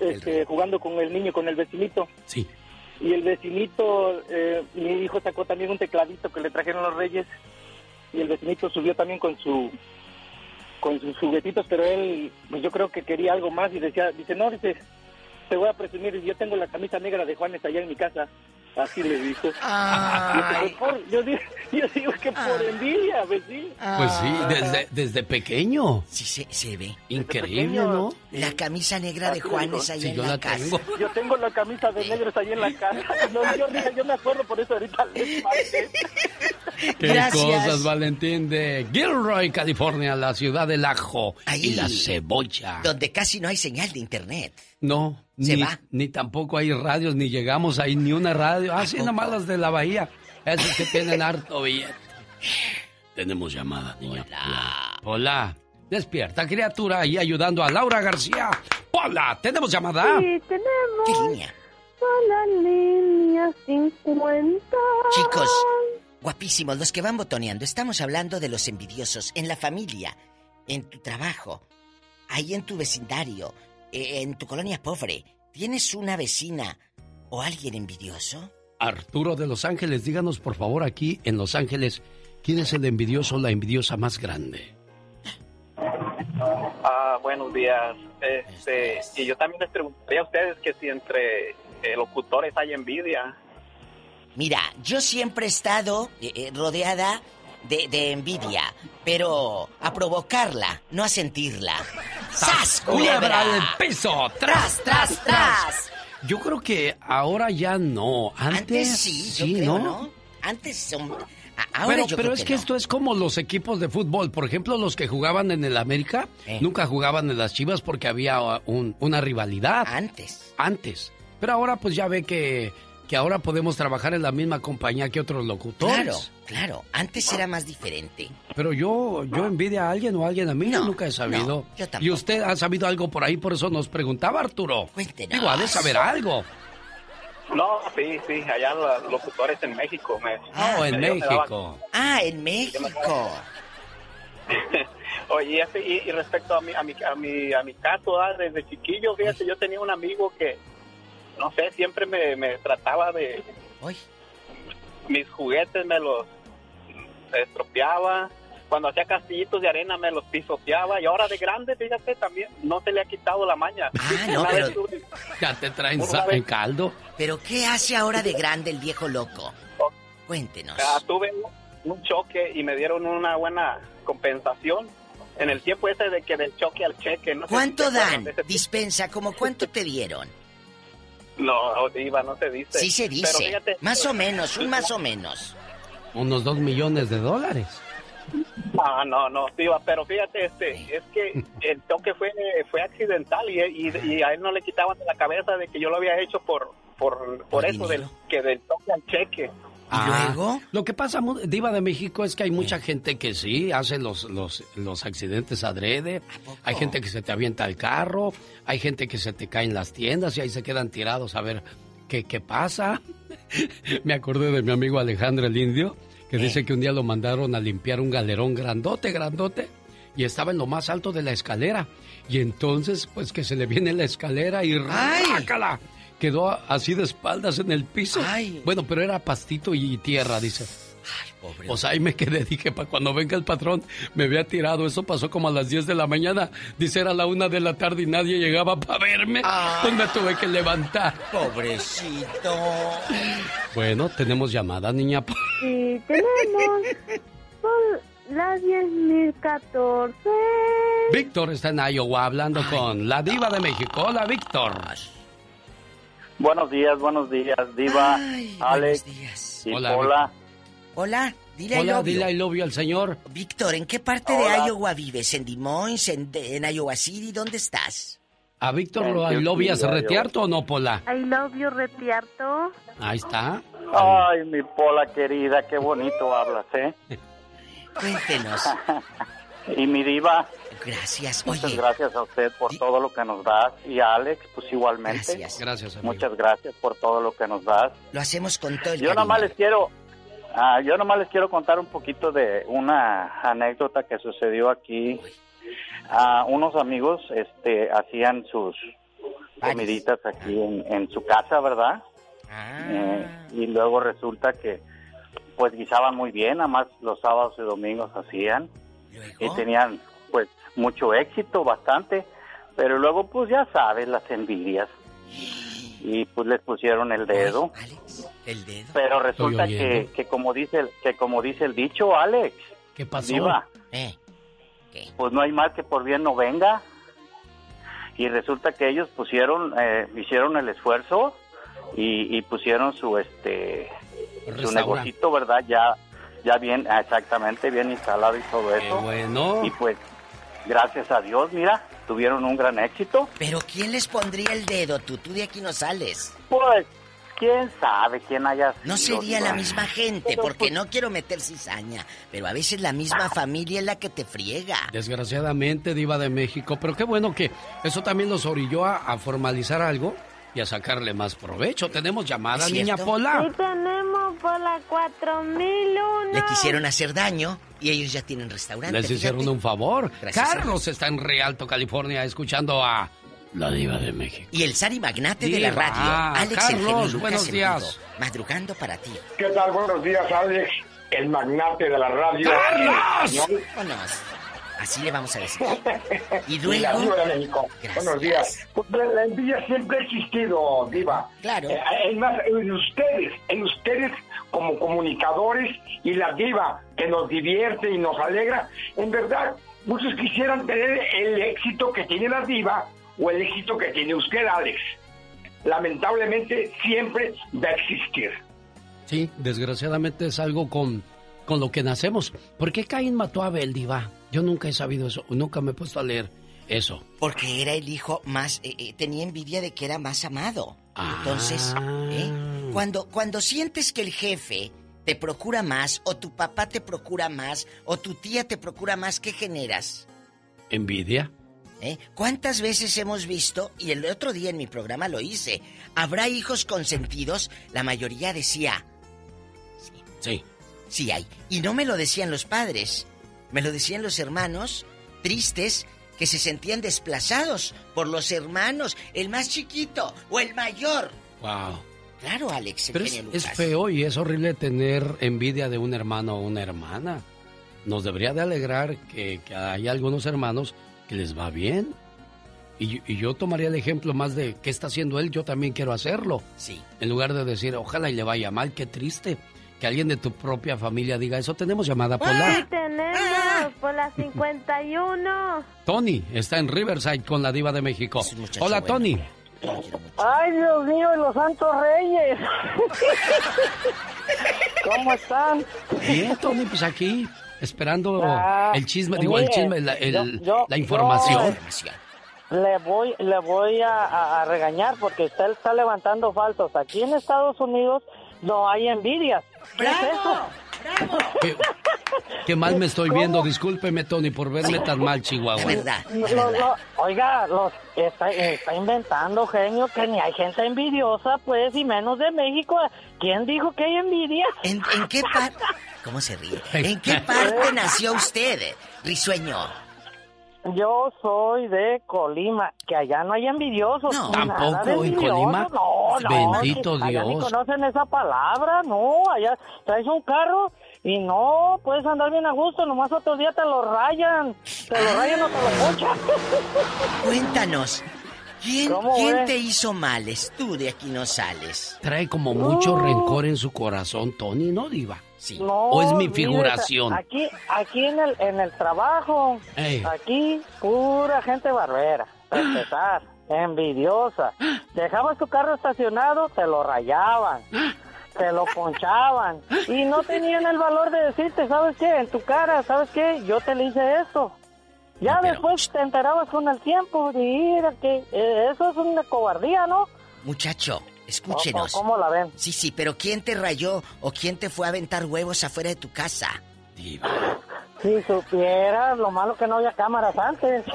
este, jugando con el niño, con el vecinito. Sí. Y el vecinito, eh, mi hijo sacó también un tecladito que le trajeron los reyes. Y el vecinito subió también con su con sus juguetitos, pero él, pues yo creo que quería algo más y decía, dice, no, dice, te voy a presumir, yo tengo la camisa negra de Juanes allá en mi casa. Así le dijo. "Pues, por-". yo, digo, yo digo que por envidia, pues sí. Pues sí, desde, desde pequeño. Sí, se, se ve. Increíble, pequeño. ¿no? La camisa negra de Juanes allá Sí, en yo la, la casa. tengo. Yo tengo la camisa de negros ahí en la casa. No, yo, me acuerdo por eso ahorita les. Qué Gracias. cosas, Valentín, de Gilroy, California, la ciudad del ajo Ahí. y la cebolla. Donde casi no hay señal de internet. No, Se ni, va. ni tampoco hay radios, ni llegamos ahí ni una radio. Así poco? nomás las de la bahía. Esos que tienen harto billete. Tenemos llamada, niña. Hola. Hola. Despierta, criatura, ahí ayudando a Laura García. Hola, ¿tenemos llamada? Sí, tenemos. ¿Qué línea? A la línea 50. Chicos, guapísimos, los que van botoneando, estamos hablando de los envidiosos en la familia, en tu trabajo, ahí en tu vecindario, eh, en tu colonia pobre. ¿Tienes una vecina o alguien envidioso? Arturo de Los Ángeles, díganos por favor aquí en Los Ángeles, ¿quién es el envidioso o la envidiosa más grande? Ah, buenos días. Este, y yo también les preguntaría a ustedes que si entre eh, locutores hay envidia. Mira, yo siempre he estado eh, eh, rodeada de, de envidia, pero a provocarla, no a sentirla. ¡Sas, culebra! del piso! ¡Tras, tras, tras! Yo creo que ahora ya no. Antes, Antes sí, yo creo, ¿no? Antes son... Ahora pero es que que no. esto es como los equipos de fútbol. Por ejemplo, los que jugaban en el América Eh. nunca jugaban en las Chivas porque había uh, un- una rivalidad. Antes. Antes. Pero ahora pues ya ve que, que ahora podemos trabajar en la misma compañía que otros locutores. Claro, claro. Antes era más diferente. Pero yo, yo envidia a alguien o a alguien a mí, yo nunca he sabido. yo tampoco. y usted ha sabido algo por ahí, por eso nos preguntaba Arturo. Cuéntenos. Digo, ha de saber algo. No, sí, sí, allá los locutores en México. Me, Oh, en me- daban- México. Ah, en México. Oye, y- y respecto a mi, a mi, a mi, a mi caso, ah, desde chiquillo, fíjate, yo tenía un amigo que, no sé, siempre me, me trataba de... Mis juguetes me los estropeaba. Cuando hacía castillitos de arena me los pisoteaba. Y ahora de grande, fíjate, también no se le ha quitado la maña. Ah, no, pero- vez Ya te traen en caldo. Pero ¿qué hace ahora de grande el viejo loco? Cuéntenos. Ah, tuve un, choque y me dieron una buena compensación en el tiempo ese de que del choque al cheque. No sé si ¿Cuánto te acuerdas dan? Dispensa, ¿como cuánto te dieron? No, Diva, no se dice. Sí se Pero dice. fíjate, Más o menos, un más o menos. Unos dos millones de dólares. Ah, no, no, Diva, pero fíjate, este, es que el choque fue fue accidental y, y, y a él no le quitaban de la cabeza de que yo lo había hecho por por, por eso del que del choque al cheque. Ah, Lo que pasa, Diva de México, es que hay mucha gente que sí hace los, los, los accidentes adrede. Hay gente que se te avienta el carro. Hay gente que se te cae en las tiendas y ahí se quedan tirados a ver qué, qué pasa. Me acordé de mi amigo Alejandro el Indio, que dice que un día lo mandaron a limpiar un galerón grandote, grandote. Y estaba en lo más alto de la escalera. Y entonces, pues que se le viene la escalera y ¡rácala! Quedó así de espaldas en el piso. Bueno, pero era pastito y tierra, dice. Pues ahí me quedé, dije, para cuando venga el patrón, me había tirado. Eso pasó como a las 10 de la mañana. Dice, era la una de la tarde y nadie llegaba para verme. Pues me tuve que levantar. Pobrecito. Bueno, tenemos llamada, niña. Sí, tenemos por la 10.014. Víctor está en Iowa hablando con la diva de México. Hola, Víctor. Buenos días, buenos días, Diva, Alex y Hola, Pola. Hola, dile I Hola, love you. dile I love you al señor. Víctor, ¿en qué parte Hola. de Iowa vives? ¿En Des Moines? ¿En, en Iowa City? ¿Dónde estás? ¿A Víctor lo I love you retearto o no, Pola? I love you, Retiarto. Ahí está. Ay, mi Pola querida, qué bonito hablas, ¿eh? Cuéntenos. y mi Diva. Gracias, Muchas oye. gracias a usted por todo lo que nos das. Y a Alex, pues igualmente. Gracias. Gracias, amigo. Muchas gracias por todo lo que nos das. Lo hacemos con todo el Yo cariño. nomás les quiero, ah, yo nomás les quiero contar un poquito de una anécdota que sucedió aquí. Ah, unos amigos, este, hacían sus comiditas aquí en, en su casa, ¿verdad? Eh, y luego resulta que, pues guisaban muy bien, además los sábados y domingos hacían y tenían, pues, mucho éxito, bastante, pero luego, pues ya sabes, las envidias y pues les pusieron el dedo. El dedo. Pero resulta que, que como dice el, que como dice el dicho, Alex. ¿Qué pasó? Diva, Eh, pues no hay mal que por bien no venga. Y resulta que ellos pusieron, eh, hicieron el esfuerzo y, y pusieron su este su negocito, ¿verdad? Ya ya bien, exactamente, bien instalado y todo eso. bueno. Y pues, gracias a Dios, mira, tuvieron un gran éxito. Pero ¿quién les pondría el dedo? Tú, tú de aquí no sales. Pues, quién sabe quién haya No sido, sería la misma gente, porque no quiero meter cizaña, pero a veces la misma familia es la que te friega. Desgraciadamente, Diva de México. Pero qué bueno que eso también los orilló a, a formalizar algo y a sacarle más provecho. Tenemos llamada, ¿Es niña? Pola. Y tenemos por la 4001. Le quisieron hacer daño y ellos ya tienen restaurante. Les hicieron fíjate. un favor. Gracias Carlos está en Rialto, California, escuchando a la Diva de México. Y el Sari Magnate de la radio, Ah, Alex Carlos, el genio Lucas buenos en días. vivo, madrugando para ti. ¿Qué tal? Buenos días, Alex, el magnate de la radio. ¡Carlos! Así le vamos a decir. Y la luego... Diva de México. Gracias. Buenos días. Pues la, la envidia siempre ha existido, Diva. Claro. Eh, es más, en ustedes, en ustedes como comunicadores y la Diva que nos divierte y nos alegra, en verdad, muchos quisieran tener el éxito que tiene la Diva o el éxito que tiene usted, Alex. Lamentablemente siempre va a existir. Sí, desgraciadamente es algo con, con lo que nacemos. ¿Por qué Caín mató a Abel, Diva? Yo nunca he sabido eso, nunca me he puesto a leer eso. Porque era el hijo más... eh, eh, tenía envidia de que era más amado. Entonces, ¿eh? cuando, cuando sientes que el jefe te procura más, o tu papá te procura más, o tu tía te procura más, ¿qué generas? ¿Envidia? ¿Eh? ¿Cuántas veces hemos visto, y el otro día en mi programa lo hice, habrá hijos consentidos? La mayoría decía, Sí. sí hay. Y no me lo decían los padres, Me lo decían los hermanos, tristes, que se sentían desplazados por los hermanos, el más chiquito o el mayor. Wow. Claro, Alex. Pero es, es feo y es horrible tener envidia de un hermano o una hermana. Nos debería de alegrar que, que hay algunos hermanos que les va bien. Y, y yo tomaría el ejemplo más de qué está haciendo él, yo también quiero hacerlo. Sí. En lugar de decir, ojalá y le vaya mal, qué triste. Que alguien de tu propia familia diga eso. Tenemos llamada Sí, Polar. tenemos por la 51. Tony está en Riverside con la diva de México. Hola, Tony. Ay, Dios mío, y los santos reyes. ¿Cómo están? Bien, Tony, pues aquí, esperando Ah, el chisme, digo, el chisme, la, el- yo- yo- la información. Le voy, le voy a, a- a regañar porque usted está levantando falsos. Aquí en Estados Unidos no hay envidias. ¿Qué es eso? ¿Qué, qué mal me estoy viendo, discúlpeme, Tony, por verme tan mal, Chihuahua. Lo- lo- oiga, los está, está inventando genio que ni hay gente envidiosa, pues, y menos de México. ¿Quién dijo que hay envidia? ¿En, en qué parte? ¿Cómo se ríe? ¿En qué parte nació usted, risueño? Yo soy de Colima, que allá no hay envidiosos. No, ¿Tampoco de en Colima? No, no, Bendito que allá ni Dios. conocen esa palabra, no. Allá traes un carro y no puedes andar bien a gusto, nomás otro día te lo rayan. Te lo rayan o te lo ponchan. Cuéntanos, ¿quién, te hizo males? Tú de aquí no sales. Trae como mucho rencor en su corazón, Tony, ¿no, diva? Sí. No, ¿O es mi mire, figuración? Aquí, aquí en el, en el trabajo, Ey. aquí pura gente barbera, para empezar, envidiosa. Dejabas tu carro estacionado, te lo rayaban, te lo ponchaban y no tenían el valor de decirte, ¿sabes qué? En tu cara, ¿sabes qué? Yo te le hice esto. Ya después te enterabas con el tiempo, mira que eh, eso es una cobardía, ¿no? Muchacho, escúchenos. ¿Cómo la ven? Sí, sí, pero ¿quién te rayó o quién te fue a aventar huevos afuera de tu casa? Si supieras lo malo que no había cámaras antes.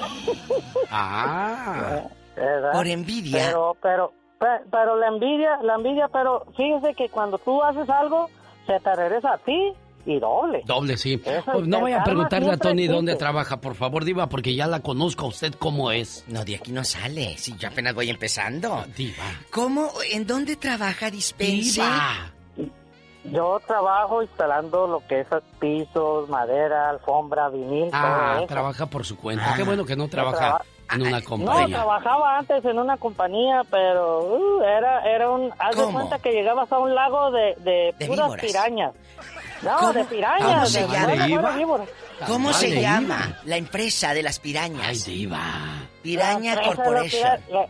Ah. ¿verdad? Por envidia. Pero, pero, pe- pero la envidia, la envidia, pero fíjese que cuando tú haces algo, se te regresa a ti y doble. Doble, sí. Eso, Pues no voy a preguntarle a Tony dónde existe. trabaja, por favor, diva, porque ya la conozco a usted cómo es. No, de aquí no sale. Si yo apenas voy empezando. Diva. ¿Cómo? ¿En dónde trabaja Dispense? Yo trabajo instalando lo que es pisos, madera, alfombra, vinil, Ah, todo trabaja por su cuenta. Qué bueno que no trabaja traba- en una No, compañía. trabajaba antes en una compañía, pero uh, era, era un... Haz de cuenta que llegabas a un lago de, de, De puras víboras. pirañas. No, ¿Cómo? de pirañas. ¿Cómo se de- llama? ¿Cómo se llama la empresa de las pirañas? Ay, diva. Piraña Corporation. pira- la-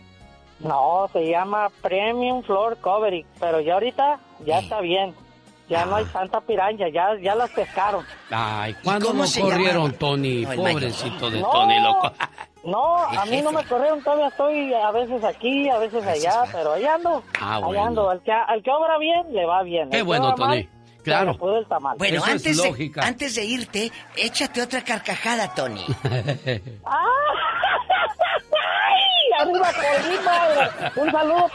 No, se llama Premium Floor Covering, pero ya ahorita ya está bien. Ya no hay Ah. tanta piraña, ya, ya las pescaron. Ay, ¿cuándo se corrieron, llama? Tony? No, Pobrecito de No. Tony, loco. No, a mí no me corrieron, todavía estoy a veces aquí, a veces allá, pero allá ando. Ah, allá bueno. ando. Al que, al que obra bien, le va bien. Qué bueno, mal, Tony. Claro. se le pudo el tamal. Bueno, Eso es antes de, lógica. antes de irte, échate otra carcajada, Tony. ¡Ay! ¡Arriba Colima! Un saludo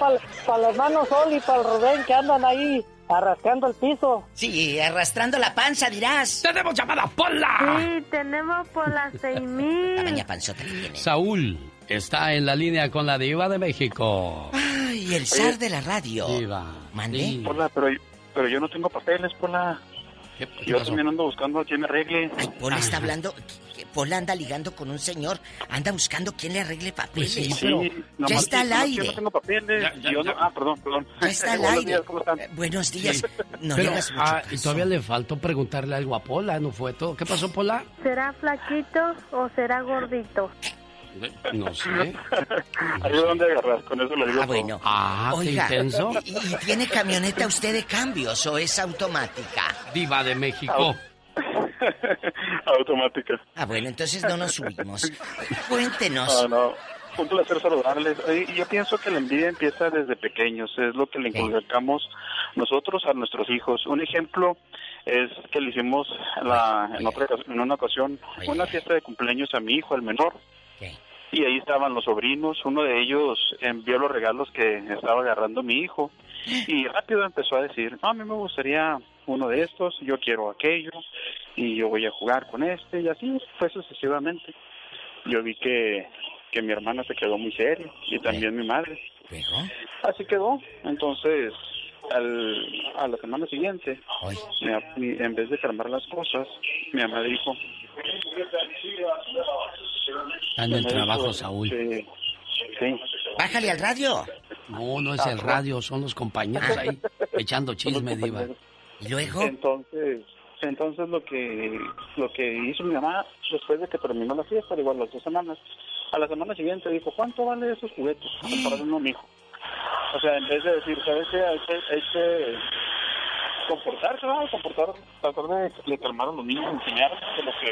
para el hermano Sol y para el Rubén que andan ahí arrascando el piso. Sí, arrastrando la panza, dirás. ¡Tenemos llamada, Pola! Sí, tenemos por la 6000. Tamaña panzota que tiene. Saúl está en la línea con la diva de México. Ay, el zar de la radio. Diva. Mande. Sí. Hola, pero, pero yo no tengo papeles, Pola. ¿Qué, qué Yo pasó? también ando buscando a quien me arregle. Ay, Pola está hablando. Pola anda ligando con un señor. Anda buscando quién le arregle papeles. Pues sí, pero- Sí, ya nomás- está al aire. Yo no tengo papeles. Ya, ya, yo no- ya. Ah, perdón, perdón. Ya está al aire. días, ¿cómo están? Eh, buenos días. No Pero, le hagas mucho ah, y todavía le faltó preguntarle algo a Pola, ¿no fue todo? ¿Qué pasó, Pola? ¿Será flaquito o será gordito? No sé. Ahí es donde agarrar, con eso le digo Ah, todo. bueno. Ah, qué Oiga, intenso. ¿y, y tiene camioneta usted de cambios o es automática? Diva de México. Automática. Ah, bueno, entonces no nos subimos. Cuéntenos. Ah, no. Un placer saludarles. Yo pienso que la envidia empieza desde pequeños. Es lo que le inculcamos nosotros a nuestros hijos. Un ejemplo es que le hicimos la, en, otra, ocas- en una ocasión una fiesta de cumpleaños a mi hijo, el menor. Y ahí estaban los sobrinos. Uno de ellos envió los regalos que estaba agarrando mi hijo. Y rápido empezó a decir, "No, a mí me gustaría uno de estos, yo quiero aquello y yo voy a jugar con este y así fue sucesivamente. Yo vi que, que mi hermana se quedó muy seria y también mi madre. Así quedó. Entonces, al, a la semana siguiente, mi- en vez de calmar las cosas, mi mamá dijo... En el trabajo, Saúl. Sí, sí. Bájale al radio. No, no es el radio, son los compañeros ahí echando chisme, diva. ¿Y luego? Entonces, entonces lo que lo que hizo mi mamá después de que terminó la fiesta, igual las dos semanas, a la semana siguiente dijo, ¿cuánto vale esos juguetes? Para uno, mijo. O sea, en vez de decir, ¿sabes qué? Hay que comportarse, ¿no? Comportar, tratar de, de calmar a los niños, enseñar que lo que,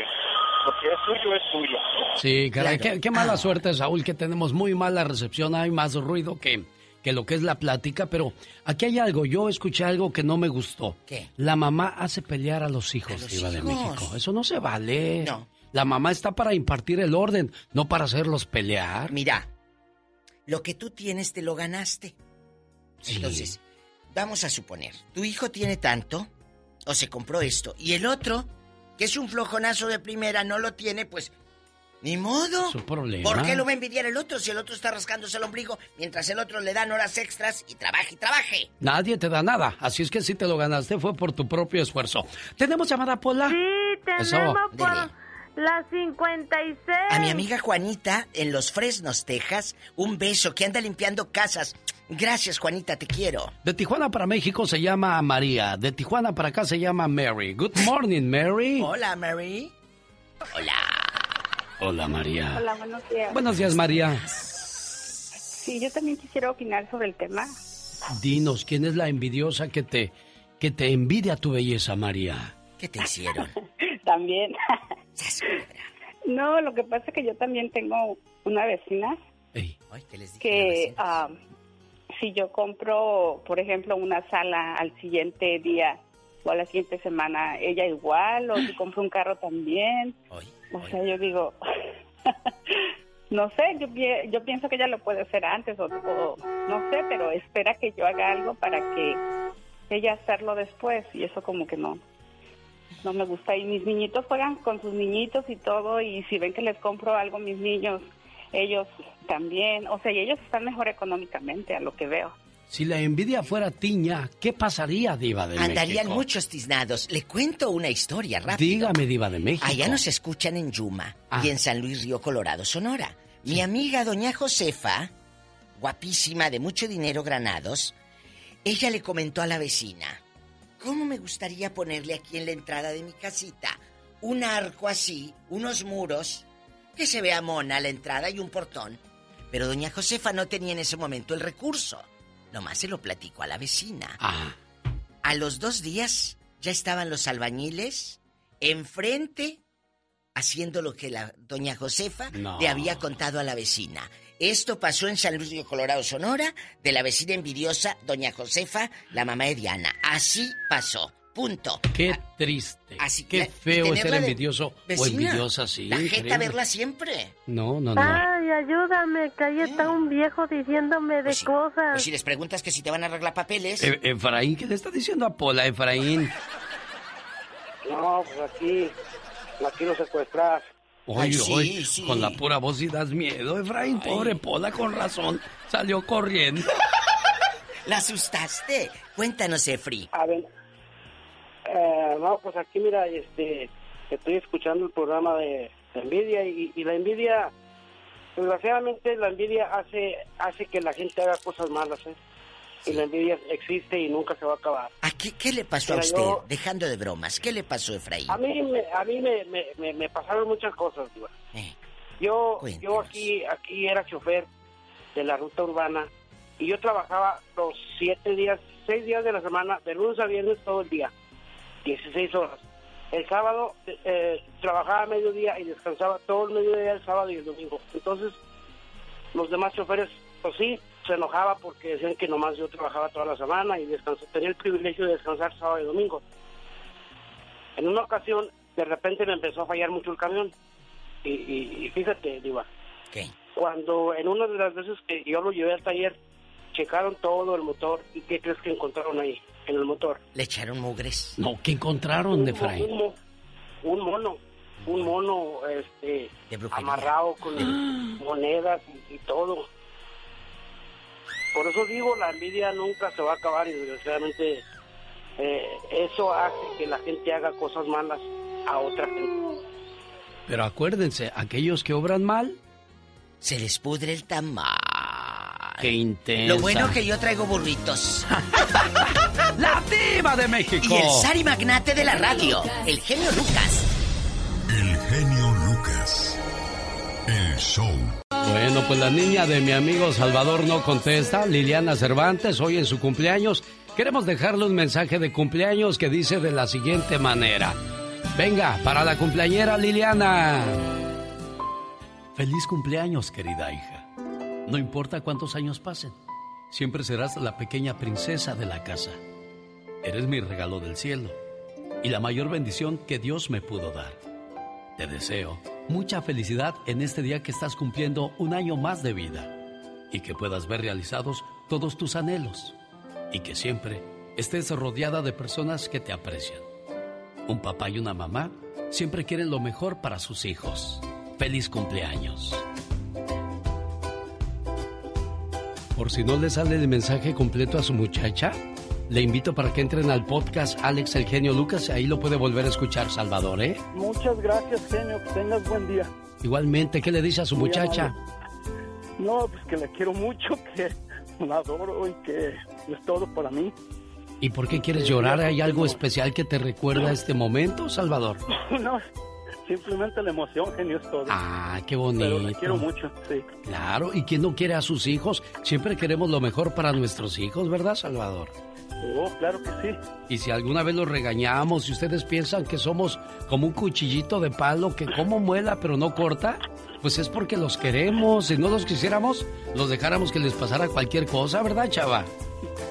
lo que es suyo es suyo. Sí, caray, qué, qué mala suerte, Saúl, que tenemos muy mala recepción, hay más ruido que, que lo que es la plática, pero aquí hay algo, yo escuché algo que no me gustó. ¿Qué? La mamá hace pelear a los hijos, Diva de hijos. México. Eso no se vale. No. La mamá está para impartir el orden, no para hacerlos pelear. Mira, lo que tú tienes te lo ganaste. Entonces, vamos a suponer, tu hijo tiene tanto, o se compró esto, y el otro, que es un flojonazo de primera, no lo tiene, pues, ni modo. Su problema. ¿Por qué lo va a envidiar el otro si el otro está rascándose el ombligo mientras el otro le dan horas extras y trabaje y trabaje? Nadie te da nada, así es que si te lo ganaste fue por tu propio esfuerzo. ¿Tenemos llamada, Pola? Sí, Eso. tenemos por Dile. la 56. A mi amiga Juanita en Los Fresnos, Texas, un beso que anda limpiando casas. Gracias, Juanita, te quiero. De Tijuana para México se llama María, de Tijuana para acá se llama Mary. Good morning, Mary. Hola, Mary. Hola. Hola, María. Hola, buenos días. Buenos días, María. Sí, yo también quisiera opinar sobre el tema. Dinos, ¿quién es la envidiosa que te, que te envidia tu belleza, María? ¿Qué te hicieron? también. no, lo que pasa es que yo también tengo una vecina que ah, si yo compro, por ejemplo, una sala al siguiente día o a la siguiente semana, ella igual, o si compro un carro también. o sea, yo digo, no sé, yo, yo pienso que ella lo puede hacer antes o, o no sé, pero espera que yo haga algo para que ella hacerlo después y eso como que no no me gusta y mis niñitos juegan con sus niñitos y todo y si ven que les compro algo a mis niños ellos también o sea y ellos están mejor económicamente a lo que veo Si la envidia fuera tiña, ¿qué pasaría, Diva de Andarían México? muchos tiznados. Le cuento una historia rápido. Dígame, Diva de México. Allá nos escuchan en Yuma Ah. y en San Luis Río Colorado, Sonora. Mi amiga doña Josefa, guapísima de mucho dinero granados, ella le comentó a la vecina, ¿cómo me gustaría ponerle aquí en la entrada de mi casita un arco así, unos muros, que se vea mona la entrada y un portón? Pero doña Josefa no tenía en ese momento el recurso. Nomás se lo platicó a la vecina. A los dos días ya estaban los albañiles enfrente haciendo lo que la doña Josefa No. le había contado a la vecina. Esto pasó en San Luis Río Colorado, Sonora, de la vecina envidiosa, doña Josefa, la mamá de Diana. Así pasó. Punto. Qué triste. Así Qué feo es de envidioso o vecina. envidiosa, sí. La jeta increíble. verla siempre. No, no, no. Ay, ayúdame, que ahí está un viejo diciéndome de cosas. Pues si les preguntas que si te van a arreglar papeles. E- Efraín, ¿qué le está diciendo a Pola, Efraín? No, pues aquí, aquí lo secuestras. Oye, oye, con la pura voz y das miedo, Efraín. Pobre Pola, con razón. Salió corriendo. ¿La asustaste? Cuéntanos, Efri. A ver, eh, no, pues aquí mira, este, estoy escuchando el programa de, de envidia y, y la envidia, desgraciadamente la envidia hace, hace que la gente haga cosas malas, ¿eh? Y la envidia existe y nunca se va a acabar. ¿A qué, qué le pasó a usted? yo- Dejando de bromas, ¿qué le pasó, Efraín? A mí, me, a mí me, me, me- me pasaron muchas cosas, Diva. Yo, yo aquí, aquí era chofer de la ruta urbana y yo trabajaba los siete días, seis días de la semana, de lunes a viernes todo el día, 16 horas. El sábado eh, trabajaba a mediodía y descansaba todo el mediodía el sábado y el domingo. Entonces, los demás choferes, pues sí, se enojaba porque decían que nomás yo trabajaba toda la semana y descansé, tenía el privilegio de descansar sábado y domingo. En una ocasión, de repente me empezó a fallar mucho el camión. Y, y- y fíjate, Diva, cuando en una de las veces que yo lo llevé al taller, checaron todo el motor y ¿qué crees que encontraron ahí en el motor? Le echaron mugres. No, ¿qué encontraron de Fray? Un, un, mono, un mono este, amarrado con monedas y, todo. Por eso digo, la envidia nunca se va a acabar y desgraciadamente eh, eso hace que la gente haga cosas malas a otra gente. Pero acuérdense, aquellos que obran mal, se les pudre el tamal. Qué intenso. Lo bueno que yo traigo burritos. ¡La diva de México! Y el Sari Magnate de la radio, el genio Lucas. El genio Lucas. El show. Bueno, pues la niña de mi amigo Salvador no contesta. Liliana Cervantes, hoy en su cumpleaños. Queremos dejarle un mensaje de cumpleaños que dice de la siguiente manera. Venga, para la cumpleañera Liliana. Feliz cumpleaños, querida hija. No importa cuántos años pasen, siempre serás la pequeña princesa de la casa. Eres mi regalo del cielo y la mayor bendición que Dios me pudo dar. Te deseo mucha felicidad en este día que estás cumpliendo un año más de vida y que puedas ver realizados todos tus anhelos y que siempre estés rodeada de personas que te aprecian. Un papá y una mamá siempre quieren lo mejor para sus hijos. Feliz cumpleaños. Por si no le sale el mensaje completo a su muchacha, le invito para que entren al podcast Alex El Genio Lucas, ahí lo puede volver a escuchar Salvador, ¿eh? Muchas gracias, genio, que tengas buen día. Igualmente, ¿qué le dice a su muchacha? No, pues que le quiero mucho, que la adoro y que es todo para mí. ¿Y por qué quieres llorar? ¿Hay algo especial que te recuerda a este momento, Salvador? No, simplemente la emoción, genio, es todo. Ah, qué bonito. Pero le quiero mucho, sí. Claro, ¿y quién no quiere a sus hijos? Siempre queremos lo mejor para nuestros hijos, ¿verdad, Salvador? Oh, claro que sí. Y si alguna vez los regañamos y ustedes piensan que somos como un cuchillito de palo que como muela pero no corta, pues es porque los queremos. Si no los quisiéramos, los dejáramos que les pasara cualquier cosa, ¿verdad, chava?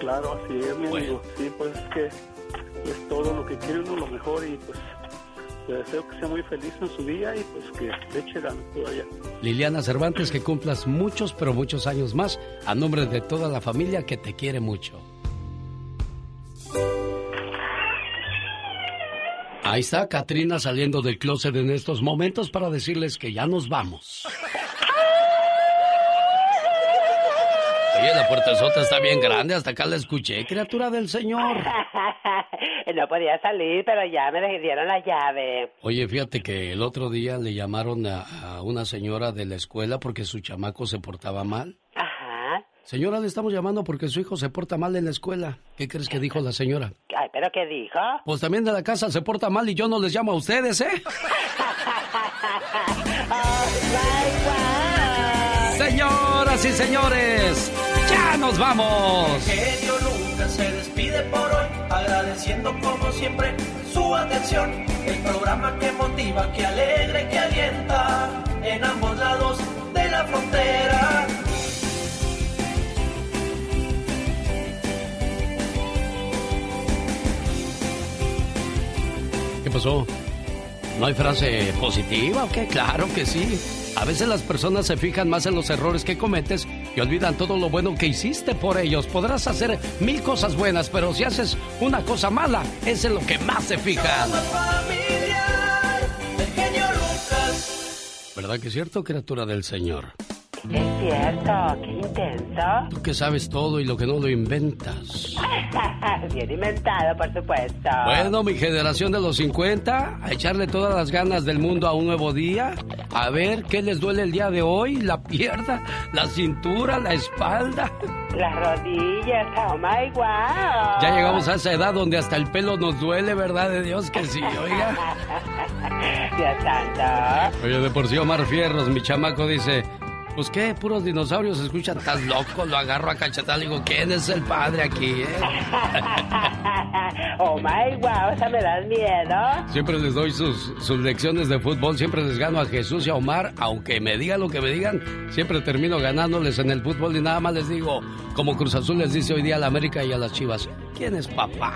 Claro, así es, mi amigo. Sí, pues es que es todo lo que quiere uno, lo mejor y pues le deseo que sea muy feliz en su día y pues que le eche ganas todavía. Liliana Cervantes, que cumplas muchos, pero muchos años más a nombre de toda la familia que te quiere mucho. Ahí está Katrina saliendo del closet en estos momentos para decirles que ya nos vamos. Oye, la puerta sota está bien grande, hasta acá la escuché, criatura del Señor. no podía salir, pero ya me dieron la llave. Oye, fíjate que el otro día le llamaron a, una señora de la escuela porque su chamaco se portaba mal. Ajá. Señora, le estamos llamando porque su hijo se porta mal en la escuela. ¿Qué crees que dijo la señora? Ay, ¿pero qué dijo? Pues también de la casa se porta mal y yo no les llamo a ustedes, ¿eh? Señoras y señores, ya nos vamos. Genio Lucas se despide por hoy, agradeciendo como siempre su atención. El programa que motiva, que alegra que alienta en ambos lados de la frontera. ¿Qué pasó? ¿No hay frase positiva o qué? Claro que sí. A veces las personas se fijan más en los errores que cometes y olvidan todo lo bueno que hiciste por ellos. Podrás hacer mil cosas buenas, pero si haces una cosa mala, es en lo que más se fijan. ¿Verdad que es cierto, criatura del Señor? Es cierto, qué intenso. Tú que sabes todo y lo que no lo inventas. Bien inventado, por supuesto. Bueno, mi generación de los 50, a echarle todas las ganas del mundo a un nuevo día. A ver qué les duele el día de hoy, la pierna, la cintura, la espalda. Las rodillas, oh my wow. Ya llegamos a esa edad donde hasta el pelo nos duele, ¿verdad? De Dios que sí, oiga. Dios santo. Oye, de por sí Omar Fierros, mi chamaco dice, pues qué, puros dinosaurios se escuchan, estás loco, lo agarro a cachetar, digo, ¿quién es el padre aquí, eh? oh my wow, o sea, me das miedo. Siempre les doy sus, sus lecciones de fútbol, siempre les gano a Jesús y a Omar, aunque me digan lo que me digan, siempre termino ganándoles en el fútbol y nada más les digo, como Cruz Azul les dice hoy día a la América y a las Chivas, ¿quién es papá?